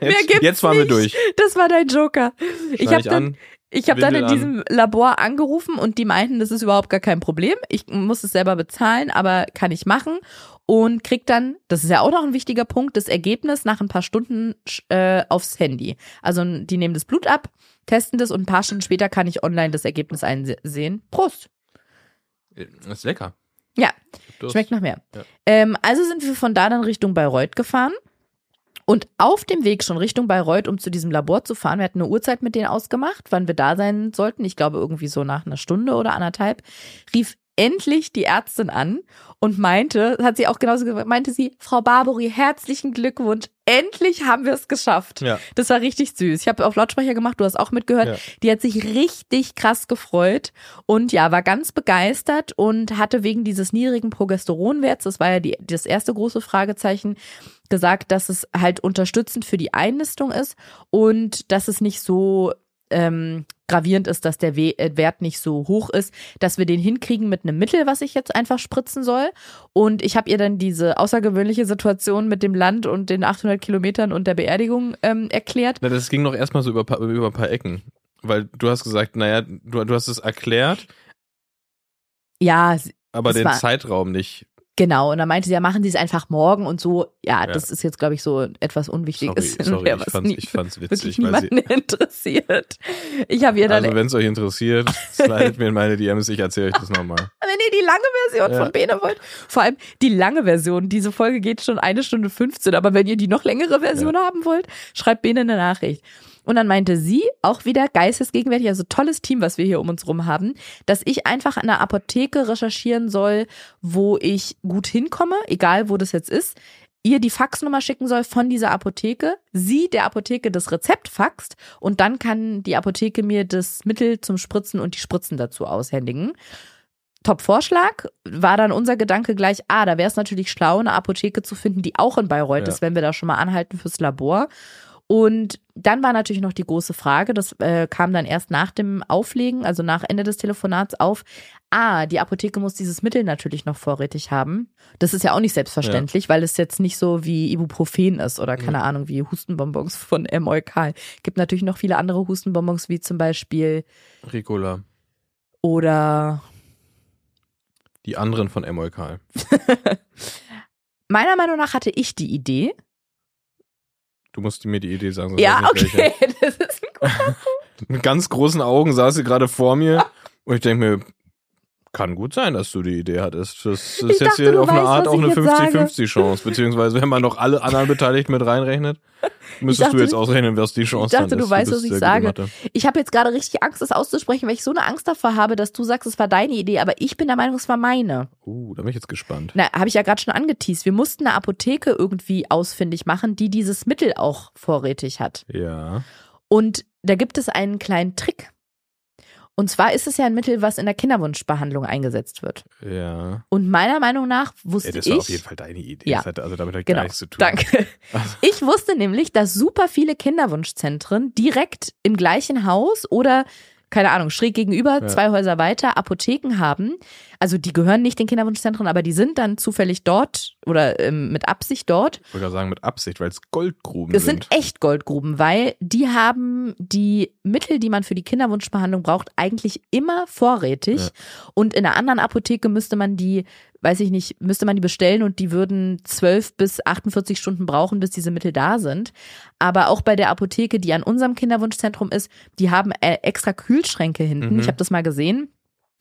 Mehr Jetzt, gibt's jetzt waren wir nicht. durch. Das war dein Joker. Ich Schneid habe dann, an. Ich hab dann in diesem Labor angerufen und die meinten, das ist überhaupt gar kein Problem. Ich muss es selber bezahlen, aber kann ich machen. Und krieg dann, das ist ja auch noch ein wichtiger Punkt, das Ergebnis nach ein paar Stunden äh, aufs Handy. Also die nehmen das Blut ab, testen das und ein paar Stunden später kann ich online das Ergebnis einsehen. Prost. Das ist lecker. Ja, Schmeckt nach mehr. Ja. Ähm, also sind wir von da dann Richtung Bayreuth gefahren. Und auf dem Weg schon Richtung Bayreuth, um zu diesem Labor zu fahren, wir hatten eine Uhrzeit mit denen ausgemacht, wann wir da sein sollten. Ich glaube irgendwie so nach einer Stunde oder anderthalb. Rief endlich die Ärztin an und meinte, hat sie auch genauso gesagt, meinte sie, Frau Barbary, herzlichen Glückwunsch. Endlich haben wir es geschafft. Ja. Das war richtig süß. Ich habe auf Lautsprecher gemacht, du hast auch mitgehört. Ja. Die hat sich richtig krass gefreut und ja, war ganz begeistert und hatte wegen dieses niedrigen Progesteronwerts, das war ja die, das erste große Fragezeichen, gesagt, dass es halt unterstützend für die Einnistung ist und dass es nicht so ähm, gravierend ist, dass der äh, Wert nicht so hoch ist, dass wir den hinkriegen mit einem Mittel, was ich jetzt einfach spritzen soll. Und ich habe ihr dann diese außergewöhnliche Situation mit dem Land und den 800 Kilometern und der Beerdigung ähm, erklärt. Na, das ging noch erstmal so über, paar- über ein paar Ecken. Weil du hast gesagt, naja, du, du hast es erklärt, Ja, aber den Zeitraum nicht. Genau, und dann meinte sie, ja, machen Sie es einfach morgen und so. Ja, Ja. das ist jetzt, glaube ich, so etwas Sorry, Unwichtiges. sorry Wer ich, fand's, nie- ich fand's witzig. Weil sie, interessiert. Ich habe ihr dann, also wenn es euch interessiert, slidet mir in meine DMs, ich erzähle euch das nochmal. wenn ihr die lange Version Ja. von Bene wollt, vor allem die lange Version, diese Folge geht schon eine Stunde 15, aber wenn ihr die noch längere Version haben wollt, schreibt Bene eine Nachricht. Und dann meinte sie, auch wieder geistesgegenwärtig, also tolles Team, was wir hier um uns rum haben, dass ich einfach an der Apotheke recherchieren soll, wo ich gut hinkomme, egal wo das jetzt ist, ihr die Faxnummer schicken soll von dieser Apotheke, sie der Apotheke das Rezept faxt und dann kann die Apotheke mir das Mittel zum Spritzen und die Spritzen dazu aushändigen. Top-Vorschlag war dann unser Gedanke gleich, ah, da wäre es natürlich schlau, eine Apotheke zu finden, die auch in Bayreuth Ja. ist, wenn wir da schon mal anhalten fürs Labor. Und dann war natürlich noch die große Frage, das äh, kam dann erst nach dem Auflegen, also nach Ende des Telefonats auf. Ah, die Apotheke muss dieses Mittel natürlich noch vorrätig haben. Das ist ja auch nicht selbstverständlich, weil es jetzt nicht so wie Ibuprofen ist oder keine Ahnung, wie Hustenbonbons von Moikal. Gibt natürlich noch viele andere Hustenbonbons, wie zum Beispiel Ricola. oder Die anderen von Emoikal. meiner Meinung nach hatte ich die Idee. Du musst mir die Idee sagen. Ja, okay, das ist ein guter welche. Mit ganz großen Augen saß sie gerade vor mir und ich denke mir, Kann gut sein, dass du die Idee hattest. Das ist Ich jetzt dachte, hier du auf eine weißt, Art auch ich eine jetzt sage. 50-50 Chance. Beziehungsweise, wenn man noch alle anderen Beteiligten mit reinrechnet, müsstest dachte, du jetzt ausrechnen, was die Chance dachte, dann du ist. weißt, was ich sage. Ich habe jetzt gerade richtig Angst, das auszusprechen, weil ich so eine Angst davor habe, dass du sagst, es war deine Idee, aber ich bin der Meinung, es war meine. Uh, da bin ich jetzt gespannt. Na, habe ich ja gerade schon angeteased. Wir mussten eine Apotheke irgendwie ausfindig machen, die dieses Mittel auch vorrätig hat. Ja. Und da gibt es einen kleinen Trick. Und zwar ist es ja ein Mittel, was in der Kinderwunschbehandlung eingesetzt wird. Ja. Und meiner Meinung nach ja wusste das ich. war auf jeden Fall deine Idee. Ja. Das hatte also damit hat Genau, gar nichts zu tun. Danke. Also- Ich wusste nämlich, dass super viele Kinderwunschzentren direkt im gleichen Haus oder keine Ahnung, schräg gegenüber, Ja. zwei Häuser weiter, Apotheken haben. Also die gehören nicht den Kinderwunschzentren, aber die sind dann zufällig dort oder ähm, mit Absicht dort. Ich gerade sagen, mit Absicht, weil es Goldgruben Es sind sind. echt Goldgruben, weil die haben die Mittel, die man für die Kinderwunschbehandlung braucht, eigentlich immer vorrätig. Ja. Und in einer anderen Apotheke müsste man die, weiß ich nicht, müsste man die bestellen und die würden 12 bis 48 Stunden brauchen, bis diese Mittel da sind. Aber auch bei der Apotheke, die an unserem Kinderwunschzentrum ist, die haben äh, extra Kühlschränke hinten. Mhm. Ich habe das mal gesehen.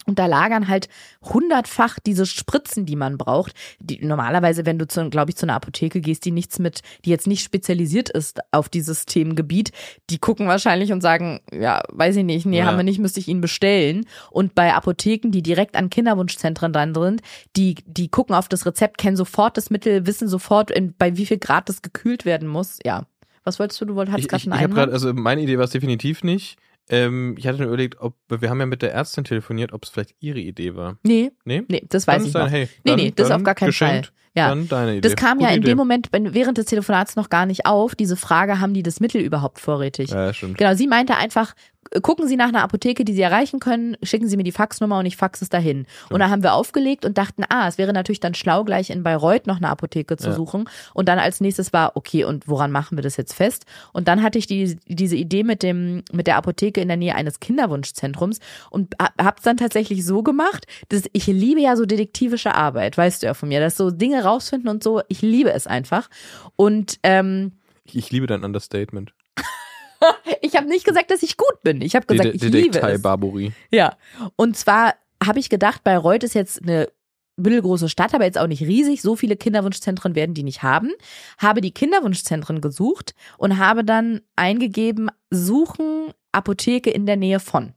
Und da lagern halt hundertfach diese Spritzen, die man braucht. Die, normalerweise, wenn du zu, glaube ich, zu einer Apotheke gehst, die nichts mit, die jetzt nicht spezialisiert ist auf dieses Themengebiet, die gucken wahrscheinlich und sagen, ja, weiß ich nicht, nee, Ja. haben wir nicht, müsste ich ihn bestellen. Und bei Apotheken, die direkt an Kinderwunschzentren dran sind, die, die gucken auf das Rezept, kennen sofort das Mittel, wissen sofort, in, bei wie viel Grad das gekühlt werden muss. Ja. Was wolltest du? Du wolltest, Ich, gerade ich, einen ich habe gerade, also meine Idee war es definitiv nicht. Ähm, ich hatte nur überlegt, ob wir haben ja mit der Ärztin telefoniert, ob es vielleicht ihre Idee war. Nee, Nee? nee, das Dann weiß ist ich dann, noch. Hey, Nee, dann, nee, das dann auf gar keinen geschenkt. Fall. Ja. Dann deine Idee. Das kam ja Gute in Idee. dem Moment, während des Telefonats noch gar nicht auf, diese Frage, haben die das Mittel überhaupt vorrätig? Ja, stimmt. Genau, sie meinte einfach, gucken Sie nach einer Apotheke, die Sie erreichen können, schicken Sie mir die Faxnummer und ich fax es dahin. Und dann haben wir aufgelegt und dachten, ah, es wäre natürlich dann schlau, gleich in Bayreuth noch eine Apotheke zu Ja. suchen. Und dann als nächstes war, okay, und woran machen wir das jetzt fest? Und dann hatte ich die, diese Idee mit dem, mit der Apotheke in der Nähe eines Kinderwunschzentrums und ha- hab's dann tatsächlich so gemacht, dass ich liebe ja so detektivische Arbeit, weißt du ja von mir, dass so Dinge rausfinden und so, ich liebe es einfach. Und ähm, ich liebe dein Understatement. ich habe nicht gesagt, dass ich gut bin. Ich habe gesagt, ich liebe es. Barbary. Ja. Und zwar habe ich gedacht, Bayreuth ist jetzt eine mittelgroße Stadt, aber jetzt auch nicht riesig. So viele Kinderwunschzentren werden die nicht haben. Habe die Kinderwunschzentren gesucht und habe dann eingegeben, suchen Apotheke in der Nähe von.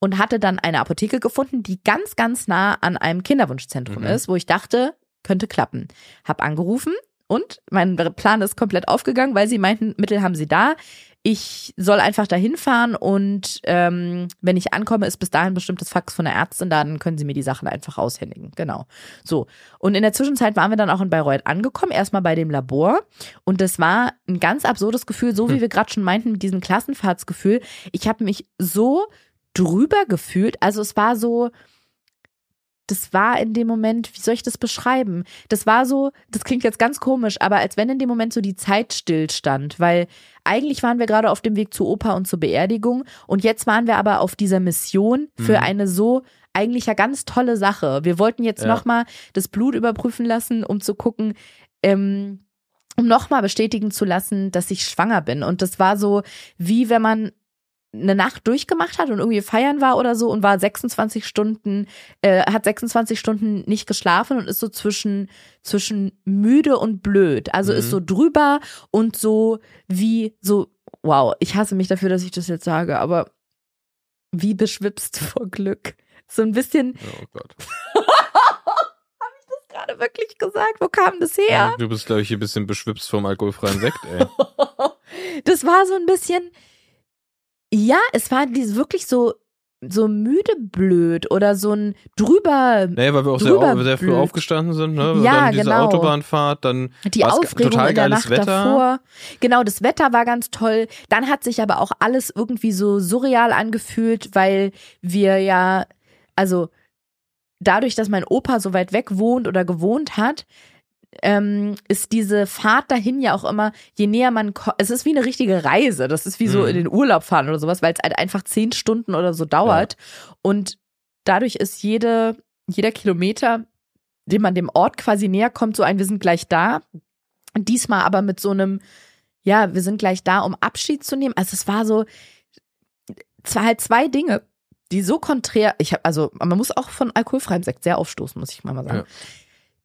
Und hatte dann eine Apotheke gefunden, die ganz, ganz nah an einem Kinderwunschzentrum Mhm. ist, wo ich dachte, könnte klappen. Hab angerufen und mein Plan ist komplett aufgegangen, weil sie meinten, Mittel haben sie da. Ich soll einfach dahin fahren und ähm, wenn ich ankomme, ist bis dahin bestimmtes Fax von der Ärztin da, dann können sie mir die Sachen einfach aushändigen. Genau. So. Und in der Zwischenzeit waren wir dann auch in Bayreuth angekommen, erstmal bei dem Labor. Und das war ein ganz absurdes Gefühl, so wie wir gerade schon meinten, mit diesem Klassenfahrtsgefühl. Ich habe mich so drüber gefühlt. Also es war so, das war in dem Moment, wie soll ich das beschreiben? Das war so, das klingt jetzt ganz komisch, aber als wenn in dem Moment so die Zeit stillstand, weil eigentlich waren wir gerade auf dem Weg zu Opa und zur Beerdigung und jetzt waren wir aber auf dieser Mission für Mhm. eine so eigentlich ja ganz tolle Sache. Wir wollten jetzt Ja. nochmal das Blut überprüfen lassen, um zu gucken, ähm, um nochmal bestätigen zu lassen, dass ich schwanger bin. Und das war so, wie wenn man eine Nacht durchgemacht hat und irgendwie feiern war oder so und war 26 Stunden, äh, hat 26 Stunden nicht geschlafen und ist so zwischen, zwischen müde und blöd. Also Mhm. ist so drüber und so wie so, wow, ich hasse mich dafür, dass ich das jetzt sage, aber wie beschwipst vor Glück. So ein bisschen, Oh Gott. gerade wirklich gesagt, wo kam das her? Ja, du bist, glaube ich, ein bisschen beschwipst vom alkoholfreien Sekt, ey. Das war so ein bisschen, ja, es war dieses wirklich so, so müde blöd oder so ein drüber, Naja, weil wir auch sehr, sehr früh aufgestanden sind, ne? Ja, dann diese genau. Autobahnfahrt, dann die Aufregung total in der geiles Nacht Wetter. davor. Genau, das Wetter war ganz toll. Dann hat sich aber auch alles irgendwie so surreal angefühlt, weil wir ja, also dadurch, dass mein Opa so weit weg wohnt oder gewohnt hat, ähm, ist diese Fahrt dahin ja auch immer, je näher man, es ist wie eine richtige Reise. Das ist wie so Mhm. in den Urlaub fahren oder sowas, weil es halt einfach zehn Stunden oder so dauert. Und dadurch ist jede, jeder Kilometer, den man dem Ort quasi näher kommt, so ein, wir sind gleich da. Diesmal aber mit so einem, ja, wir sind gleich da, um Abschied zu nehmen. Also es war so, zwar halt zwei Dinge, die so konträr, ich habe also man muss auch von alkoholfreiem Sekt sehr aufstoßen, muss ich mal sagen. Ja.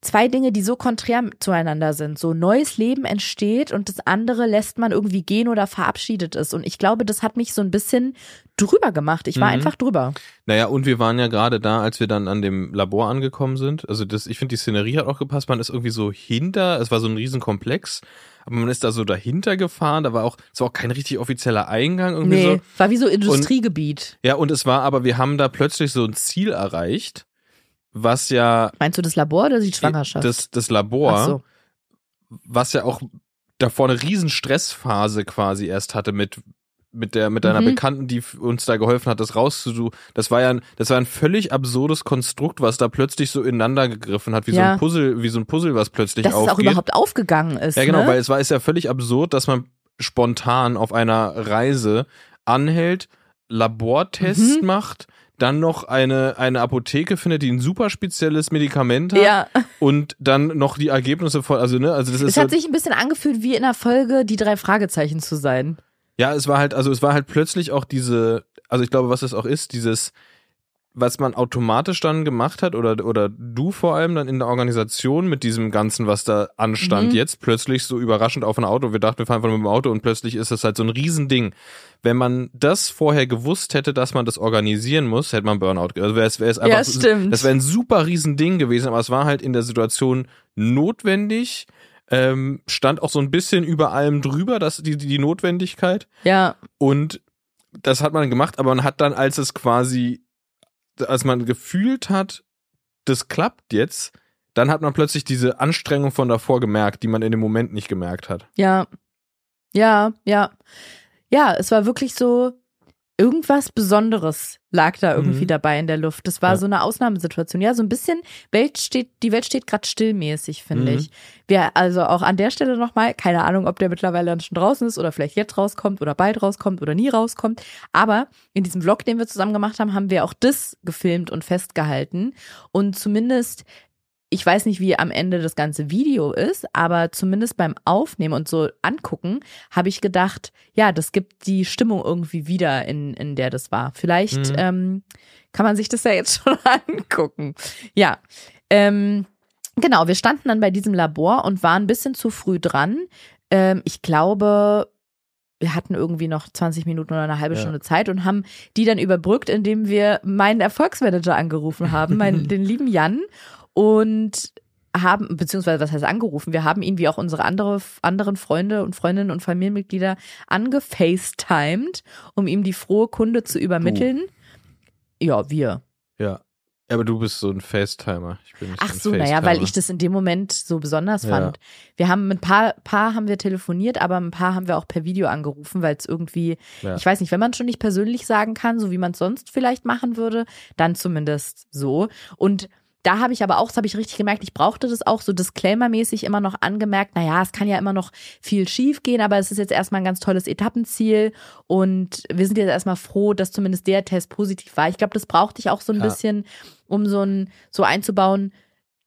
Zwei Dinge, die so konträr zueinander sind. So neues Leben entsteht und das andere lässt man irgendwie gehen oder verabschiedet es. Und ich glaube, das hat mich so ein bisschen drüber gemacht. Ich war Mhm. einfach drüber. Naja, und wir waren ja gerade da, als wir dann an dem Labor angekommen sind. Also das, ich finde, die Szenerie hat auch gepasst. Man ist irgendwie so hinter, es war so ein Riesenkomplex, aber man ist da so dahinter gefahren. Da war auch, es war auch kein richtig offizieller Eingang irgendwie Nee, so. war wie so Industriegebiet. Ja, und es war aber, wir haben da plötzlich so ein Ziel erreicht, was ja Meinst du das Labor oder die Schwangerschaft? das, das Labor, so. was ja auch davor eine riesen Stressphase quasi erst hatte mit mit der mit deiner Mhm. Bekannten, die uns da geholfen hat, das rauszusuchen. Das war ja ein, das war ein völlig absurdes Konstrukt, was da plötzlich so ineinander gegriffen hat, wie so Ja. ein Puzzle, wie so ein Puzzle, was plötzlich Dass es aufgeht. auch überhaupt aufgegangen ist. ja, genau, ne? weil es war ist ja völlig absurd, dass man spontan auf einer Reise anhält, Labortests Mhm. macht, dann noch eine, eine Apotheke findet, die ein super spezielles Medikament hat ja, und dann noch die Ergebnisse von, also ne, also das ist es hat so, sich ein bisschen angefühlt, wie in der Folge die drei Fragezeichen zu sein. ja, es war halt, also es war halt plötzlich auch diese, also ich glaube, was es auch ist, dieses, was man automatisch dann gemacht hat oder oder du vor allem dann in der Organisation mit diesem ganzen, was da anstand, Mhm. jetzt plötzlich so überraschend auf ein Auto. Wir dachten, wir fahren einfach nur mit dem Auto und plötzlich ist das halt so ein Riesending. Wenn man das vorher gewusst hätte, dass man das organisieren muss, hätte man Burnout. Also wäre es, wäre es einfach, Ja, stimmt. das wäre ein super Riesending gewesen, aber es war halt in der Situation notwendig. Ähm, stand auch so ein bisschen über allem drüber, dass die, die Notwendigkeit. Ja, Und das hat man gemacht, aber man hat dann, als es quasi, als man gefühlt hat, das klappt jetzt, dann hat man plötzlich diese Anstrengung von davor gemerkt, die man in dem Moment nicht gemerkt hat. ja, ja, ja. Ja, es war wirklich so, irgendwas Besonderes lag da irgendwie Mhm. dabei in der Luft. Das war Ja. so eine Ausnahmesituation. Ja, so ein bisschen, Welt steht, die Welt steht gerade stillmäßig, finde Mhm. ich. Wir, also auch an der Stelle nochmal, keine Ahnung, ob der mittlerweile dann schon draußen ist oder vielleicht jetzt rauskommt oder bald rauskommt oder nie rauskommt. Aber in diesem Vlog, den wir zusammen gemacht haben, haben wir auch das gefilmt und festgehalten. Und zumindest ich weiß nicht, wie am Ende das ganze Video ist, aber zumindest beim Aufnehmen und so angucken, habe ich gedacht, ja, das gibt die Stimmung irgendwie wieder, in, in der das war. Vielleicht Mhm. ähm, kann man sich das ja jetzt schon angucken. Ja. Ähm, genau, wir standen dann bei diesem Labor und waren ein bisschen zu früh dran. Ähm, ich glaube, wir hatten irgendwie noch 20 Minuten oder eine halbe Ja. Stunde Zeit und haben die dann überbrückt, indem wir meinen Erfolgsmanager angerufen haben, meinen, den lieben Jan und haben, beziehungsweise was heißt angerufen, wir haben ihn wie auch unsere andere, anderen Freunde und Freundinnen und Familienmitglieder angefacetimed, um ihm die frohe Kunde zu übermitteln. Ja, wir. Ja. Aber du bist so ein Facetimer. Ich bin nicht Ach so, naja, weil ich das in dem Moment so besonders Ja. fand. Wir haben mit ein paar, paar haben wir telefoniert, aber ein paar haben wir auch per Video angerufen, weil es irgendwie, Ja. ich weiß nicht, wenn man schon nicht persönlich sagen kann, so wie man es sonst vielleicht machen würde, dann zumindest so. Und da habe ich aber auch, das habe ich richtig gemerkt, ich brauchte das auch so disclaimermäßig immer noch angemerkt, naja, es kann ja immer noch viel schief gehen, aber es ist jetzt erstmal ein ganz tolles Etappenziel und wir sind jetzt erstmal froh, dass zumindest der Test positiv war. Ich glaube, das brauchte ich auch so ein Ja. bisschen, um so ein, so einzubauen,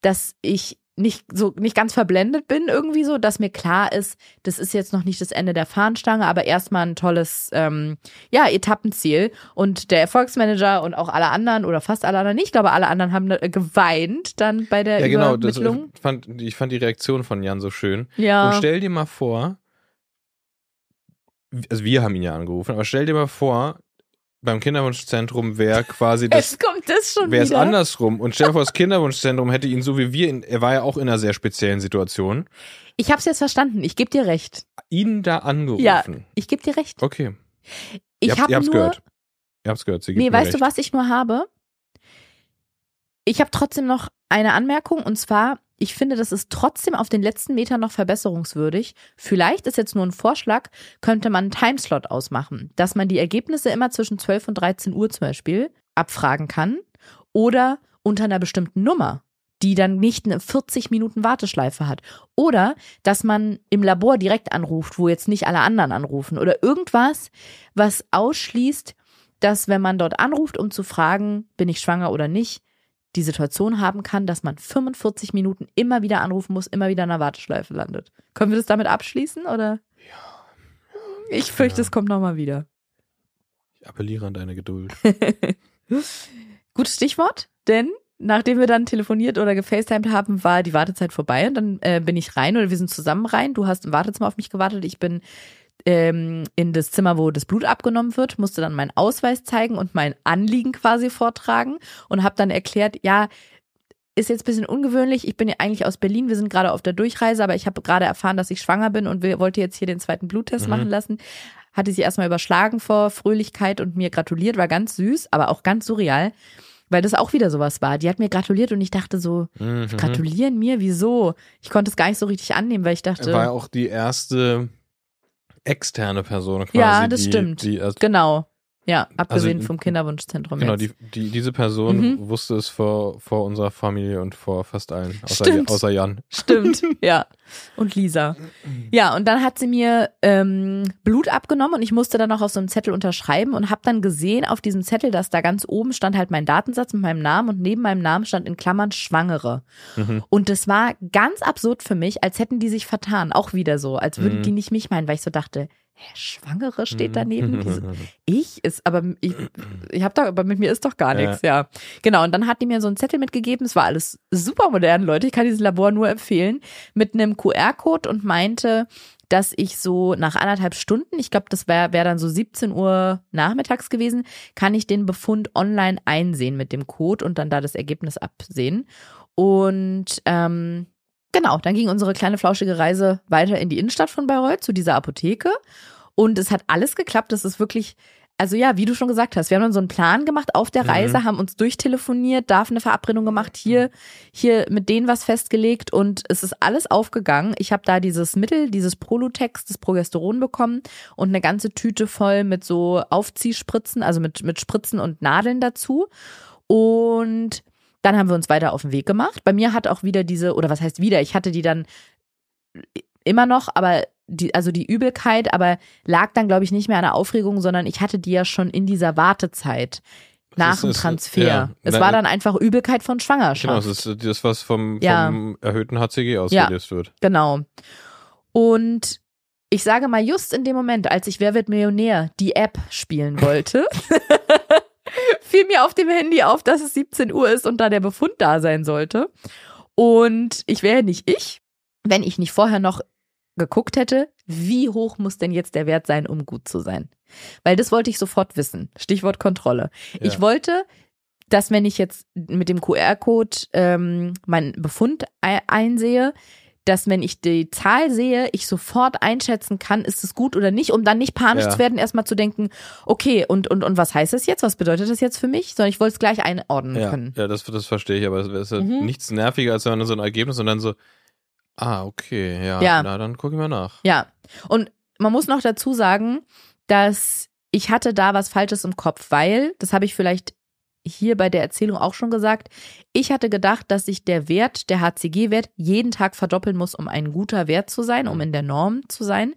dass ich nicht so nicht ganz verblendet bin irgendwie so, dass mir klar ist, das ist jetzt noch nicht das Ende der Fahnenstange, aber erstmal ein tolles ähm, ja Etappenziel und der Erfolgsmanager und auch alle anderen oder fast alle anderen, ich glaube alle anderen haben äh, geweint dann bei der ja, genau, das, äh, Übermittlung. fand, ich fand die Reaktion von Jan so schön. ja, Und stell dir mal vor, also wir haben ihn ja angerufen, aber stell dir mal vor, beim Kinderwunschzentrum wäre quasi das jetzt kommt das schon wäre es andersrum. Und stell dir vor, das Kinderwunschzentrum hätte ihn so wie wir, in, er war ja auch in einer sehr speziellen Situation, Ich habe es jetzt verstanden. Ich gebe dir recht. ihn da angerufen. Ja. Ich gebe dir recht. Okay. Ich ihr habt, habe ihr habt's nur gehört. Ihr habt's gehört. Sie gibt Nee, weißt recht. du, was ich nur habe? Ich habe trotzdem noch eine Anmerkung und zwar, ich finde, das ist trotzdem auf den letzten Metern noch verbesserungswürdig. Vielleicht ist jetzt nur ein Vorschlag, könnte man einen Timeslot ausmachen, dass man die Ergebnisse immer zwischen 12 und 13 Uhr zum Beispiel abfragen kann oder unter einer bestimmten Nummer, die dann nicht eine 40 Minuten Warteschleife hat. Oder dass man im Labor direkt anruft, wo jetzt nicht alle anderen anrufen oder irgendwas, was ausschließt, dass wenn man dort anruft, um zu fragen, bin ich schwanger oder nicht, die Situation haben kann, dass man 45 Minuten immer wieder anrufen muss, immer wieder in einer Warteschleife landet. Können wir das damit abschließen oder? Ja. Ich fürchte, Ja. es kommt nochmal wieder. Ich appelliere an deine Geduld. Gutes Stichwort, denn nachdem wir dann telefoniert oder gefacetimed haben, war die Wartezeit vorbei und dann äh, bin ich rein oder wir sind zusammen rein. Du hast im Wartezimmer auf mich gewartet. Ich bin ähm, in das Zimmer, wo das Blut abgenommen wird, musste dann meinen Ausweis zeigen und mein Anliegen quasi vortragen und habe dann erklärt, ja, ist jetzt ein bisschen ungewöhnlich. Ich bin ja eigentlich aus Berlin. Wir sind gerade auf der Durchreise, aber ich habe gerade erfahren, dass ich schwanger bin und wir wollte jetzt hier den zweiten Bluttest Mhm. machen lassen. Hatte sie erstmal überschlagen vor Fröhlichkeit und mir gratuliert, war ganz süß, aber auch ganz surreal, weil das auch wieder sowas war. Die hat mir gratuliert und ich dachte so, Mhm. gratulieren mir, wieso? Ich konnte es gar nicht so richtig annehmen, weil ich dachte, War ja auch die erste externe Person quasi. Ja, das die, stimmt. Die, also, genau. Ja, abgesehen Also, vom Kinderwunschzentrum genau, die, die, diese Person Mhm. wusste es vor, vor unserer Familie und vor fast allen. Außer, Stimmt. außer Jan. Stimmt, ja. Und Lisa. Ja, und dann hat sie mir ähm, Blut abgenommen und ich musste dann noch auf so einem Zettel unterschreiben und habe dann gesehen auf diesem Zettel, dass da ganz oben stand halt mein Datensatz mit meinem Namen und neben meinem Namen stand in Klammern Schwangere. Mhm. Und das war ganz absurd für mich, als hätten die sich vertan. Auch wieder so, als würden Mhm. die nicht mich meinen, weil ich so dachte, hä, Schwangere steht daneben? Mhm. Wieso? Ich ist, aber ich, ich habe da, aber mit mir ist doch gar nichts, ja. Genau. Und dann hat die mir so einen Zettel mitgegeben. Es war alles super modern, Leute. Ich kann dieses Labor nur empfehlen. Mit einem QR-Code und meinte, dass ich so nach anderthalb Stunden, ich glaube, das wäre wär dann so 17 Uhr nachmittags gewesen, kann ich den Befund online einsehen mit dem Code und dann da das Ergebnis absehen. Und ähm, genau, dann ging unsere kleine flauschige Reise weiter in die Innenstadt von Bayreuth zu dieser Apotheke. Und es hat alles geklappt. Das ist wirklich, also ja, wie du schon gesagt hast, wir haben dann so einen Plan gemacht auf der Mhm. Reise, haben uns durchtelefoniert, darf eine Verabredung gemacht, hier, hier mit denen was festgelegt und es ist alles aufgegangen. Ich habe da dieses Mittel, dieses Prolutex, das Progesteron bekommen und eine ganze Tüte voll mit so Aufziehspritzen, also mit, mit Spritzen und Nadeln dazu. Und dann haben wir uns weiter auf den Weg gemacht. Bei mir hat auch wieder diese, oder was heißt wieder, ich hatte die dann immer noch, aber die, also die Übelkeit, aber lag dann, glaube ich, nicht mehr an der Aufregung, sondern ich hatte die ja schon in dieser Wartezeit nach ist- dem ist- Transfer. ja. es war dann einfach Übelkeit von Schwangerschaft. Genau, das ist das, was vom, Ja. vom erhöhten HCG ausgelöst wird. Genau. Und ich sage mal, just in dem Moment, als ich Wer wird Millionär die App spielen wollte, fiel mir auf dem Handy auf, dass es 17 Uhr ist und da der Befund da sein sollte. Und ich wäre nicht ich, wenn ich nicht vorher noch geguckt hätte, wie hoch muss denn jetzt der Wert sein, um gut zu sein? Weil das wollte ich sofort wissen. Stichwort Kontrolle. Ich Ja. wollte, dass wenn ich jetzt mit dem QR-Code ähm, meinen Befund ei- einsehe, dass wenn ich die Zahl sehe, ich sofort einschätzen kann, ist es gut oder nicht, um dann nicht panisch Ja. zu werden, erstmal zu denken, okay, und, und, und was heißt das jetzt? Was bedeutet das jetzt für mich? Sondern ich wollte es gleich einordnen Ja, können. ja das, das verstehe ich, aber es ist ja Mhm. nichts nerviger, als wenn man so ein Ergebnis und dann so, ah, okay, ja, Ja. na, dann gucken wir nach. Ja. Und man muss noch dazu sagen, dass ich hatte da was Falsches im Kopf, weil, das habe ich vielleicht hier bei der Erzählung auch schon gesagt, ich hatte gedacht, dass sich der Wert, der HCG-Wert, jeden Tag verdoppeln muss, um ein guter Wert zu sein, um in der Norm zu sein.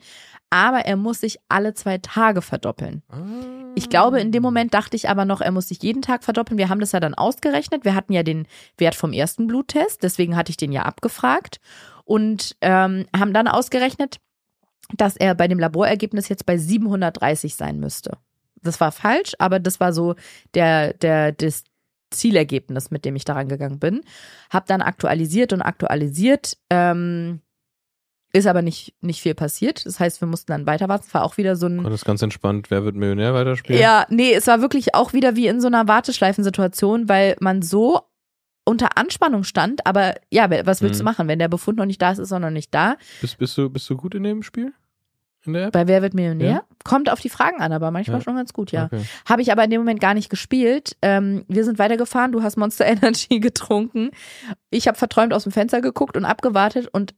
Aber er muss sich alle zwei Tage verdoppeln. Ich glaube, in dem Moment dachte ich aber noch, er muss sich jeden Tag verdoppeln. Wir haben das ja dann ausgerechnet. Wir hatten ja den Wert vom ersten Bluttest, deswegen hatte ich den ja abgefragt und ähm, haben dann ausgerechnet, dass er bei dem Laborergebnis jetzt bei 730 sein müsste. Das war falsch, aber das war so der, der, das Zielergebnis, mit dem ich daran gegangen bin. Hab dann aktualisiert und aktualisiert. Ähm, ist aber nicht, nicht viel passiert. Das heißt, wir mussten dann weiter warten. Es war auch wieder so ein. Und das ist ganz entspannt, wer wird Millionär weiterspielen? Ja, nee, es war wirklich auch wieder wie in so einer Warteschleifensituation, weil man so unter Anspannung stand. Aber ja, was willst du Mhm. machen? Wenn der Befund noch nicht da ist, ist er noch nicht da. Bist, bist, du, bist du gut in dem Spiel? In der App? Bei Wer wird Millionär? Ja. Kommt auf die Fragen an, aber manchmal Ja. schon ganz gut, ja. Okay. Habe ich aber in dem Moment gar nicht gespielt. Ähm, wir sind weitergefahren, du hast Monster Energy getrunken. Ich habe verträumt aus dem Fenster geguckt und abgewartet und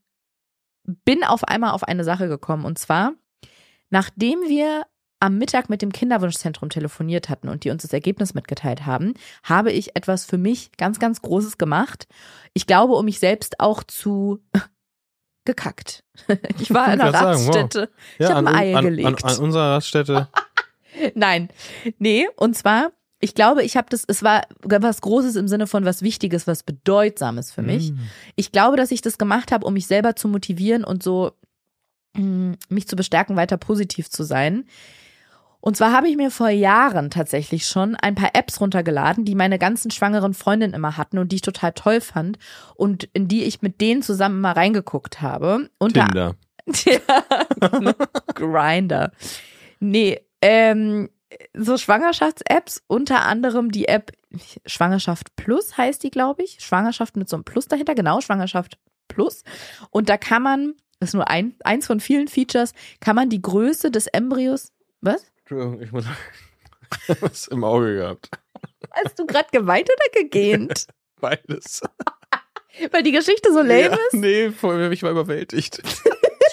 bin auf einmal auf eine Sache gekommen. Und zwar, nachdem wir am Mittag mit dem Kinderwunschzentrum telefoniert hatten und die uns das Ergebnis mitgeteilt haben, habe ich etwas für mich ganz, ganz Großes gemacht. Ich glaube, um mich selbst auch zu gekackt. Ich war in einer sagen, wow. Raststätte. Ich hab an, ein Ei an, an, gelegt. an unserer Raststätte. Nein, nee, und zwar, ich glaube, ich habe das, es war was Großes im Sinne von was Wichtiges, was Bedeutsames für mich. Mm. Ich glaube, dass ich das gemacht habe, um mich selber zu motivieren und so mh, mich zu bestärken, weiter positiv zu sein. Und zwar habe ich mir vor Jahren tatsächlich schon ein paar Apps runtergeladen, die meine ganzen schwangeren Freundinnen immer hatten und die ich total toll fand und in die ich mit denen zusammen mal reingeguckt habe. Unter Tinder. ja, Grinder. Nee, ähm, so Schwangerschafts-Apps, unter anderem die App Schwangerschaft Plus heißt die, glaube ich. Schwangerschaft mit so einem Plus dahinter, genau, Schwangerschaft Plus. Und da kann man, das ist nur ein, eins von vielen Features, kann man die Größe des Embryos, was? Entschuldigung, ich muss was im Auge gehabt. Hast du gerade geweint oder gegähnt? Beides. Weil die Geschichte so lame ja, ist? Nee, voll, ich war überwältigt.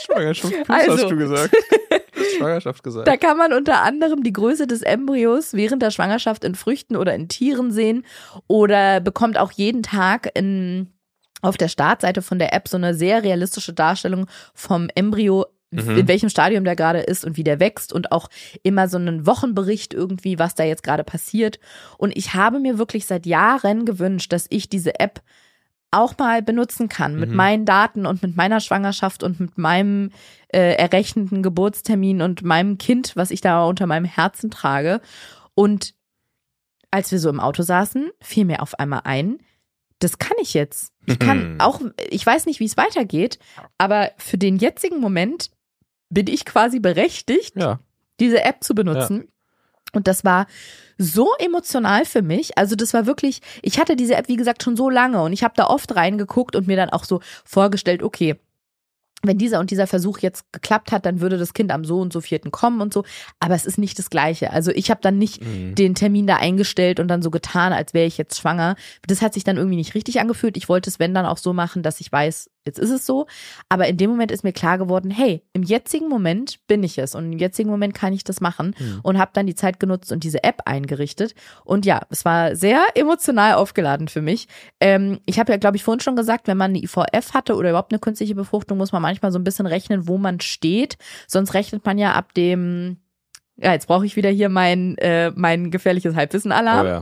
Schwangerschaft plus Also. hast du gesagt. Du hast Schwangerschaft gesagt. Da kann man unter anderem die Größe des Embryos während der Schwangerschaft in Früchten oder in Tieren sehen oder bekommt auch jeden Tag in, auf der Startseite von der App so eine sehr realistische Darstellung vom Embryo, Mhm. in welchem Stadium der gerade ist und wie der wächst und auch immer so einen Wochenbericht irgendwie, was da jetzt gerade passiert. Und ich habe mir wirklich seit Jahren gewünscht, dass ich diese App auch mal benutzen kann mit Mhm. meinen Daten und mit meiner Schwangerschaft und mit meinem äh, errechneten Geburtstermin und meinem Kind, was ich da unter meinem Herzen trage. Und als wir so im Auto saßen, fiel mir auf einmal ein, das kann ich jetzt. Ich kann Mhm. auch, ich weiß nicht, wie es weitergeht, aber für den jetzigen Moment bin ich quasi berechtigt, ja. diese App zu benutzen. Und das war so emotional für mich. Also das war wirklich, ich hatte diese App, wie gesagt, schon so lange und ich habe da oft reingeguckt und mir dann auch so vorgestellt, okay, wenn dieser und dieser Versuch jetzt geklappt hat, dann würde das Kind am so und so vierten kommen und so. Aber es ist nicht das Gleiche. Also ich habe dann nicht Mhm. den Termin da eingestellt und dann so getan, als wäre ich jetzt schwanger. Das hat sich dann irgendwie nicht richtig angefühlt. Ich wollte es, wenn dann auch so machen, dass ich weiß, jetzt ist es so. Aber in dem Moment ist mir klar geworden, hey, im jetzigen Moment bin ich es und im jetzigen Moment kann ich das machen Mhm. und habe dann die Zeit genutzt und diese App eingerichtet. Und ja, es war sehr emotional aufgeladen für mich. Ähm, ich habe ja, glaube ich, vorhin schon gesagt, wenn man eine IVF hatte oder überhaupt eine künstliche Befruchtung, muss man manchmal so ein bisschen rechnen, wo man steht. Sonst rechnet man ja ab dem ja, jetzt brauche ich wieder hier mein, äh, mein gefährliches Halbwissen-Alarm. Oh ja.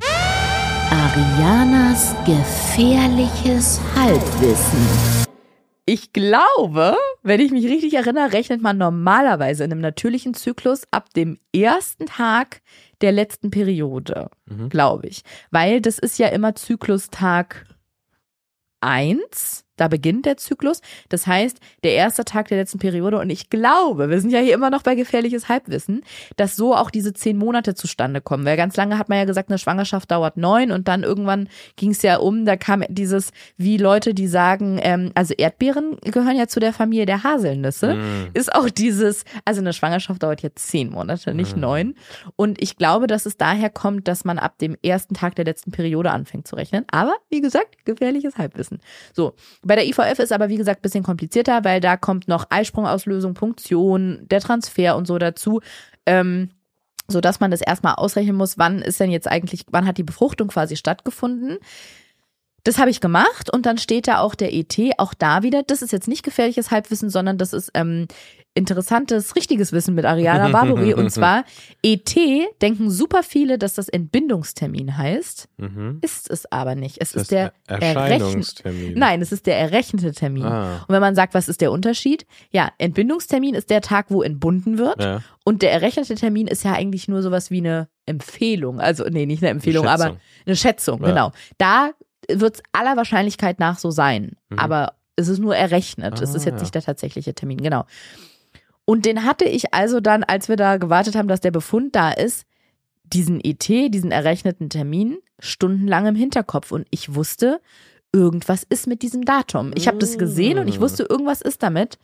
Arianas gefährliches Halbwissen. Ich glaube, wenn ich mich richtig erinnere, rechnet man normalerweise in einem natürlichen Zyklus ab dem ersten Tag der letzten Periode, Mhm. glaube ich. Weil das ist ja immer Zyklustag 1, da beginnt der Zyklus. Das heißt, der erste Tag der letzten Periode. Und ich glaube, wir sind ja hier immer noch bei gefährliches Halbwissen, dass so auch diese zehn Monate zustande kommen. Weil ganz lange hat man ja gesagt, eine Schwangerschaft dauert neun und dann irgendwann ging es ja um, da kam dieses, wie Leute, die sagen, ähm, also Erdbeeren gehören ja zu der Familie der Haselnüsse, Mhm. ist auch dieses, also eine Schwangerschaft dauert jetzt zehn Monate, nicht Mhm. neun. Und ich glaube, dass es daher kommt, dass man ab dem ersten Tag der letzten Periode anfängt zu rechnen. Aber wie gesagt, gefährliches Halbwissen. So, bei der IVF ist aber wie gesagt ein bisschen komplizierter, weil da kommt noch Eisprungauslösung, Punktion, der Transfer und so dazu. Ähm, so dass man das erstmal ausrechnen muss, wann ist denn jetzt eigentlich, wann hat die Befruchtung quasi stattgefunden. Das habe ich gemacht und dann steht da auch der ET, auch da wieder, das ist jetzt nicht gefährliches Halbwissen, sondern das ist ähm, interessantes, richtiges Wissen mit Ariana Barbary. und zwar, ET denken super viele, dass das Entbindungstermin heißt. Mhm. Ist es aber nicht. Es Das ist der Er- Errechn Erscheinungstermin. Nein, es ist der errechnete Termin. Ah, Und wenn man sagt, was ist der Unterschied? Ja, Entbindungstermin ist der Tag, wo entbunden wird. ja. Und der errechnete Termin ist ja eigentlich nur sowas wie eine Empfehlung. Also, nee, nicht eine Empfehlung, aber Schätzung. eine Schätzung, Ja. genau. Da wird es aller Wahrscheinlichkeit nach so sein. Mhm. Aber es ist nur errechnet. es Ah, ist jetzt ja. nicht der tatsächliche Termin, genau. Und den hatte ich also dann, als wir da gewartet haben, dass der Befund da ist, diesen ET, diesen errechneten Termin, stundenlang im Hinterkopf. Und ich wusste, irgendwas ist mit diesem Datum. Ich habe das gesehen und ich Mm. wusste, irgendwas ist damit.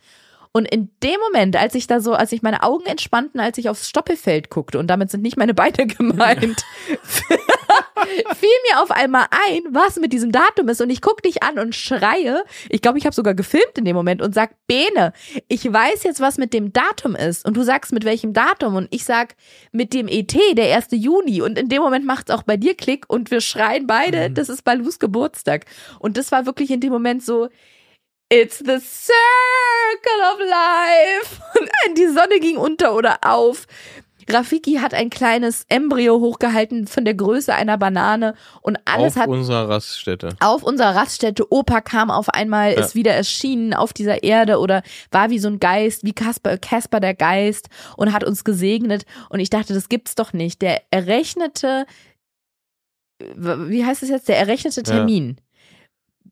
Und in dem Moment, als ich da so, als ich meine Augen entspannten, als ich aufs Stoppelfeld guckte, und damit sind nicht meine Beine gemeint, fiel mir auf einmal ein, was mit diesem Datum ist. Und ich guck dich an und schreie. Ich glaube, ich habe sogar gefilmt in dem Moment und sag, Bene, ich weiß jetzt, was mit dem Datum ist. Und du sagst, mit welchem Datum. Und ich sag, mit dem ET, der 1. Juni. Und in dem Moment macht es auch bei dir Klick und wir schreien beide, das ist Balus Geburtstag. Und das war wirklich in dem Moment so, It's the circle of life. Und die Sonne ging unter oder auf. Rafiki hat ein kleines Embryo hochgehalten von der Größe einer Banane und alles Auf hat unserer Raststätte. auf unserer Raststätte, Opa kam auf einmal, Ja. ist wieder erschienen auf dieser Erde oder war wie so ein Geist, wie Kasper, Kasper der Geist und hat uns gesegnet. Und ich dachte, das gibt's doch nicht. Der errechnete, wie heißt es jetzt, der errechnete Ja. Termin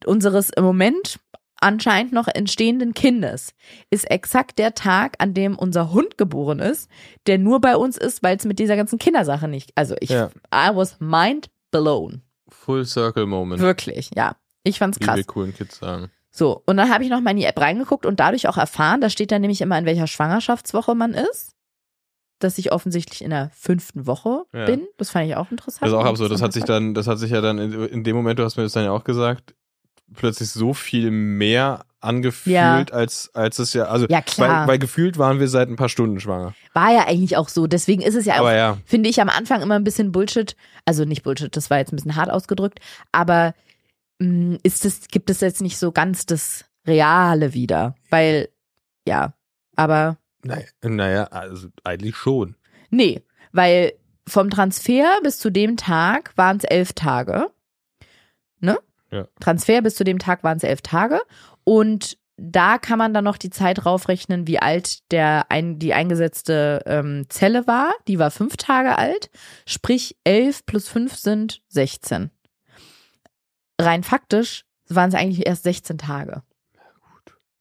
unseres im Moment anscheinend noch entstehenden Kindes ist exakt der Tag, an dem unser Hund geboren ist, der nur bei uns ist, weil es mit dieser ganzen Kindersache nicht, also ich, Ja. I was mind blown. Full Circle Moment. Wirklich, ja. Ich fand's Wie krass. wir coolen Kids sagen. So, und dann habe ich noch mal in die App reingeguckt und dadurch auch erfahren, da steht dann nämlich immer, in welcher Schwangerschaftswoche man ist. Dass ich offensichtlich in der fünften Woche Ja. bin. Das fand ich auch interessant. Das ist auch absurd. Das hat sich dann, das hat sich ja dann in, in dem Moment, du hast mir das dann ja auch gesagt, plötzlich so viel mehr angefühlt, Ja. als, als es ja, also, Ja, klar. Weil, weil gefühlt waren wir seit ein paar Stunden schwanger. War ja eigentlich auch so. Deswegen ist es ja auch, ja, finde ich am Anfang immer ein bisschen Bullshit. Also nicht Bullshit, das war jetzt ein bisschen hart ausgedrückt. Aber mh, ist es, gibt es jetzt nicht so ganz das Reale wieder. Weil, ja, aber naja, naja, also eigentlich schon. Nee, weil vom Transfer bis zu dem Tag waren es elf Tage. Ne? Ja. Transfer bis zu dem Tag waren es elf Tage. Und da kann man dann noch die Zeit draufrechnen, wie alt der ein, die eingesetzte ähm, Zelle war. Die war fünf Tage alt. Sprich, elf plus fünf sind 16. Rein faktisch waren es eigentlich erst 16 Tage.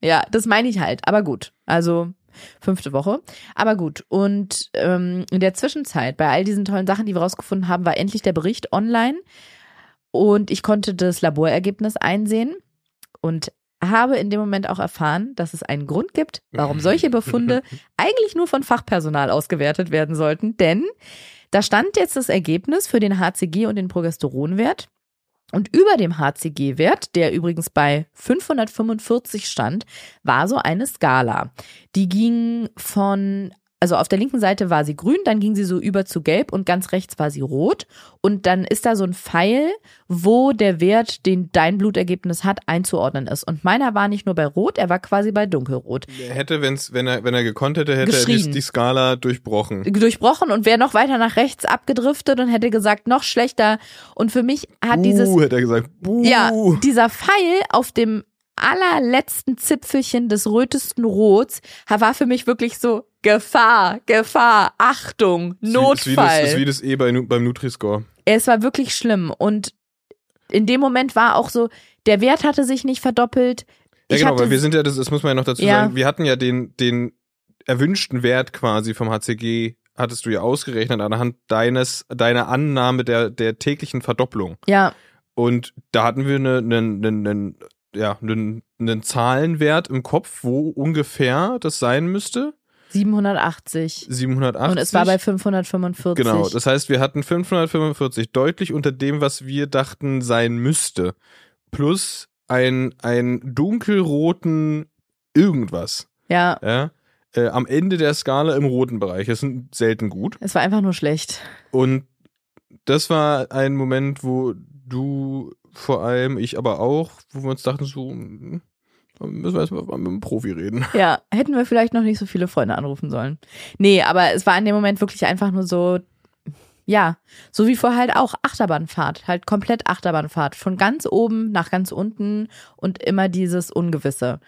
Ja, das meine ich halt. Aber gut. Also fünfte Woche. Aber gut. Und ähm, in der Zwischenzeit, bei all diesen tollen Sachen, die wir rausgefunden haben, war endlich der Bericht online. Und ich konnte das Laborergebnis einsehen und habe in dem Moment auch erfahren, dass es einen Grund gibt, warum solche Befunde eigentlich nur von Fachpersonal ausgewertet werden sollten. Denn da stand jetzt das Ergebnis für den HCG und den Progesteronwert. Und über dem HCG-Wert, der übrigens bei 545 stand, war so eine Skala. Die ging von, also auf der linken Seite war sie grün, dann ging sie so über zu gelb und ganz rechts war sie rot. Und dann ist da so ein Pfeil, wo der Wert, den dein Blutergebnis hat, einzuordnen ist. Und meiner war nicht nur bei rot, er war quasi bei dunkelrot. Er hätte, wenn's, wenn er, wenn er gekonnt hätte, hätte er die, die Skala durchbrochen. Durchbrochen und wäre noch weiter nach rechts abgedriftet und hätte gesagt, noch schlechter. Und für mich hat dieses Uh, hätte er gesagt. Buh. Ja, dieser Pfeil auf dem allerletzten Zipfelchen des rötesten Rots war für mich wirklich so Gefahr, Gefahr, Achtung, Ist wie- Ist wie das, Notfall. ist wie das E bei, Nu- beim Nutri-Score. Es war wirklich schlimm und in dem Moment war auch so, der Wert hatte sich nicht verdoppelt. Ja, Ich genau, weil wir sind ja, das, das muss man ja noch dazu Ja. sagen, wir hatten ja den, den erwünschten Wert quasi vom HCG, hattest du ja ausgerechnet anhand deines, deiner Annahme der, der täglichen Verdopplung. Ja, Und da hatten wir einen, einen, einen, einen, ja, einen, einen Zahlenwert im Kopf, wo ungefähr das sein müsste. 780. 780. Und es war bei 545. Genau, das heißt, wir hatten 545, deutlich unter dem, was wir dachten sein müsste. Plus ein, ein dunkelroten irgendwas. ja, Ja, äh, am Ende der Skala im roten Bereich. Das ist selten gut. es war einfach nur schlecht. Und das war ein Moment, wo du vor allem, ich aber auch, wo wir uns dachten, so, hm, müssen wir erstmal mit einem Profi reden. Ja, hätten wir vielleicht noch nicht so viele Freunde anrufen sollen. Nee, aber es war in dem Moment wirklich einfach nur so, ja, so wie vorher halt auch Achterbahnfahrt, halt komplett Achterbahnfahrt, von ganz oben nach ganz unten und immer dieses Ungewisse.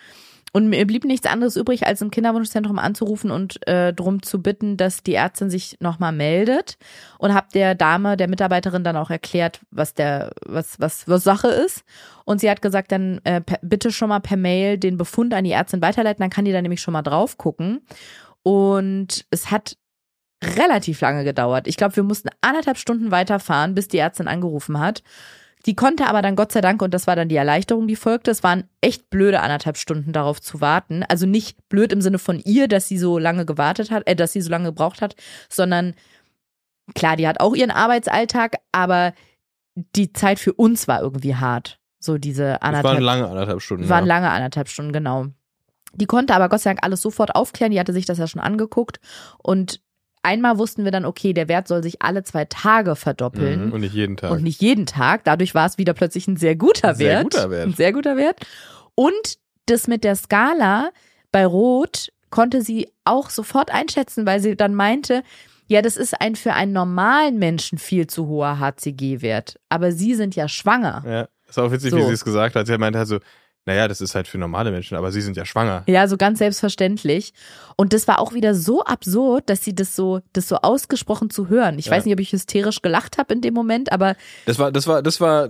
Und mir blieb nichts anderes übrig, als im Kinderwunschzentrum anzurufen und äh, drum zu bitten, dass die Ärztin sich nochmal meldet und hab der Dame, der Mitarbeiterin dann auch erklärt, was der, was, was, was Sache ist. Und sie hat gesagt, dann äh, bitte schon mal per Mail den Befund an die Ärztin weiterleiten, dann kann die da nämlich schon mal drauf gucken. Und es hat relativ lange gedauert. Ich glaube, wir mussten anderthalb Stunden weiterfahren, bis die Ärztin angerufen hat. Die konnte aber dann Gott sei Dank, und das war dann die Erleichterung, die folgte, es waren echt blöde anderthalb Stunden darauf zu warten. Also nicht blöd im Sinne von ihr, dass sie so lange gewartet hat, äh, dass sie so lange gebraucht hat, sondern klar, die hat auch ihren Arbeitsalltag, aber die Zeit für uns war irgendwie hart. So diese Das waren anderthalb lange anderthalb Stunden. waren ja. lange anderthalb Stunden, genau. Die konnte aber Gott sei Dank alles sofort aufklären. Die hatte sich das ja schon angeguckt. Und einmal wussten wir dann, okay, der Wert soll sich alle zwei Tage verdoppeln Mhm, Und nicht jeden Tag. und nicht jeden Tag. Dadurch war es wieder plötzlich ein sehr guter Ein sehr Wert. guter Wert. Ein sehr guter Wert. Und das mit der Skala bei Rot konnte sie auch sofort einschätzen, weil sie dann meinte, Ja, das ist ein für einen normalen Menschen viel zu hoher HCG-Wert. Aber Sie sind ja schwanger. Ja. Ist auch witzig, So. wie sie es gesagt hat. Sie meinte halt so, naja, das ist halt für normale Menschen, aber sie sind ja schwanger. Ja, so ganz selbstverständlich. Und das war auch wieder so absurd, dass sie das so, das so ausgesprochen zu hören. Ich Ja. weiß nicht, ob ich hysterisch gelacht habe in dem Moment, aber Das war, das war, das war,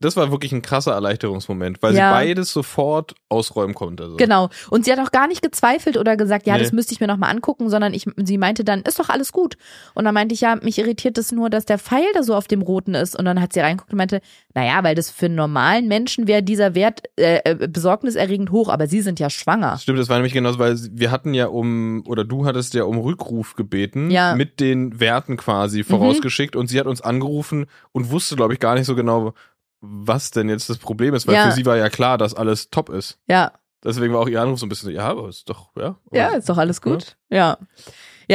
das war wirklich ein krasser Erleichterungsmoment, weil Ja. sie beides sofort ausräumen konnte. So. genau. Und sie hat auch gar nicht gezweifelt oder gesagt, ja, Nee. das müsste ich mir nochmal angucken, sondern ich, sie meinte dann, ist doch alles gut. Und dann meinte ich, ja, mich irritiert es nur, dass der Pfeil da so auf dem Roten ist. Und dann hat sie reingeguckt und meinte, naja, weil das für einen normalen Menschen wäre dieser Wert äh, äh, besorgniserregend hoch, aber sie sind ja schwanger. Stimmt, das war nämlich genauso, weil wir hatten ja um, oder du hattest ja um Rückruf gebeten, Ja. Mhm. mit den Werten quasi vorausgeschickt und sie hat uns angerufen und wusste, glaube ich, gar nicht so genau, was denn jetzt das Problem ist, weil Ja. für sie war ja klar, dass alles top ist. Ja, Deswegen war auch ihr Anruf so ein bisschen so, ja, aber ist doch, ja. Ja, ist doch alles gut. Ja. Ja,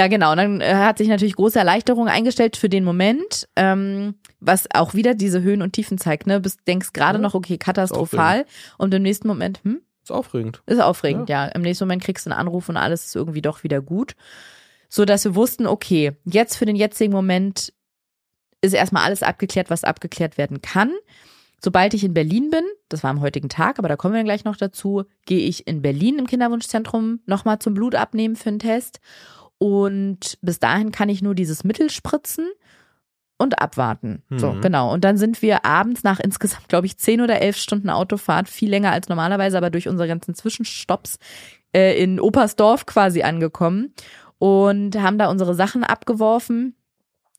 genau. Und dann äh, hat sich natürlich große Erleichterung eingestellt für den Moment, ähm, was auch wieder diese Höhen und Tiefen zeigt. Ne? Bist denkst gerade Ja. noch, okay, katastrophal. Und im nächsten Moment, hm, Ist aufregend. ist aufregend, ja. Im nächsten Moment kriegst du einen Anruf und alles ist irgendwie doch wieder gut. So dass wir wussten, okay, jetzt für den jetzigen Moment ist erstmal alles abgeklärt, was abgeklärt werden kann. Sobald ich in Berlin bin, das war am heutigen Tag, aber da kommen wir gleich noch dazu, gehe ich in Berlin im Kinderwunschzentrum nochmal zum Blut abnehmen für einen Test. Und bis dahin kann ich nur dieses Mittel spritzen und abwarten. So, Mhm. genau. Und dann sind wir abends nach insgesamt, glaube ich, zehn oder elf Stunden Autofahrt, viel länger als normalerweise, aber durch unsere ganzen Zwischenstopps äh, in Opersdorf quasi angekommen und haben da unsere Sachen abgeworfen.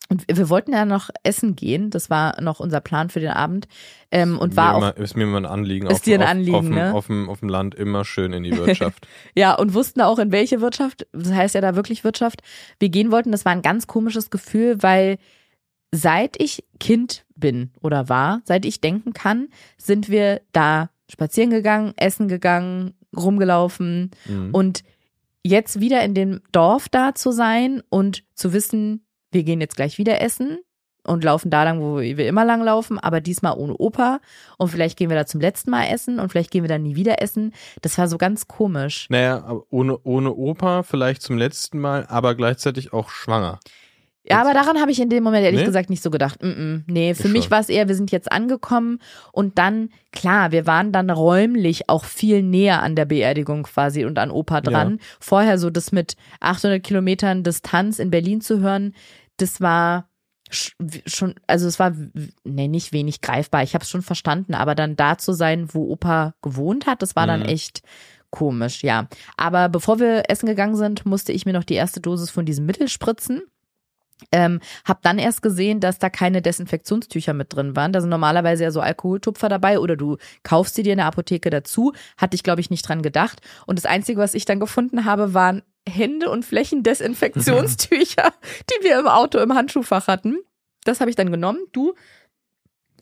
Und wir wollten ja noch essen gehen. Das war noch unser Plan für den Abend. Ähm, und war mir auch immer, ist mir immer ein Anliegen. Ist auf, dir ein auf, Anliegen, auf, dem- ne? auf, dem, auf dem Land immer schön in die Wirtschaft. Ja, und wussten auch in welche Wirtschaft, das heißt ja da wirklich Wirtschaft, wir gehen wollten. Das war ein ganz komisches Gefühl, weil seit ich Kind bin oder war, seit ich denken kann, sind wir da spazieren gegangen, essen gegangen, rumgelaufen Mhm. und jetzt wieder in dem Dorf da zu sein und zu wissen, wir gehen jetzt gleich wieder essen und laufen da lang, wo wir immer lang laufen, aber diesmal ohne Opa und vielleicht gehen wir da zum letzten Mal essen und vielleicht gehen wir dann nie wieder essen. Das war so ganz komisch. Naja, ohne, ohne Opa vielleicht zum letzten Mal, aber gleichzeitig auch schwanger. Ja, aber daran habe ich in dem Moment ehrlich Nee? gesagt nicht so gedacht. Mm -mm. Nee, für Ich mich war es eher, wir sind jetzt angekommen und dann, klar, wir waren dann räumlich auch viel näher an der Beerdigung quasi und an Opa dran. Vorher so das mit 800 Kilometern Distanz in Berlin zu hören, das war sch- schon, also es war, nee, nicht wenig greifbar. Ich habe es schon verstanden, aber dann da zu sein, wo Opa gewohnt hat, das war dann Mhm. echt komisch, ja. Aber bevor wir essen gegangen sind, musste ich mir noch die erste Dosis von diesem Mittel spritzen. Ähm, hab dann erst gesehen, dass da keine Desinfektionstücher mit drin waren. Da sind normalerweise ja so Alkoholtupfer dabei oder du kaufst sie dir in der Apotheke dazu. Hatte ich, glaube ich, nicht dran gedacht. Und das Einzige, was ich dann gefunden habe, waren Hände- und Flächendesinfektionstücher, die wir im Auto im Handschuhfach hatten. Das habe ich dann genommen. Du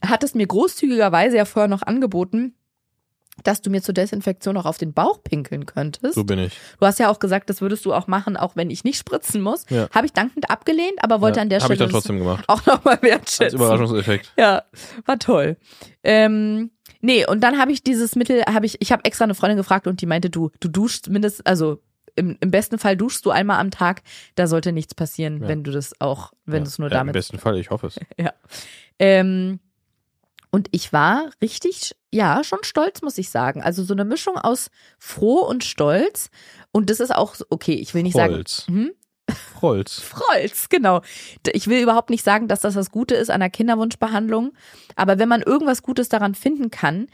hattest mir großzügigerweise ja vorher noch angeboten, dass du mir zur Desinfektion auch auf den Bauch pinkeln könntest. So bin ich. Du hast ja auch gesagt, das würdest du auch machen, auch wenn ich nicht spritzen muss. Ja. Habe ich dankend abgelehnt, aber wollte Ja, an der Hab ich Stelle dann trotzdem gemacht. auch nochmal Als wertschätzen. Überraschungseffekt. Ja, war toll. Ähm, nee, und dann habe ich dieses Mittel, habe ich, ich habe extra eine Freundin gefragt und die meinte, du, du duschst mindestens, also im, im besten Fall duschst du einmal am Tag, da sollte nichts passieren, Ja. wenn du das auch, wenn du es nur ja, Im damit besten Fall, ich hoffe es. ähm, und ich war richtig, ja, schon stolz, muss ich sagen. Also so eine Mischung aus froh und stolz. Und das ist auch, okay, ich will nicht Frolz. sagen. Hm? Holz. Frolz, genau. Ich will überhaupt nicht sagen, dass das das Gute ist an der Kinderwunschbehandlung. Aber wenn man irgendwas Gutes daran finden kann,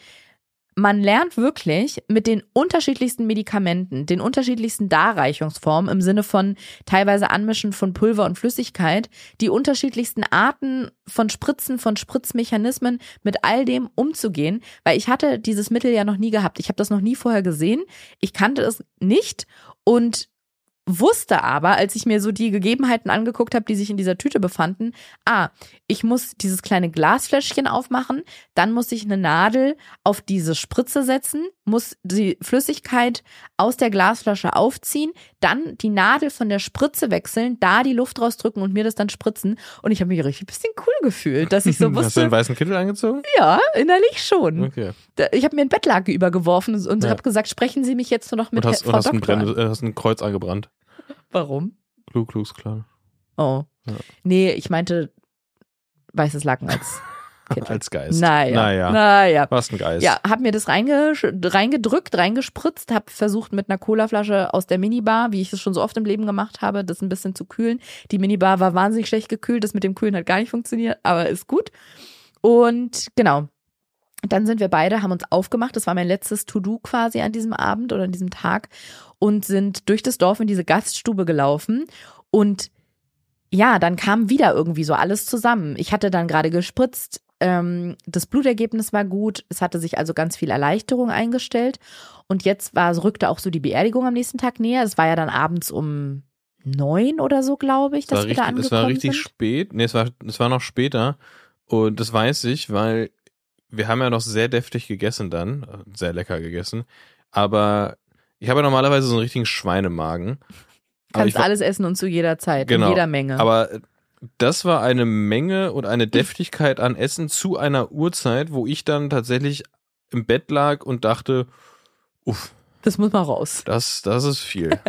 man lernt wirklich mit den unterschiedlichsten Medikamenten, den unterschiedlichsten Darreichungsformen im Sinne von teilweise Anmischen von Pulver und Flüssigkeit, die unterschiedlichsten Arten von Spritzen, von Spritzmechanismen, mit all dem umzugehen, weil ich hatte dieses Mittel ja noch nie gehabt. Ich habe das noch nie vorher gesehen. Ich kannte es nicht und wusste aber, als ich mir so die Gegebenheiten angeguckt habe, die sich in dieser Tüte befanden, ah, ich muss dieses kleine Glasfläschchen aufmachen, dann muss ich eine Nadel auf diese Spritze setzen, muss die Flüssigkeit aus der Glasflasche aufziehen, dann die Nadel von der Spritze wechseln, da die Luft rausdrücken und mir das dann spritzen. Und ich habe mich richtig ein bisschen cool gefühlt, dass ich so Hast du wusste, den weißen Kittel angezogen? ja, innerlich schon. Okay. Ich habe mir ein Bettlaken übergeworfen und Ja. habe gesagt, sprechen Sie mich jetzt nur noch mit Und hast, Frau und hast, ein, Doktor. Brenn, äh, hast ein Kreuz angebrannt. Warum? Klug, klugs, klar. Oh. Ja. Nee, ich meinte weißes Laken als Kind. Als Geist. Naja. Naja. Naja. Was ein Geist. Ja, hab mir das reinge reingedrückt, reingespritzt, hab versucht mit einer Colaflasche aus der Minibar, wie ich es schon so oft im Leben gemacht habe, das ein bisschen zu kühlen. Die Minibar war wahnsinnig schlecht gekühlt, das mit dem Kühlen hat gar nicht funktioniert, aber ist gut. Und genau. Dann sind wir beide, haben uns aufgemacht. Das war mein letztes To-Do quasi an diesem Abend oder an diesem Tag und sind durch das Dorf in diese Gaststube gelaufen. Und ja, dann kam wieder irgendwie so alles zusammen. Ich hatte dann gerade gespritzt. Ähm, das Blutergebnis war gut. Es hatte sich also ganz viel Erleichterung eingestellt. Und jetzt war, rückte auch so die Beerdigung am nächsten Tag näher. Es war ja dann abends um neun oder so, glaube ich, dass wir da richtig, angekommen es war richtig sind. spät. Nee, es war, es war noch später. Und das weiß ich, weil wir haben ja noch sehr deftig gegessen dann. äh, Sehr lecker gegessen. Aber ich habe ja normalerweise so einen richtigen Schweinemagen. Kannst war- alles essen und zu jeder Zeit, Genau. in jeder Menge. Aber äh, das war eine Menge und eine Deftigkeit an Essen zu einer Uhrzeit, wo ich dann tatsächlich im Bett lag und dachte, uff, das muss mal raus. das, das ist viel.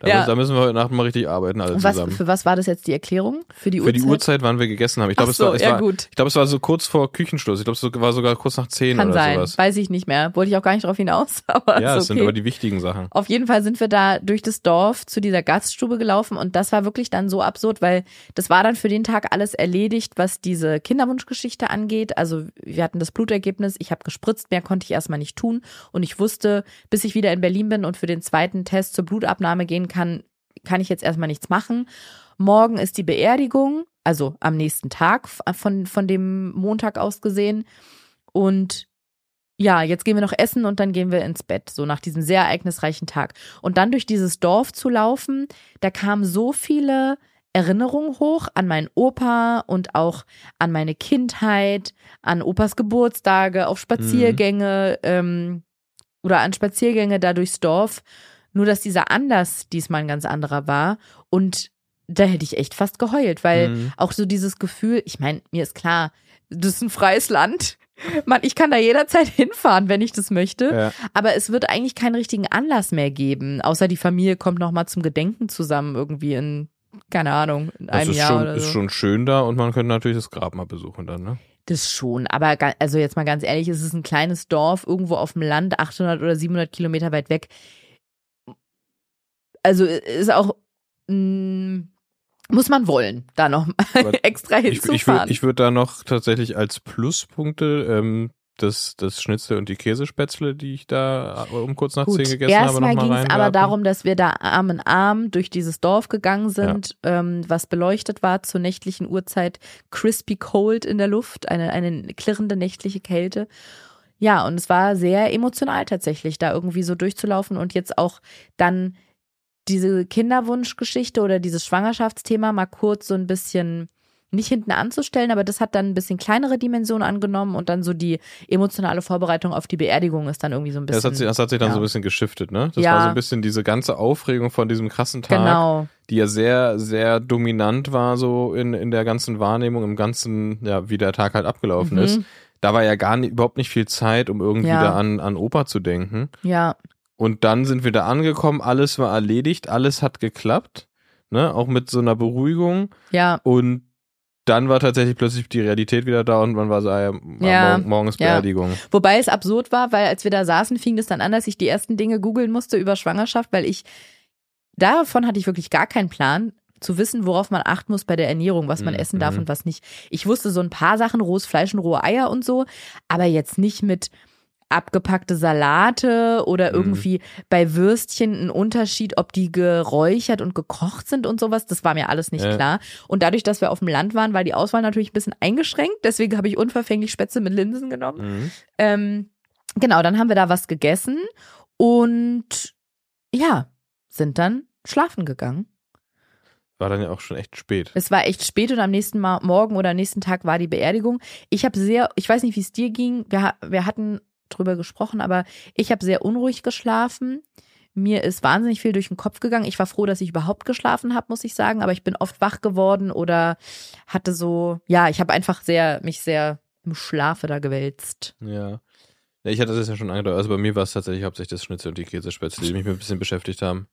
Da, Ja. müssen, da müssen wir heute Nacht mal richtig arbeiten, alle was, zusammen. für was war das jetzt die Erklärung? Für die Für Uhrzeit? die Uhrzeit, wann wir gegessen haben. Ich glaube, Ach es, war, so, es, ja war, ich glaube, es war so kurz vor Küchenschluss. Ich glaube, es war sogar kurz nach zehn Kann oder sein. sowas. Weiß ich nicht mehr. Wollte ich auch gar nicht drauf hinaus. Aber Ja, es sind okay. aber die wichtigen Sachen. Auf jeden Fall sind wir da durch das Dorf zu dieser Gaststube gelaufen und das war wirklich dann so absurd, weil das war dann für den Tag alles erledigt, was diese Kinderwunschgeschichte angeht. Also wir hatten das Blutergebnis, ich habe gespritzt, mehr konnte ich erstmal nicht tun und ich wusste, bis ich wieder in Berlin bin und für den zweiten Test zur Blutabnahme gehen kann, kann ich jetzt erstmal nichts machen. Morgen ist die Beerdigung, also am nächsten Tag von, von dem Montag aus gesehen und ja, jetzt gehen wir noch essen und dann gehen wir ins Bett, so nach diesem sehr ereignisreichen Tag. Und dann durch dieses Dorf zu laufen, da kamen so viele Erinnerungen hoch an meinen Opa und auch an meine Kindheit, an Opas Geburtstage, auf Spaziergänge ähm, oder an Spaziergänge da durchs Dorf. Nur, dass dieser Anlass diesmal ein ganz anderer war und da hätte ich echt fast geheult, weil Mhm. auch so dieses Gefühl, ich meine, mir ist klar, das ist ein freies Land. Man, ich kann da jederzeit hinfahren, wenn ich das möchte. Ja. Aber es wird eigentlich keinen richtigen Anlass mehr geben, außer die Familie kommt noch mal zum Gedenken zusammen irgendwie in keine Ahnung in Das einem ist Jahr schon, oder ist so. schon schön da und man könnte natürlich das Grab mal besuchen dann, ne? Das schon, aber also jetzt mal ganz ehrlich, es ist ein kleines Dorf irgendwo auf dem Land, 800 oder 700 Kilometer weit weg. Also ist auch mh, muss man wollen, da noch mal Aber extra Ich, ich würde hinzufahren. ich würd da noch tatsächlich als Pluspunkte ähm, das, das Schnitzel und die Käsespätzle, die ich da äh, um kurz nach Gut, zehn gegessen habe, erstmal nochmal ging es aber darum, dass wir da Arm in Arm durch dieses Dorf gegangen sind, ähm, was beleuchtet war zur nächtlichen Uhrzeit, crispy cold in der Luft, eine, eine klirrende nächtliche Kälte. Ja, und es war sehr emotional tatsächlich, da irgendwie so durchzulaufen und jetzt auch dann diese Kinderwunschgeschichte oder dieses Schwangerschaftsthema mal kurz so ein bisschen nicht hinten anzustellen, aber das hat dann ein bisschen kleinere Dimensionen angenommen und dann so die emotionale Vorbereitung auf die Beerdigung ist dann irgendwie so ein Ja, bisschen. das, hat sich, das hat sich dann ja. so ein bisschen geschiftet, ne? Das Ja. war so ein bisschen diese ganze Aufregung von diesem krassen Tag, Genau. die ja sehr, sehr dominant war, so in, in der ganzen Wahrnehmung, im ganzen, ja, wie der Tag halt abgelaufen Mhm. ist. Da war ja gar nicht, überhaupt nicht viel Zeit, um irgendwie Ja. da an, an Opa zu denken. Ja, Und dann sind wir da angekommen, alles war erledigt, alles hat geklappt, ne? Auch mit so einer Beruhigung. ja, Und dann war tatsächlich plötzlich die Realität wieder da und man war so, ah ja, morgen, morgen ist ja. Beerdigung. Wobei es absurd war, weil als wir da saßen, fing das dann an, dass ich die ersten Dinge googeln musste über Schwangerschaft, weil ich davon hatte ich wirklich gar keinen Plan zu wissen, worauf man achten muss bei der Ernährung, was man Mhm, essen darf und was nicht. Ich wusste so ein paar Sachen, rohes Fleisch und rohe Eier und so, aber jetzt nicht mit abgepackte Salate oder Mhm. irgendwie bei Würstchen ein Unterschied, ob die geräuchert und gekocht sind und sowas. Das war mir alles nicht Ja. klar. Und dadurch, dass wir auf dem Land waren, war die Auswahl natürlich ein bisschen eingeschränkt. Deswegen habe ich unverfänglich Spätzle mit Linsen genommen. Mhm. Ähm, genau, dann haben wir da was gegessen und ja, sind dann schlafen gegangen. War dann ja auch schon echt spät. Es war echt spät und am nächsten Mal, Morgen oder am nächsten Tag war die Beerdigung. Ich habe sehr, ich weiß nicht, wie es dir ging. Wir, wir hatten drüber gesprochen, aber ich habe sehr unruhig geschlafen. Mir ist wahnsinnig viel durch den Kopf gegangen. Ich war froh, dass ich überhaupt geschlafen habe, muss ich sagen. Aber ich bin oft wach geworden oder hatte so, ja, ich habe einfach sehr mich sehr im Schlafe da gewälzt. Ja. Ich hatte das ja schon angedeutet. Also bei mir war es tatsächlich hauptsächlich das Schnitzel und die Käsespätzle, die mich ein bisschen beschäftigt haben.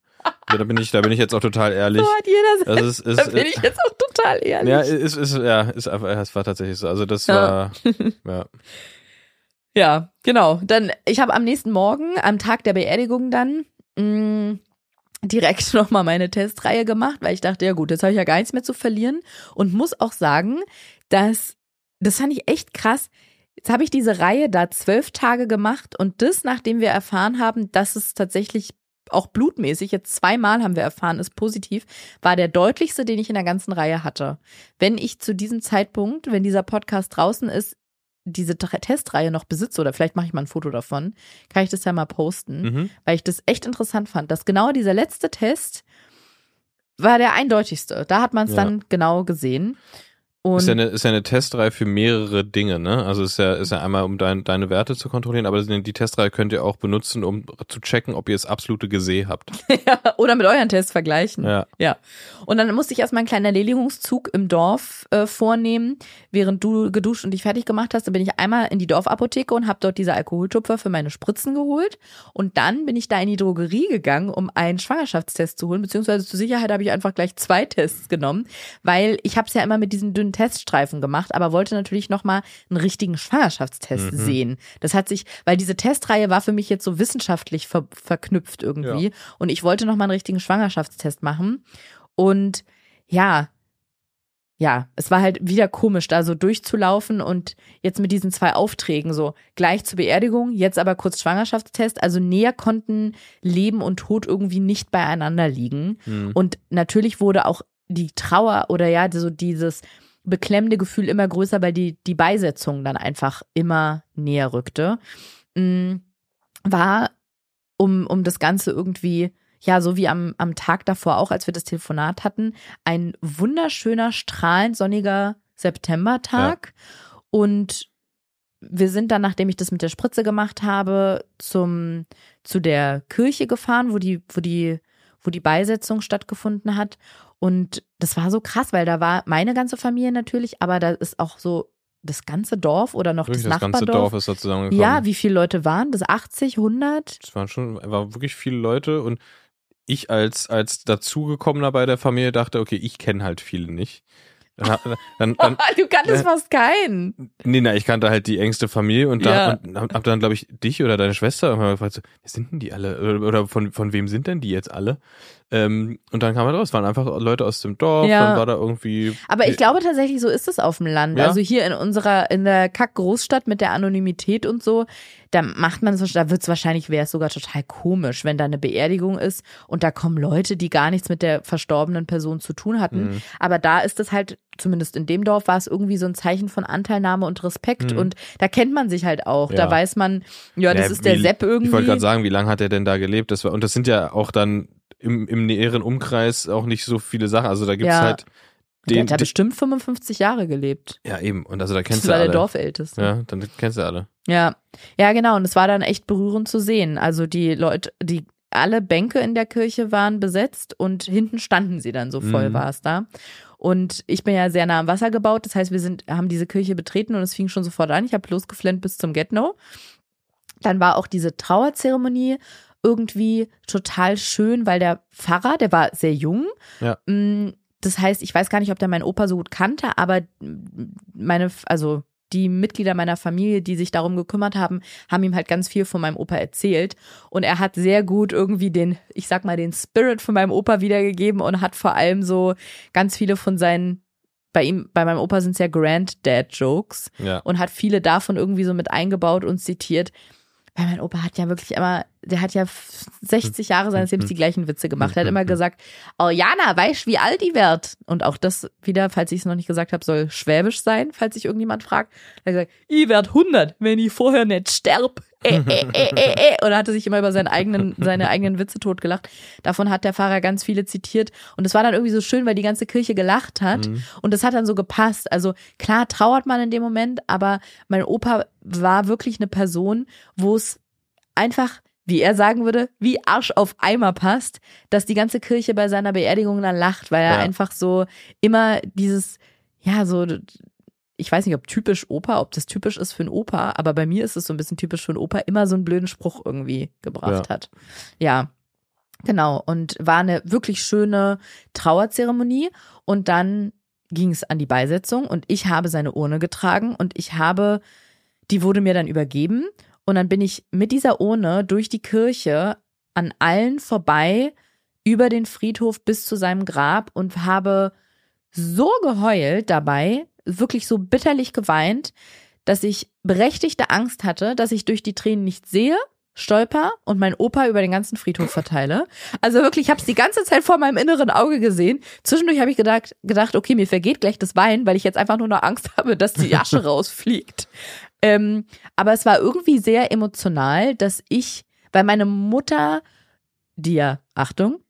da bin ich, da bin ich jetzt auch total ehrlich. So hat jeder Das ist, ist, Da bin ich jetzt auch total ehrlich. ja, ist, ist, ja, ist einfach, es war tatsächlich so. Also das Ja. war, ja. Ja, genau. Dann, ich habe am nächsten Morgen, am Tag der Beerdigung dann, mh, direkt nochmal meine Testreihe gemacht, weil ich dachte, ja gut, jetzt habe ich ja gar nichts mehr zu verlieren und muss auch sagen, dass, das fand ich echt krass. Jetzt habe ich diese Reihe da zwölf Tage gemacht und das, nachdem wir erfahren haben, dass es tatsächlich auch blutmäßig, jetzt zweimal haben wir erfahren, ist positiv, war der deutlichste, den ich in der ganzen Reihe hatte. Wenn ich zu diesem Zeitpunkt, wenn dieser Podcast draußen ist, diese Tre- Testreihe noch besitze oder vielleicht mache ich mal ein Foto davon, kann ich das ja mal posten, Mhm. weil ich das echt interessant fand, dass genau dieser letzte Test war der eindeutigste. Da hat man es Ja. dann genau gesehen. Und Ist ja, eine, ist ja eine Testreihe für mehrere Dinge, ne? Also ist ja, ist ja einmal, um dein, deine Werte zu kontrollieren, aber die Testreihe könnt ihr auch benutzen, um zu checken, ob ihr das absolute Geseh habt. ja, oder mit euren Tests vergleichen. Ja. Ja. Und dann musste ich erstmal einen kleinen Erledigungszug im Dorf äh, vornehmen. Während du geduscht und dich fertig gemacht hast, dann bin ich einmal in die Dorfapotheke und habe dort diese Alkoholtupfer für meine Spritzen geholt. Und dann bin ich da in die Drogerie gegangen, um einen Schwangerschaftstest zu holen. Beziehungsweise zur Sicherheit habe ich einfach gleich zwei Tests genommen, weil ich habe es ja immer mit diesen dünnen Teststreifen gemacht, aber wollte natürlich nochmal einen richtigen Schwangerschaftstest Mhm. sehen. Das hat sich, weil diese Testreihe war für mich jetzt so wissenschaftlich ver verknüpft irgendwie. Ja. Und ich wollte nochmal einen richtigen Schwangerschaftstest machen. Und ja, ja, es war halt wieder komisch, da so durchzulaufen und jetzt mit diesen zwei Aufträgen so gleich zur Beerdigung, jetzt aber kurz Schwangerschaftstest. Also näher konnten Leben und Tod irgendwie nicht beieinander liegen. Hm. Und natürlich wurde auch die Trauer oder ja, so dieses beklemmende Gefühl immer größer, weil die, die Beisetzung dann einfach immer näher rückte. Mm, War, um, um das Ganze irgendwie, ja, so wie am, am Tag davor auch, als wir das Telefonat hatten, ein wunderschöner, strahlend sonniger Septembertag. Und wir sind dann, nachdem ich das mit der Spritze gemacht habe, zum, zu der Kirche gefahren, wo die, wo die, wo die Beisetzung stattgefunden hat. Und das war so krass, weil da war meine ganze Familie natürlich, aber da ist auch so das ganze Dorf oder noch Wirklich, das das ganze Nachbardorf. Dorf ist da zusammengekommen. ja, wie viele Leute waren das? 80, 100? Es waren schon, war wirklich viele Leute und ich als, als dazugekommener bei der Familie dachte, okay, ich kenne halt viele nicht. Dann, dann, dann, du kanntest äh, fast keinen. nee, na, ich kannte halt die engste Familie und, da, Ja. und hab, hab dann, glaube ich, dich oder deine Schwester irgendwann gefragt, so, wer sind denn die alle? Oder, oder von, von wem sind denn die jetzt alle? Ähm, und dann kam halt raus, waren einfach Leute aus dem Dorf, Ja. dann war da irgendwie. Aber ich glaube tatsächlich, so ist es auf dem Land. Ja. Also hier in unserer, in der Kack-Großstadt mit der Anonymität und so, da macht man so, da wird es wahrscheinlich, wäre es sogar total komisch, wenn da eine Beerdigung ist und da kommen Leute, die gar nichts mit der verstorbenen Person zu tun hatten. Mhm. Aber da ist es halt, zumindest in dem Dorf, war es irgendwie so ein Zeichen von Anteilnahme und Respekt Mhm. und da kennt man sich halt auch. Ja. Da weiß man, ja, das Ja, ist der wie- Sepp irgendwie. Ich wollte gerade sagen, wie lange hat er denn da gelebt? Das war, und das sind ja auch dann im, im näheren Umkreis auch nicht so viele Sachen. Also da gibt's Ja. halt der den. hat ja den bestimmt 55 Jahre gelebt. ja, eben. Und also da Das kennst du war alle. der Dorfälteste. Ja, dann kennst du alle. Ja, ja, genau. Und es war dann echt berührend zu sehen. Also die Leute, die alle Bänke in der Kirche waren besetzt und hinten standen sie dann so voll Mhm. war es da. Und ich bin ja sehr nah am Wasser gebaut, das heißt, wir sind, haben diese Kirche betreten und es fing schon sofort an. Ich habe losgeflennt bis zum Get-No. Dann war auch diese Trauerzeremonie irgendwie total schön, weil der Pfarrer, der war sehr jung. Ja. Mm, Das heißt, ich weiß gar nicht, ob der meinen Opa so gut kannte, aber meine, also die Mitglieder meiner Familie, die sich darum gekümmert haben, haben ihm halt ganz viel von meinem Opa erzählt. Und er hat sehr gut irgendwie den, ich sag mal, den Spirit von meinem Opa wiedergegeben und hat vor allem so ganz viele von seinen, bei ihm, bei meinem Opa sind es ja Granddad-Jokes Ja. und hat viele davon irgendwie so mit eingebaut und zitiert. Weil mein Opa hat ja wirklich immer, der hat ja 60 Jahre seines Lebens die gleichen Witze gemacht. Er hat immer gesagt, oh Jana, weißt wie alt die wird? Und auch das wieder, falls ich es noch nicht gesagt habe, soll schwäbisch sein, falls sich irgendjemand fragt. Er hat gesagt, ich werd 100, wenn ich vorher nicht sterb. Äh, äh, äh, äh, äh. Oder hatte sich immer über seinen eigenen, seine eigenen Witze totgelacht. Davon hat der Pfarrer ganz viele zitiert. Und es war dann irgendwie so schön, weil die ganze Kirche gelacht hat. Mhm. Und das hat dann so gepasst. Also klar trauert man in dem Moment, aber mein Opa war wirklich eine Person, wo es einfach, wie er sagen würde, wie Arsch auf Eimer passt, dass die ganze Kirche bei seiner Beerdigung dann lacht, weil er Ja. einfach so immer dieses, ja, so, ich weiß nicht, ob typisch Opa, ob das typisch ist für einen Opa, aber bei mir ist es so ein bisschen typisch für einen Opa, immer so einen blöden Spruch irgendwie gebracht Ja. hat. Ja. Genau, und war eine wirklich schöne Trauerzeremonie. Und dann ging es an die Beisetzung und ich habe seine Urne getragen und ich habe, die wurde mir dann übergeben. Und dann bin ich mit dieser Urne durch die Kirche an allen vorbei, über den Friedhof bis zu seinem Grab und habe so geheult dabei, wirklich so bitterlich geweint, dass ich berechtigte Angst hatte, dass ich durch die Tränen nicht sehe, stolper und mein Opa über den ganzen Friedhof verteile. Also wirklich, ich habe es die ganze Zeit vor meinem inneren Auge gesehen. Zwischendurch habe ich gedacht, gedacht, okay, mir vergeht gleich das Wein, weil ich jetzt einfach nur noch Angst habe, dass die Asche rausfliegt. Ähm, aber es war irgendwie sehr emotional, dass ich, weil meine Mutter, die ja, Achtung,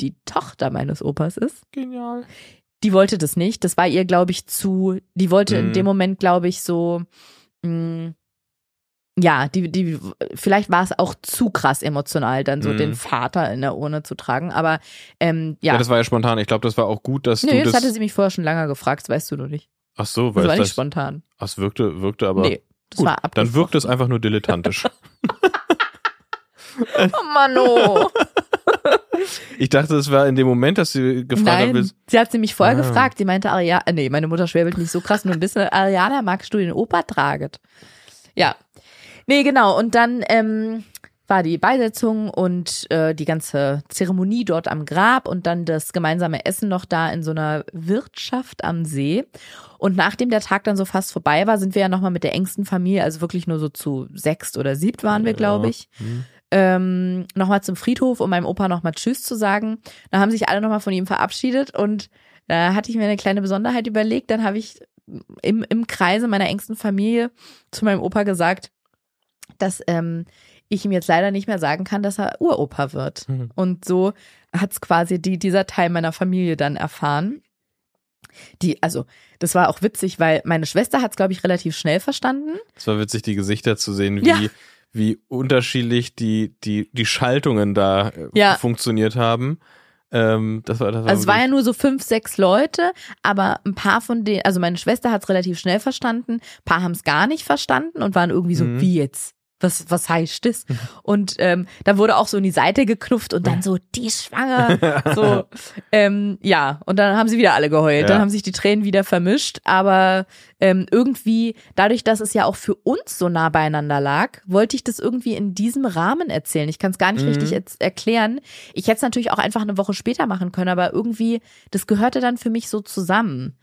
die Tochter meines Opas ist, Genial. Die wollte das nicht. Das war ihr, glaube ich, zu, die wollte in Mhm. dem Moment, glaube ich, so, mh, ja, die, die, vielleicht war es auch zu krass emotional, dann so Mhm. den Vater in der Urne zu tragen. Aber ähm, ja, Ja, das war ja spontan. Ich glaube, das war auch gut, dass nee, du das, das. hatte sie mich vorher schon lange gefragt, das weißt du noch nicht. Ach so, Das weil war es nicht das, spontan. ach, es wirkte, wirkte aber. nee, das gut, war dann abgesprochen. wirkt es einfach nur dilettantisch. Oh Mann, oh. ich dachte, es war in dem Moment, dass sie gefragt hat, Nein, willst- sie hat sie mich vorher Ah. gefragt. Sie meinte, Ariana, nee, meine Mutter schwäbelt nicht so krass, nur ein bisschen. Ariana, magst du den Opa tragen? Ja. Nee, genau. Und dann ähm, war die Beisetzung und äh, die ganze Zeremonie dort am Grab und dann das gemeinsame Essen noch da in so einer Wirtschaft am See. Und nachdem der Tag dann so fast vorbei war, sind wir ja nochmal mit der engsten Familie, also wirklich nur so zu sechst oder siebt waren wir, glaube ich Hm. Ähm, nochmal zum Friedhof, um meinem Opa nochmal Tschüss zu sagen. Da haben sich alle nochmal von ihm verabschiedet und da hatte ich mir eine kleine Besonderheit überlegt. Dann habe ich im, im Kreise meiner engsten Familie zu meinem Opa gesagt, dass ähm, ich ihm jetzt leider nicht mehr sagen kann, dass er Uropa wird. Mhm. Und so hat es quasi die, dieser Teil meiner Familie dann erfahren. Die, also, das war auch witzig, weil meine Schwester hat es, glaube ich, relativ schnell verstanden. Es war witzig, die Gesichter zu sehen, wie, Ja. Wie unterschiedlich die, die, die Schaltungen da äh, Ja. funktioniert haben. Ähm, das war, das war Also es war ja nur so fünf, sechs Leute, aber ein paar von denen, also meine Schwester hat es relativ schnell verstanden, ein paar haben es gar nicht verstanden und waren irgendwie so, Mhm. wie jetzt? Was, was heißt das? Und ähm, da wurde auch so in die Seite geknufft und dann so, die ist schwanger. So, ähm, ja, und dann haben sie wieder alle geheult. Ja. Dann haben sich die Tränen wieder vermischt. Aber ähm, irgendwie, dadurch, dass es ja auch für uns so nah beieinander lag, wollte ich das irgendwie in diesem Rahmen erzählen. Ich kann es gar nicht Mhm. richtig erklären. Ich hätte es natürlich auch einfach eine Woche später machen können, aber irgendwie, das gehörte dann für mich so zusammen.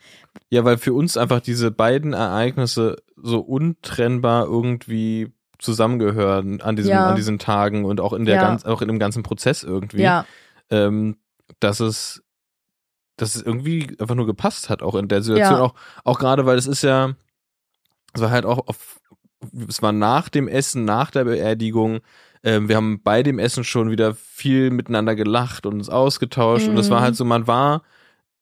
Ja, weil für uns einfach diese beiden Ereignisse so untrennbar irgendwie zusammengehören an diesem, Ja. an diesen Tagen und auch in der Ja. ganz, auch in dem ganzen Prozess irgendwie. Ja, ähm, dass es, dass es irgendwie einfach nur gepasst hat, auch in der Situation, auch, auch gerade, weil es ist ja, es war halt auch auf, es war nach dem Essen, nach der Beerdigung, ähm, wir haben bei dem Essen schon wieder viel miteinander gelacht und uns ausgetauscht und es war Mhm. halt so, man war,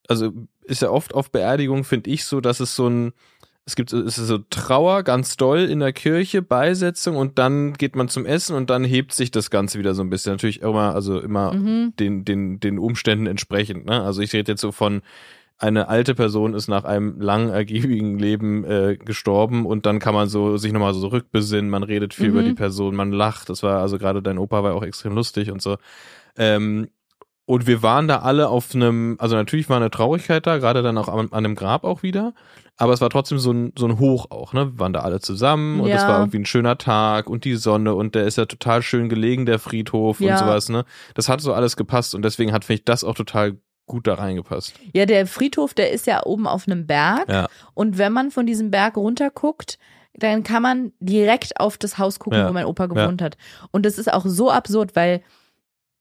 also ist ja oft auf Beerdigung, finde ich so, dass es so ein, es gibt es ist so Trauer ganz doll in der Kirche, Beisetzung und dann geht man zum Essen und dann hebt sich das Ganze wieder so ein bisschen. Natürlich immer, also immer mhm. den, den, den Umständen entsprechend. Ne? Also ich rede jetzt so von, eine alte Person ist nach einem langen, ergiebigen Leben äh, gestorben und dann kann man so sich nochmal so rückbesinnen, man redet viel Mhm. über die Person, man lacht. Das war, also gerade dein Opa war auch extrem lustig und so. Ähm, und wir waren da alle auf einem, also natürlich war eine Traurigkeit da, gerade dann auch an, an dem Grab auch wieder, aber es war trotzdem so ein, so ein Hoch auch, ne? Wir waren da alle zusammen und es Ja. war irgendwie ein schöner Tag und die Sonne und der ist ja total schön gelegen, der Friedhof Ja. und sowas, ne? Das hat so alles gepasst und deswegen hat, finde ich, das auch total gut da reingepasst. Ja, der Friedhof, der ist ja oben auf einem Berg. Ja. Und wenn man von diesem Berg runterguckt, dann kann man direkt auf das Haus gucken, Ja. wo mein Opa gewohnt hat. Und das ist auch so absurd, weil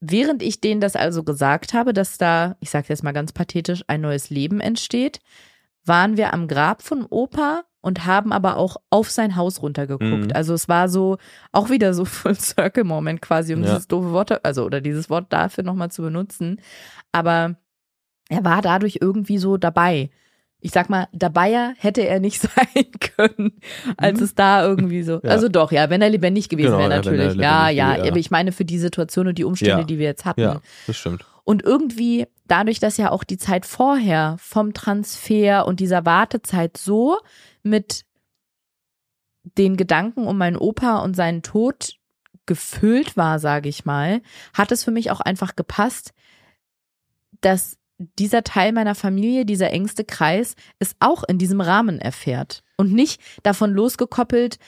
während ich denen das also gesagt habe, dass da, ich sage jetzt mal ganz pathetisch, ein neues Leben entsteht, waren wir am Grab von Opa und haben aber auch auf sein Haus runtergeguckt. Mhm. Also es war so auch wieder so Full Circle Moment quasi, um Ja. dieses doofe Wort, also oder dieses Wort dafür nochmal zu benutzen. Aber er war dadurch irgendwie so dabei. Ich sag mal, dabei hätte er nicht sein können, als Mhm. es da irgendwie so. Ja. Also doch, ja, wenn er lebendig gewesen Genau, wäre, ja, natürlich. Ja, ja, wäre. aber ich meine für die Situation und die Umstände, Ja. die wir jetzt hatten. Ja, das stimmt. Und irgendwie, dadurch, dass ja auch die Zeit vorher vom Transfer und dieser Wartezeit so mit den Gedanken um meinen Opa und seinen Tod gefüllt war, sage ich mal, hat es für mich auch einfach gepasst, dass dieser Teil meiner Familie, dieser engste Kreis, es auch in diesem Rahmen erfährt. Und nicht davon losgekoppelt,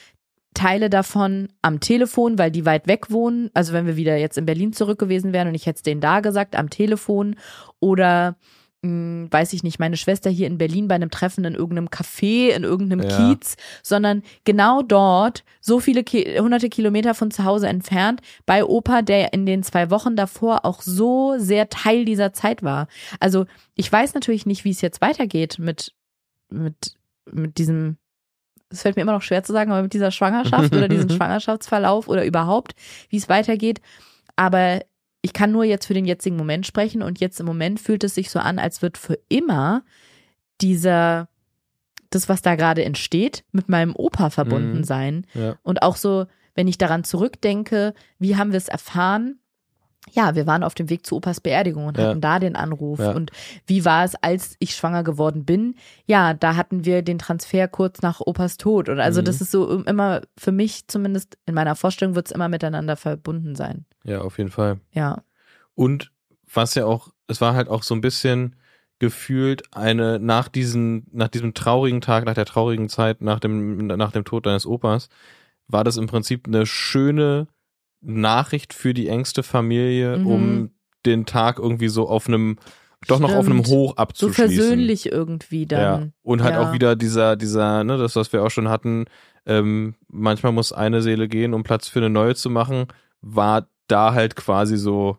Teile davon am Telefon, weil die weit weg wohnen. Also wenn wir wieder jetzt in Berlin zurück gewesen wären und ich hätte es denen da gesagt, am Telefon oder mh, weiß ich nicht, meine Schwester hier in Berlin bei einem Treffen in irgendeinem Café, in irgendeinem Ja. Kiez, sondern genau dort, so viele Ki hunderte Kilometer von zu Hause entfernt, bei Opa, der in den zwei Wochen davor auch so sehr Teil dieser Zeit war. Also ich weiß natürlich nicht, wie es jetzt weitergeht mit, mit, mit diesem, es fällt mir immer noch schwer zu sagen, aber mit dieser Schwangerschaft oder diesem Schwangerschaftsverlauf oder überhaupt, wie es weitergeht. Aber ich kann nur jetzt für den jetzigen Moment sprechen und jetzt im Moment fühlt es sich so an, als wird für immer dieser, das, was da gerade entsteht, mit meinem Opa verbunden Mhm. sein. Ja. Und auch so, wenn ich daran zurückdenke, wie haben wir es erfahren? Ja, wir waren auf dem Weg zu Opas Beerdigung und Ja. hatten da den Anruf. Ja. Und wie war es, als ich schwanger geworden bin? Ja, da hatten wir den Transfer kurz nach Opas Tod. Und also Mhm. das ist so immer, für mich zumindest in meiner Vorstellung wird es immer miteinander verbunden sein. ja, auf jeden Fall. Ja. Und was ja auch, es war halt auch so ein bisschen gefühlt eine, nach diesen, nach diesem traurigen Tag, nach der traurigen Zeit, nach dem, nach dem Tod deines Opas, war das im Prinzip eine schöne Nachricht für die engste Familie, Mhm. um den Tag irgendwie so auf einem, doch noch auf einem Stimmt. Hoch So abzuschließen. versöhnlich irgendwie Ja. dann. Und halt Ja. auch wieder dieser, dieser, ne, das, was wir auch schon hatten, ähm, manchmal muss eine Seele gehen, um Platz für eine neue zu machen, war da halt quasi so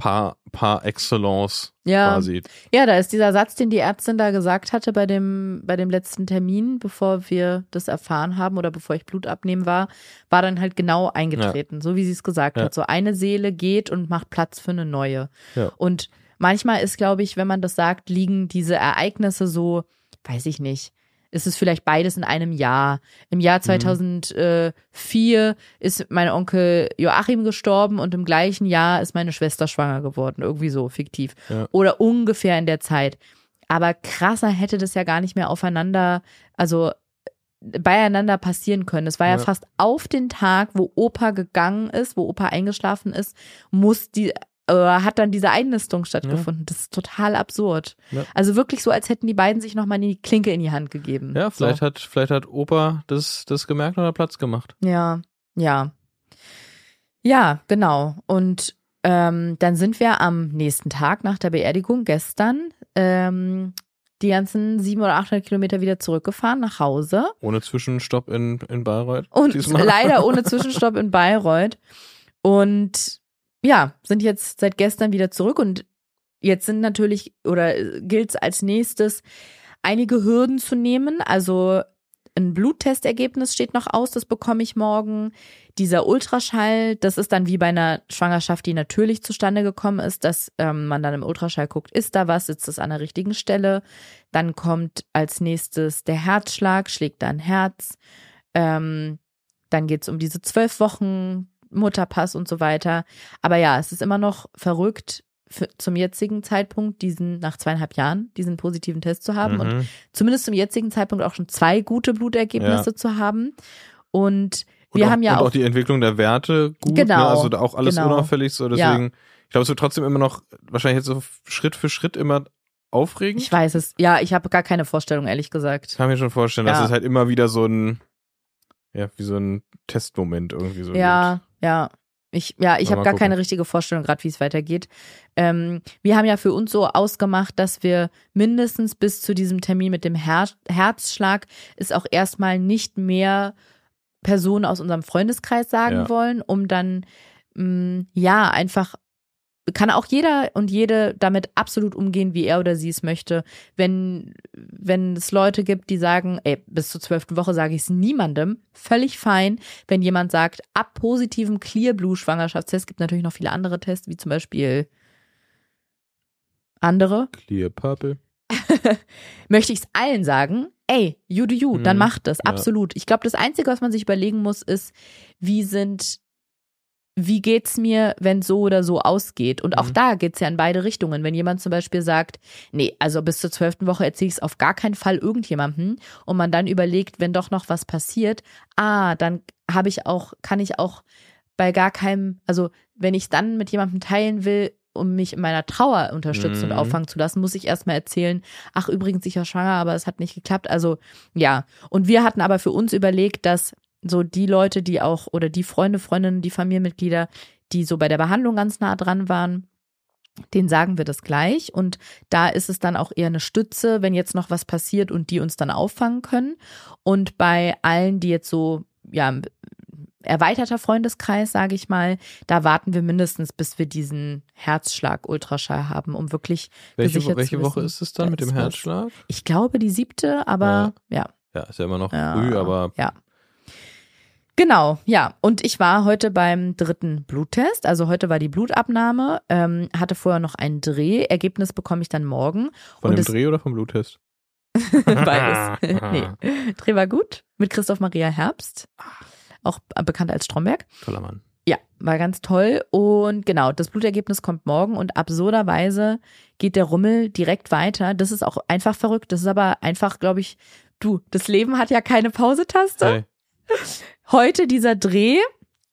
par, par excellence Ja. quasi. Ja, da ist dieser Satz, den die Ärztin da gesagt hatte bei dem, bei dem letzten Termin, bevor wir das erfahren haben oder bevor ich Blut abnehmen war, war dann halt genau eingetreten, so wie sie es gesagt Ja. hat. So eine Seele geht und macht Platz für eine neue. Ja. Und manchmal ist, glaube ich, wenn man das sagt, liegen diese Ereignisse so, weiß ich nicht, ist es vielleicht beides in einem Jahr. Im Mhm. Jahr 2004 ist mein Onkel Joachim gestorben und im gleichen Jahr ist meine Schwester schwanger geworden. Irgendwie so fiktiv. Ja. Oder ungefähr in der Zeit. Aber krasser hätte das ja gar nicht mehr aufeinander, also beieinander passieren können. Es war ja, Ja. fast auf den Tag, wo Opa gegangen ist, wo Opa eingeschlafen ist, muss die, äh, hat dann diese Einnistung stattgefunden. Das ist total absurd. Ja. Also wirklich so, als hätten die beiden sich nochmal die Klinke in die Hand gegeben. Ja, vielleicht hat, vielleicht hat Opa das, das gemerkt und hat Platz gemacht. Ja, ja. Ja, genau. Und ähm, dann sind wir am nächsten Tag nach der Beerdigung gestern ähm, die ganzen 700 oder 800 Kilometer wieder zurückgefahren nach Hause. Ohne Zwischenstopp in, in Bayreuth. Und diesmal. leider ohne Zwischenstopp in Bayreuth. Und ja, sind jetzt seit gestern wieder zurück und jetzt sind natürlich oder gilt es als nächstes, einige Hürden zu nehmen. Also ein Bluttestergebnis steht noch aus, das bekomme ich morgen. Dieser Ultraschall, das ist dann wie bei einer Schwangerschaft, die natürlich zustande gekommen ist, dass ähm, man dann im Ultraschall guckt, ist da was, sitzt es an der richtigen Stelle. Dann kommt als nächstes der Herzschlag, schlägt da ein Herz. Ähm, dann geht's um diese zwölf Wochen Mutterpass und so weiter. Aber ja, es ist immer noch verrückt, für, zum jetzigen Zeitpunkt, diesen, nach zweieinhalb Jahren, diesen positiven Test zu haben und Mhm. zumindest zum jetzigen Zeitpunkt auch schon zwei gute Blutergebnisse zu haben. Und Und wir auch, haben ja und auch, auch die Entwicklung der Werte gut, Genau, ne? also da auch alles genau. unauffällig so, deswegen, ich glaube, es wird trotzdem immer noch, wahrscheinlich jetzt so Schritt für Schritt immer aufregend. ich weiß es, ja, ich habe gar keine Vorstellung, ehrlich gesagt. Ich kann mir schon vorstellen, dass Ja. es halt immer wieder so ein, ja, wie so ein Testmoment irgendwie so Ja, ja. Ich, ja, ich habe gar gucken. keine richtige Vorstellung, gerade wie es weitergeht. Ähm, wir haben ja für uns so ausgemacht, dass wir mindestens bis zu diesem Termin mit dem Her Herzschlag es auch erstmal nicht mehr Personen aus unserem Freundeskreis sagen Ja. wollen, um dann mh, ja einfach kann auch jeder und jede damit absolut umgehen, wie er oder sie es möchte. Wenn, wenn es Leute gibt, die sagen, ey, bis zur zwölften Woche sage ich es niemandem, völlig fein. Wenn jemand sagt, ab positivem Clear Blue Schwangerschaftstest, gibt natürlich noch viele andere Tests, wie zum Beispiel andere, Clear Purple. möchte ich es allen sagen, ey, you do you, dann Mhm. macht das, Ja. absolut. Ich glaube, das Einzige, was man sich überlegen muss, ist, wie sind, wie geht's mir, wenn so oder so ausgeht? Und auch Mhm. da geht's ja in beide Richtungen. Wenn jemand zum Beispiel sagt, nee, also bis zur zwölften Woche erzähle ich es auf gar keinen Fall irgendjemandem und man dann überlegt, wenn doch noch was passiert, ah, dann habe ich auch, kann ich auch bei gar keinem, also wenn ich es dann mit jemandem teilen will, um mich in meiner Trauer unterstützen Mhm. und auffangen zu lassen, muss ich erstmal erzählen, ach übrigens, ich war schwanger, aber es hat nicht geklappt. Also ja. Und wir hatten aber für uns überlegt, dass so die Leute, die auch, oder die Freunde, Freundinnen, die Familienmitglieder, die so bei der Behandlung ganz nah dran waren, den sagen wir das gleich. Und da ist es dann auch eher eine Stütze, wenn jetzt noch was passiert und die uns dann auffangen können. Und bei allen, die jetzt so, ja, erweiterter Freundeskreis, sage ich mal, da warten wir mindestens, bis wir diesen Herzschlag-Ultraschall haben, um wirklich Welche, gesichert welche zu Woche wissen, ist es dann da mit dem. Herzschlag? Ich glaube die siebte, aber ja. Ja, ist ja immer noch ja früh, aber ja. Genau, ja. Und ich war heute beim dritten Bluttest. Also heute war die Blutabnahme, ähm, hatte vorher noch einen Dreh. Ergebnis bekomme ich dann morgen. von Und dem Dreh oder vom Bluttest? Beides. nee. Dreh war gut mit Christoph Maria Herbst, auch bekannt als Stromberg. Toller Mann. Ja, war ganz toll. Und genau, das Blutergebnis kommt morgen und absurderweise geht der Rummel direkt weiter. Das ist auch einfach verrückt. Das ist aber einfach, glaube ich, du, das Leben hat ja keine Pausetaste. Hey. Heute dieser Dreh.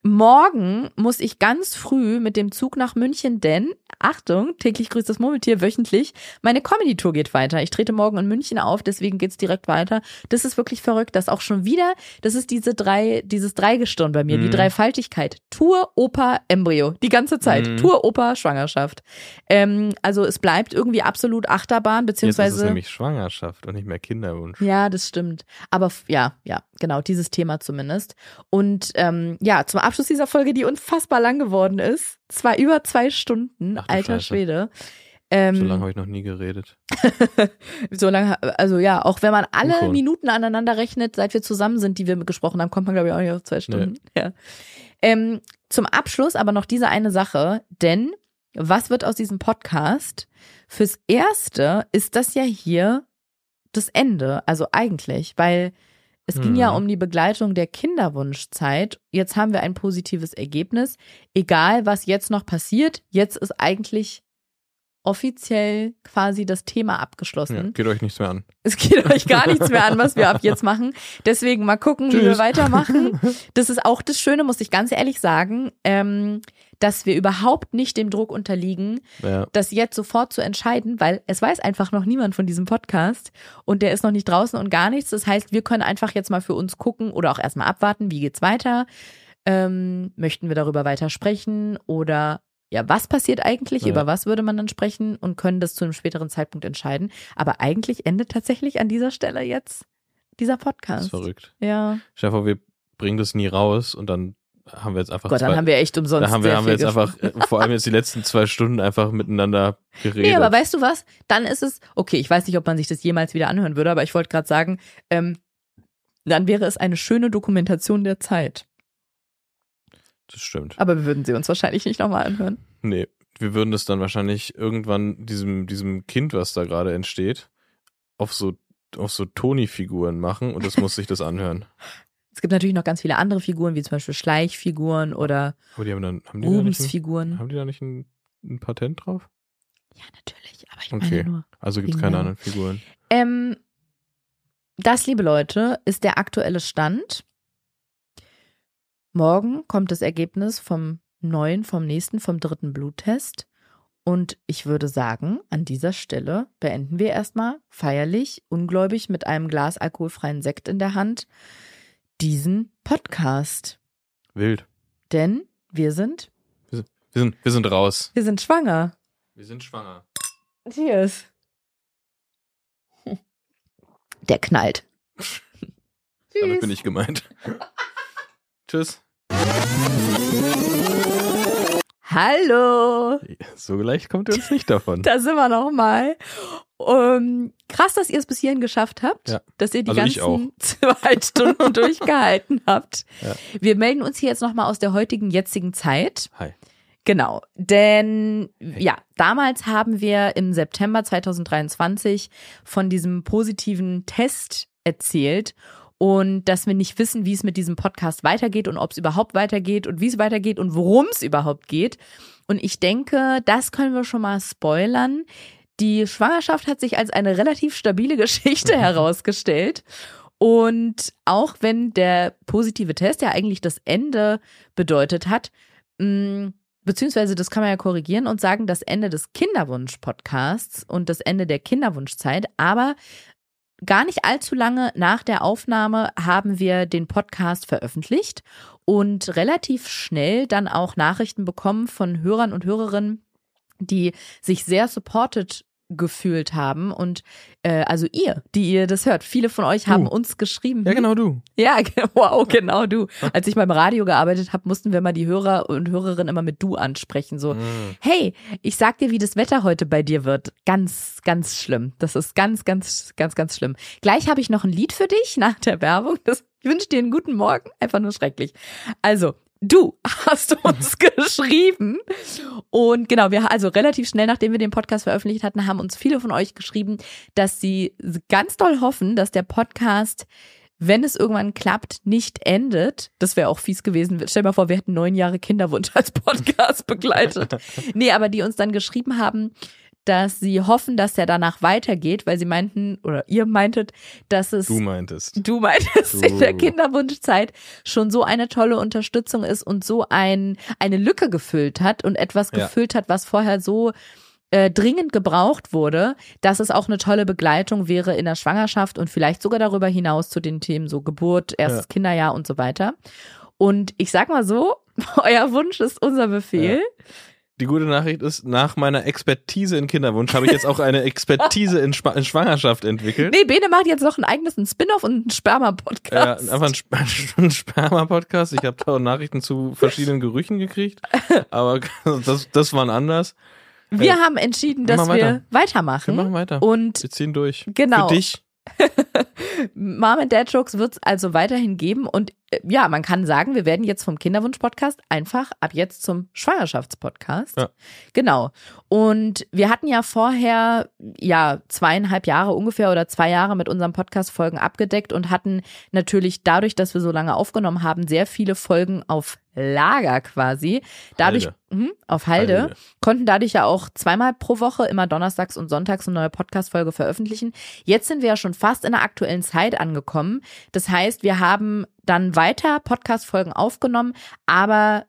Morgen muss ich ganz früh mit dem Zug nach München, denn, Achtung, täglich grüßt das Murmeltier wöchentlich, meine Comedy-Tour geht weiter. Ich trete morgen in München auf, deswegen geht's direkt weiter. Das ist wirklich verrückt, dass auch schon wieder, das ist diese drei, dieses Dreigestirn bei mir, die Mhm. Dreifaltigkeit. Tour, Oper, Embryo. Die ganze Zeit. Mhm. Tour, Oper, Schwangerschaft. Ähm, also es bleibt irgendwie absolut Achterbahn, Jetzt ist es beziehungsweise. nämlich Schwangerschaft und nicht mehr Kinderwunsch. Ja, das stimmt. Aber ja, ja, genau, dieses Thema zumindest. Und ähm, ja, zum Abschluss dieser Folge, die unfassbar lang geworden ist, zwar über zwei Stunden, Ach alter Scheiße. Schwede. Ähm, So lange habe ich noch nie geredet. so lange, also ja, auch wenn man alle schon. Minuten aneinander rechnet, seit wir zusammen sind, die wir gesprochen haben, kommt man, glaube ich, auch nicht auf zwei Stunden. Ja. Ähm, zum Abschluss aber noch diese eine Sache, denn was wird aus diesem Podcast? Fürs Erste ist das ja hier das Ende, also eigentlich, weil es ging ja Mhm. um die Begleitung der Kinderwunschzeit. Jetzt haben wir ein positives Ergebnis. Egal, was jetzt noch passiert, jetzt ist eigentlich offiziell quasi das Thema abgeschlossen. Ja, geht euch nichts mehr an. Es geht euch gar nichts mehr an, was wir ab jetzt machen. Deswegen mal gucken, wie wir Tschüss. weitermachen. Das ist auch das Schöne, muss ich ganz ehrlich sagen, ähm, dass wir überhaupt nicht dem Druck unterliegen, Ja. das jetzt sofort zu entscheiden, weil es weiß einfach noch niemand von diesem Podcast und der ist noch nicht draußen und gar nichts. Das heißt, wir können einfach jetzt mal für uns gucken oder auch erstmal abwarten, wie geht's weiter. Ähm, möchten wir darüber weiter sprechen oder ja, was passiert eigentlich, Ja. über was würde man dann sprechen und können das zu einem späteren Zeitpunkt entscheiden. Aber eigentlich endet tatsächlich an dieser Stelle jetzt dieser Das Podcast. ist verrückt. Ja. Vor, wir bringen das nie raus und dann haben wir jetzt einfach Gott, dann zwei, haben wir echt umsonst da haben wir, haben wir jetzt einfach, gesprochen. äh, vor allem jetzt die letzten zwei Stunden einfach miteinander geredet. Nee, aber weißt du was? Dann ist es, okay, ich weiß nicht, ob man sich das jemals wieder anhören würde, aber ich wollte gerade sagen, ähm, dann wäre es eine schöne Dokumentation der Zeit. das stimmt. Aber wir würden sie uns wahrscheinlich nicht nochmal anhören. Nee, wir würden das dann wahrscheinlich irgendwann diesem, diesem Kind, was da gerade entsteht, auf so, auf so Toni-Figuren machen und das muss sich das anhören. Es gibt natürlich noch ganz viele andere Figuren, wie zum Beispiel Schleichfiguren oder Aber die haben dann, haben die da nicht ein, Rubensfiguren. haben die da nicht ein, ein Patent drauf? Ja, natürlich, aber ich Okay. meine nur. Also gibt's Genau. keine anderen Figuren. Ähm, das, liebe Leute, ist der aktuelle Stand. Morgen kommt das Ergebnis vom neuen, vom nächsten, vom dritten Bluttest. Und ich würde sagen, an dieser Stelle beenden wir erstmal feierlich, ungläubig mit einem Glas alkoholfreien Sekt in der Hand diesen Podcast. Wild. Denn wir sind, Wir sind, wir sind raus. wir sind schwanger. Wir sind schwanger. Cheers. Der knallt. Damit bin ich gemeint. Tschüss. Hallo. So leicht kommt ihr uns nicht davon. Da sind wir nochmal. Um, krass, dass ihr es bis hierhin geschafft habt, Ja. dass ihr die Also ganzen zwei Stunden durchgehalten habt. Ja. Wir melden uns hier jetzt nochmal aus der heutigen, jetzigen Zeit. Hi. Genau, denn ja, damals haben wir im September 2023 von diesem positiven Test erzählt und dass wir nicht wissen, wie es mit diesem Podcast weitergeht und ob es überhaupt weitergeht und wie es weitergeht und worum es überhaupt geht. Und ich denke, das können wir schon mal spoilern. Die Schwangerschaft hat sich als eine relativ stabile Geschichte herausgestellt. Und auch wenn der positive Test ja eigentlich das Ende bedeutet hat, mh, beziehungsweise das kann man ja korrigieren und sagen, das Ende des Kinderwunsch-Podcasts und das Ende der Kinderwunschzeit, aber gar nicht allzu lange nach der Aufnahme haben wir den Podcast veröffentlicht und relativ schnell dann auch Nachrichten bekommen von Hörern und Hörerinnen, die sich sehr supported gefühlt haben und äh, also ihr, die ihr das hört. Viele von euch haben Du. uns geschrieben. Ja, genau du. Ja, wow, genau du. Als ich beim Radio gearbeitet habe, mussten wir mal die Hörer und Hörerinnen immer mit du ansprechen. So, Mhm. hey, ich sag dir, wie das Wetter heute bei dir wird. Ganz, ganz schlimm. Das ist ganz, ganz, ganz, ganz schlimm. Gleich habe ich noch ein Lied für dich nach der Werbung. Das, ich wünsche dir einen guten Morgen. Einfach nur schrecklich. Also, du hast uns geschrieben. Und genau, wir, also relativ schnell, nachdem wir den Podcast veröffentlicht hatten, haben uns viele von euch geschrieben, dass sie ganz doll hoffen, dass der Podcast wenn es irgendwann klappt, nicht endet, das wäre auch fies gewesen. Stell dir mal vor, wir hätten neun Jahre Kinderwunsch als Podcast begleitet. Nee, aber die uns dann geschrieben haben, dass sie hoffen, dass der danach weitergeht, weil sie meinten, oder ihr meintet, dass es Du meintest. du meintest Du. in der Kinderwunschzeit schon so eine tolle Unterstützung ist und so ein, eine Lücke gefüllt hat und etwas Ja. gefüllt hat, was vorher so äh, dringend gebraucht wurde, dass es auch eine tolle Begleitung wäre in der Schwangerschaft und vielleicht sogar darüber hinaus zu den Themen so Geburt, erstes Ja. Kinderjahr und so weiter. Und ich sag mal so, euer Wunsch ist unser Befehl. Die gute Nachricht ist, nach meiner Expertise in Kinderwunsch habe ich jetzt auch eine Expertise in, Schwa in Schwangerschaft entwickelt. Nee, Bene macht jetzt noch ein eigenes ein Spin-off und einen Ja, Sperma-Podcast. einfach ein, Sp ein Sperma-Podcast. Ich habe da auch Nachrichten zu verschiedenen Gerüchen gekriegt, aber das, das waren anders. wir äh, haben entschieden, wir dass wir weiter. weitermachen. Wir machen weiter. Und Wir ziehen durch. Genau. Für dich. Mom and Dad Jokes wird es also weiterhin geben. Und äh, ja, man kann sagen, wir werden jetzt vom Kinderwunsch-Podcast einfach ab jetzt zum Schwangerschaftspodcast. Ja. Genau. Und wir hatten ja vorher, ja, zweieinhalb Jahre ungefähr oder zwei Jahre mit unseren Podcast-Folgen abgedeckt und hatten natürlich dadurch, dass wir so lange aufgenommen haben, sehr viele Folgen auf Lager quasi. Dadurch, Halde. Mhm, auf Halde, Halde. konnten dadurch ja auch zweimal pro Woche, immer donnerstags und sonntags, eine neue Podcast-Folge veröffentlichen. Jetzt sind wir ja schon fast in der aktuellen Zeit angekommen. Das heißt, wir haben dann weiter Podcast-Folgen aufgenommen, aber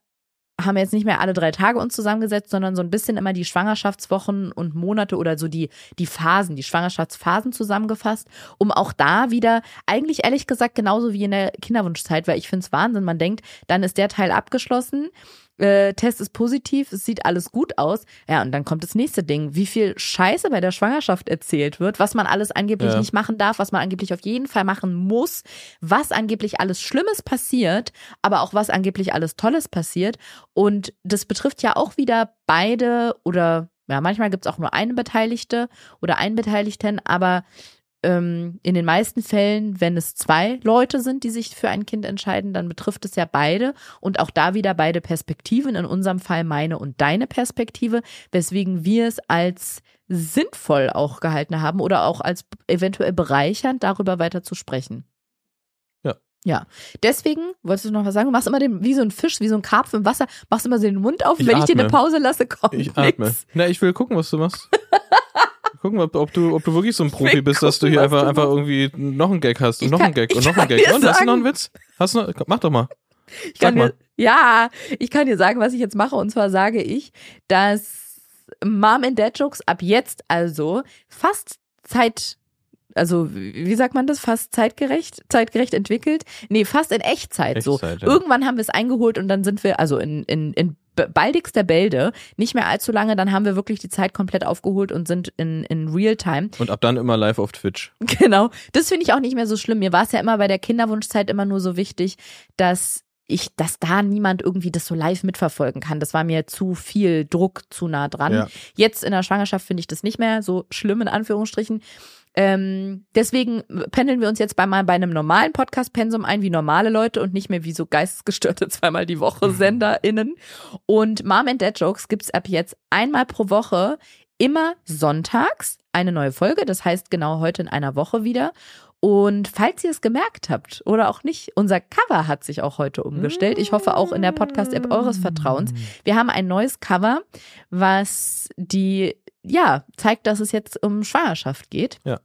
haben jetzt nicht mehr alle drei Tage uns zusammengesetzt, sondern so ein bisschen immer die Schwangerschaftswochen und Monate oder so die, die Phasen, die Schwangerschaftsphasen zusammengefasst, um auch da wieder, eigentlich ehrlich gesagt, genauso wie in der Kinderwunschzeit, weil ich finde es Wahnsinn, man denkt, dann ist der Teil abgeschlossen, äh, Test ist positiv, es sieht alles gut aus. Ja, und dann kommt das nächste Ding. Wie viel Scheiße bei der Schwangerschaft erzählt wird, was man alles angeblich Ja. nicht machen darf, was man angeblich auf jeden Fall machen muss, was angeblich alles Schlimmes passiert, aber auch was angeblich alles Tolles passiert. Und das betrifft ja auch wieder beide oder ja, manchmal gibt es auch nur eine Beteiligte oder einen Beteiligten, aber ähm, in den meisten Fällen, wenn es zwei Leute sind, die sich für ein Kind entscheiden, dann betrifft es ja beide und auch da wieder beide Perspektiven, in unserem Fall meine und deine Perspektive, weswegen wir es als sinnvoll auch gehalten haben oder auch als eventuell bereichernd, darüber weiter zu sprechen. Ja. Ja. Deswegen, wolltest du noch was sagen? Du machst immer den, wie so ein Fisch, wie so ein Karpfen im Wasser, machst immer so den Mund auf. Ich Wenn ich dir eine atme. Pause lasse, kommt Ich atme. nix. Na, ich will gucken, was du machst. Gucken, ob, ob, du, ob du wirklich so ein Profi bist, dass du hier einfach, du einfach irgendwie noch einen Gag hast und Ich noch kann- einen Gag und noch einen Gag. Und hast du noch einen Witz? Hast du noch, mach doch mal. Ich kann mal. dir, ja, ich kann dir sagen, was ich jetzt mache. Und zwar sage ich, dass Mom and Dad Jokes ab jetzt also fast Zeit, also wie sagt man das, fast zeitgerecht, zeitgerecht entwickelt? Nee, fast in Echtzeit, so. Echtzeit, ja. Irgendwann haben wir es eingeholt und dann sind wir, also in, in, in baldigster Bälde, nicht mehr allzu lange, dann haben wir wirklich die Zeit komplett aufgeholt und sind in, in Realtime. Und ab dann immer live auf Twitch. Genau. Das finde ich auch nicht mehr so schlimm. Mir war es ja immer bei der Kinderwunschzeit immer nur so wichtig, dass ich, dass da niemand irgendwie das so live mitverfolgen kann. Das war mir zu viel Druck, zu nah dran. Ja. Jetzt in der Schwangerschaft finde ich das nicht mehr so schlimm in Anführungsstrichen. Ähm, deswegen pendeln wir uns jetzt bei mal bei einem normalen Podcast-Pensum ein, wie normale Leute und nicht mehr wie so geistesgestörte zweimal die Woche SenderInnen. Und Mom and Dad Jokes gibt's ab jetzt einmal pro Woche, immer sonntags eine neue Folge. Das heißt genau heute in einer Woche wieder. Und falls ihr es gemerkt habt oder auch nicht, unser Cover hat sich auch heute umgestellt. Ich hoffe auch in der Podcast-App eures Vertrauens. Wir haben ein neues Cover, was die, ja, zeigt, dass es jetzt um Schwangerschaft geht. Ja.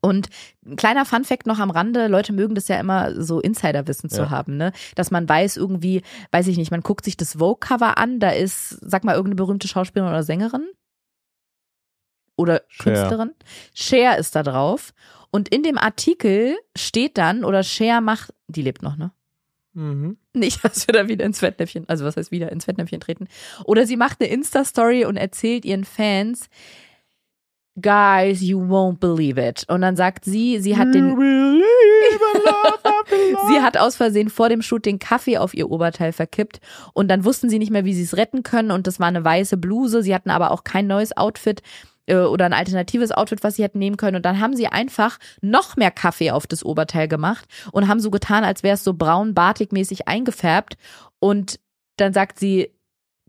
Und ein kleiner Funfact noch am Rande, Leute mögen das ja immer so Insiderwissen zu Ja. haben, ne? Dass man weiß irgendwie, weiß ich nicht, man guckt sich das Vogue-Cover an, da ist, sag mal, irgendeine berühmte Schauspielerin oder Sängerin oder Cher. Künstlerin. Cher ist da drauf. Und in dem Artikel steht dann, oder Cher macht, die lebt noch, ne? Mhm. Nicht, dass wir da wieder ins Fettnäpfchen, also was heißt wieder ins Fettnäpfchen treten. Oder sie macht eine Insta-Story und erzählt ihren Fans, Guys, you won't believe it. Und dann sagt sie, sie hat den, sie hat aus Versehen vor dem Shoot den Kaffee auf ihr Oberteil verkippt und dann wussten sie nicht mehr, wie sie es retten können und das war eine weiße Bluse. Sie hatten aber auch kein neues Outfit oder ein alternatives Outfit, was sie hätten nehmen können. Und dann haben sie einfach noch mehr Kaffee auf das Oberteil gemacht und haben so getan, als wäre es so braun batikmäßig eingefärbt. Und dann sagt sie,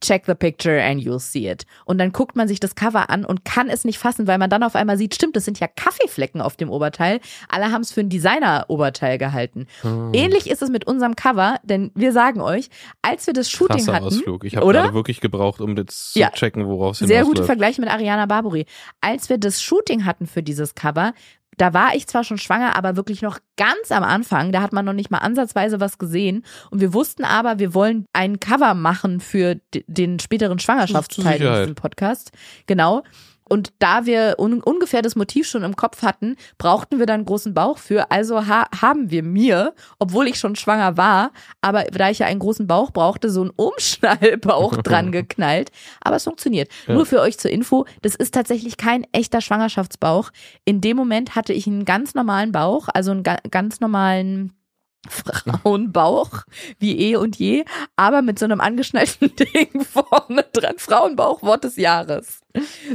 check the picture and you'll see it. Und dann guckt man sich das Cover an und kann es nicht fassen, weil man dann auf einmal sieht, stimmt, das sind ja Kaffeeflecken auf dem Oberteil. Alle haben es für ein Designer-Oberteil gehalten. Hm. Ähnlich ist es mit unserem Cover, denn wir sagen euch, als wir das Shooting Krasser hatten, Ausflug. Ich habe gerade wirklich gebraucht, um das zu Ja. checken, worauf es Sehr gute. Vergleich mit Ariana Barbori. Als wir das Shooting hatten für dieses Cover, da war ich zwar schon schwanger, aber wirklich noch ganz am Anfang. Da hat man noch nicht mal ansatzweise was gesehen. Und wir wussten aber, wir wollen ein Cover machen für den späteren Schwangerschaftsteil in diesem Podcast. Genau. Und da wir un ungefähr das Motiv schon im Kopf hatten, brauchten wir dann einen großen Bauch für. Also ha haben wir mir, obwohl ich schon schwanger war, aber da ich ja einen großen Bauch brauchte, so einen Umschnallbauch dran geknallt. Aber es funktioniert. Ja. Nur für euch zur Info, das ist tatsächlich kein echter Schwangerschaftsbauch. In dem Moment hatte ich einen ganz normalen Bauch, also einen ga ganz normalen Frauenbauch, wie eh und je, aber mit so einem angeschnallten Ding vorne dran. Frauenbauch, Wort des Jahres.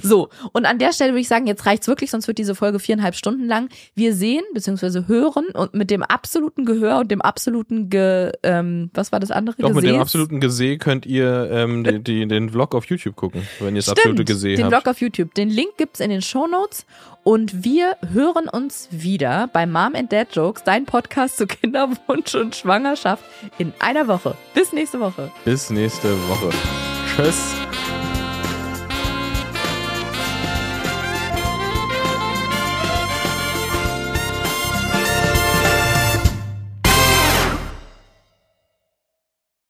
So, und an der Stelle würde ich sagen, jetzt reicht's wirklich, sonst wird diese Folge viereinhalb Stunden lang. Wir sehen bzw. hören und mit dem absoluten Gehör und dem absoluten Ge, ähm, was war das andere? Doch, mit dem Gesäß? absoluten Geseh könnt ihr ähm, die, die, den Vlog auf YouTube gucken, wenn ihr das absolute Geseh den habt. Blog auf YouTube. Den Link gibt's in den Shownotes und wir hören uns wieder bei Mom and Dad Jokes, dein Podcast zu Kinderwunsch und Schwangerschaft in einer Woche. Bis nächste Woche. Bis nächste Woche. Tschüss.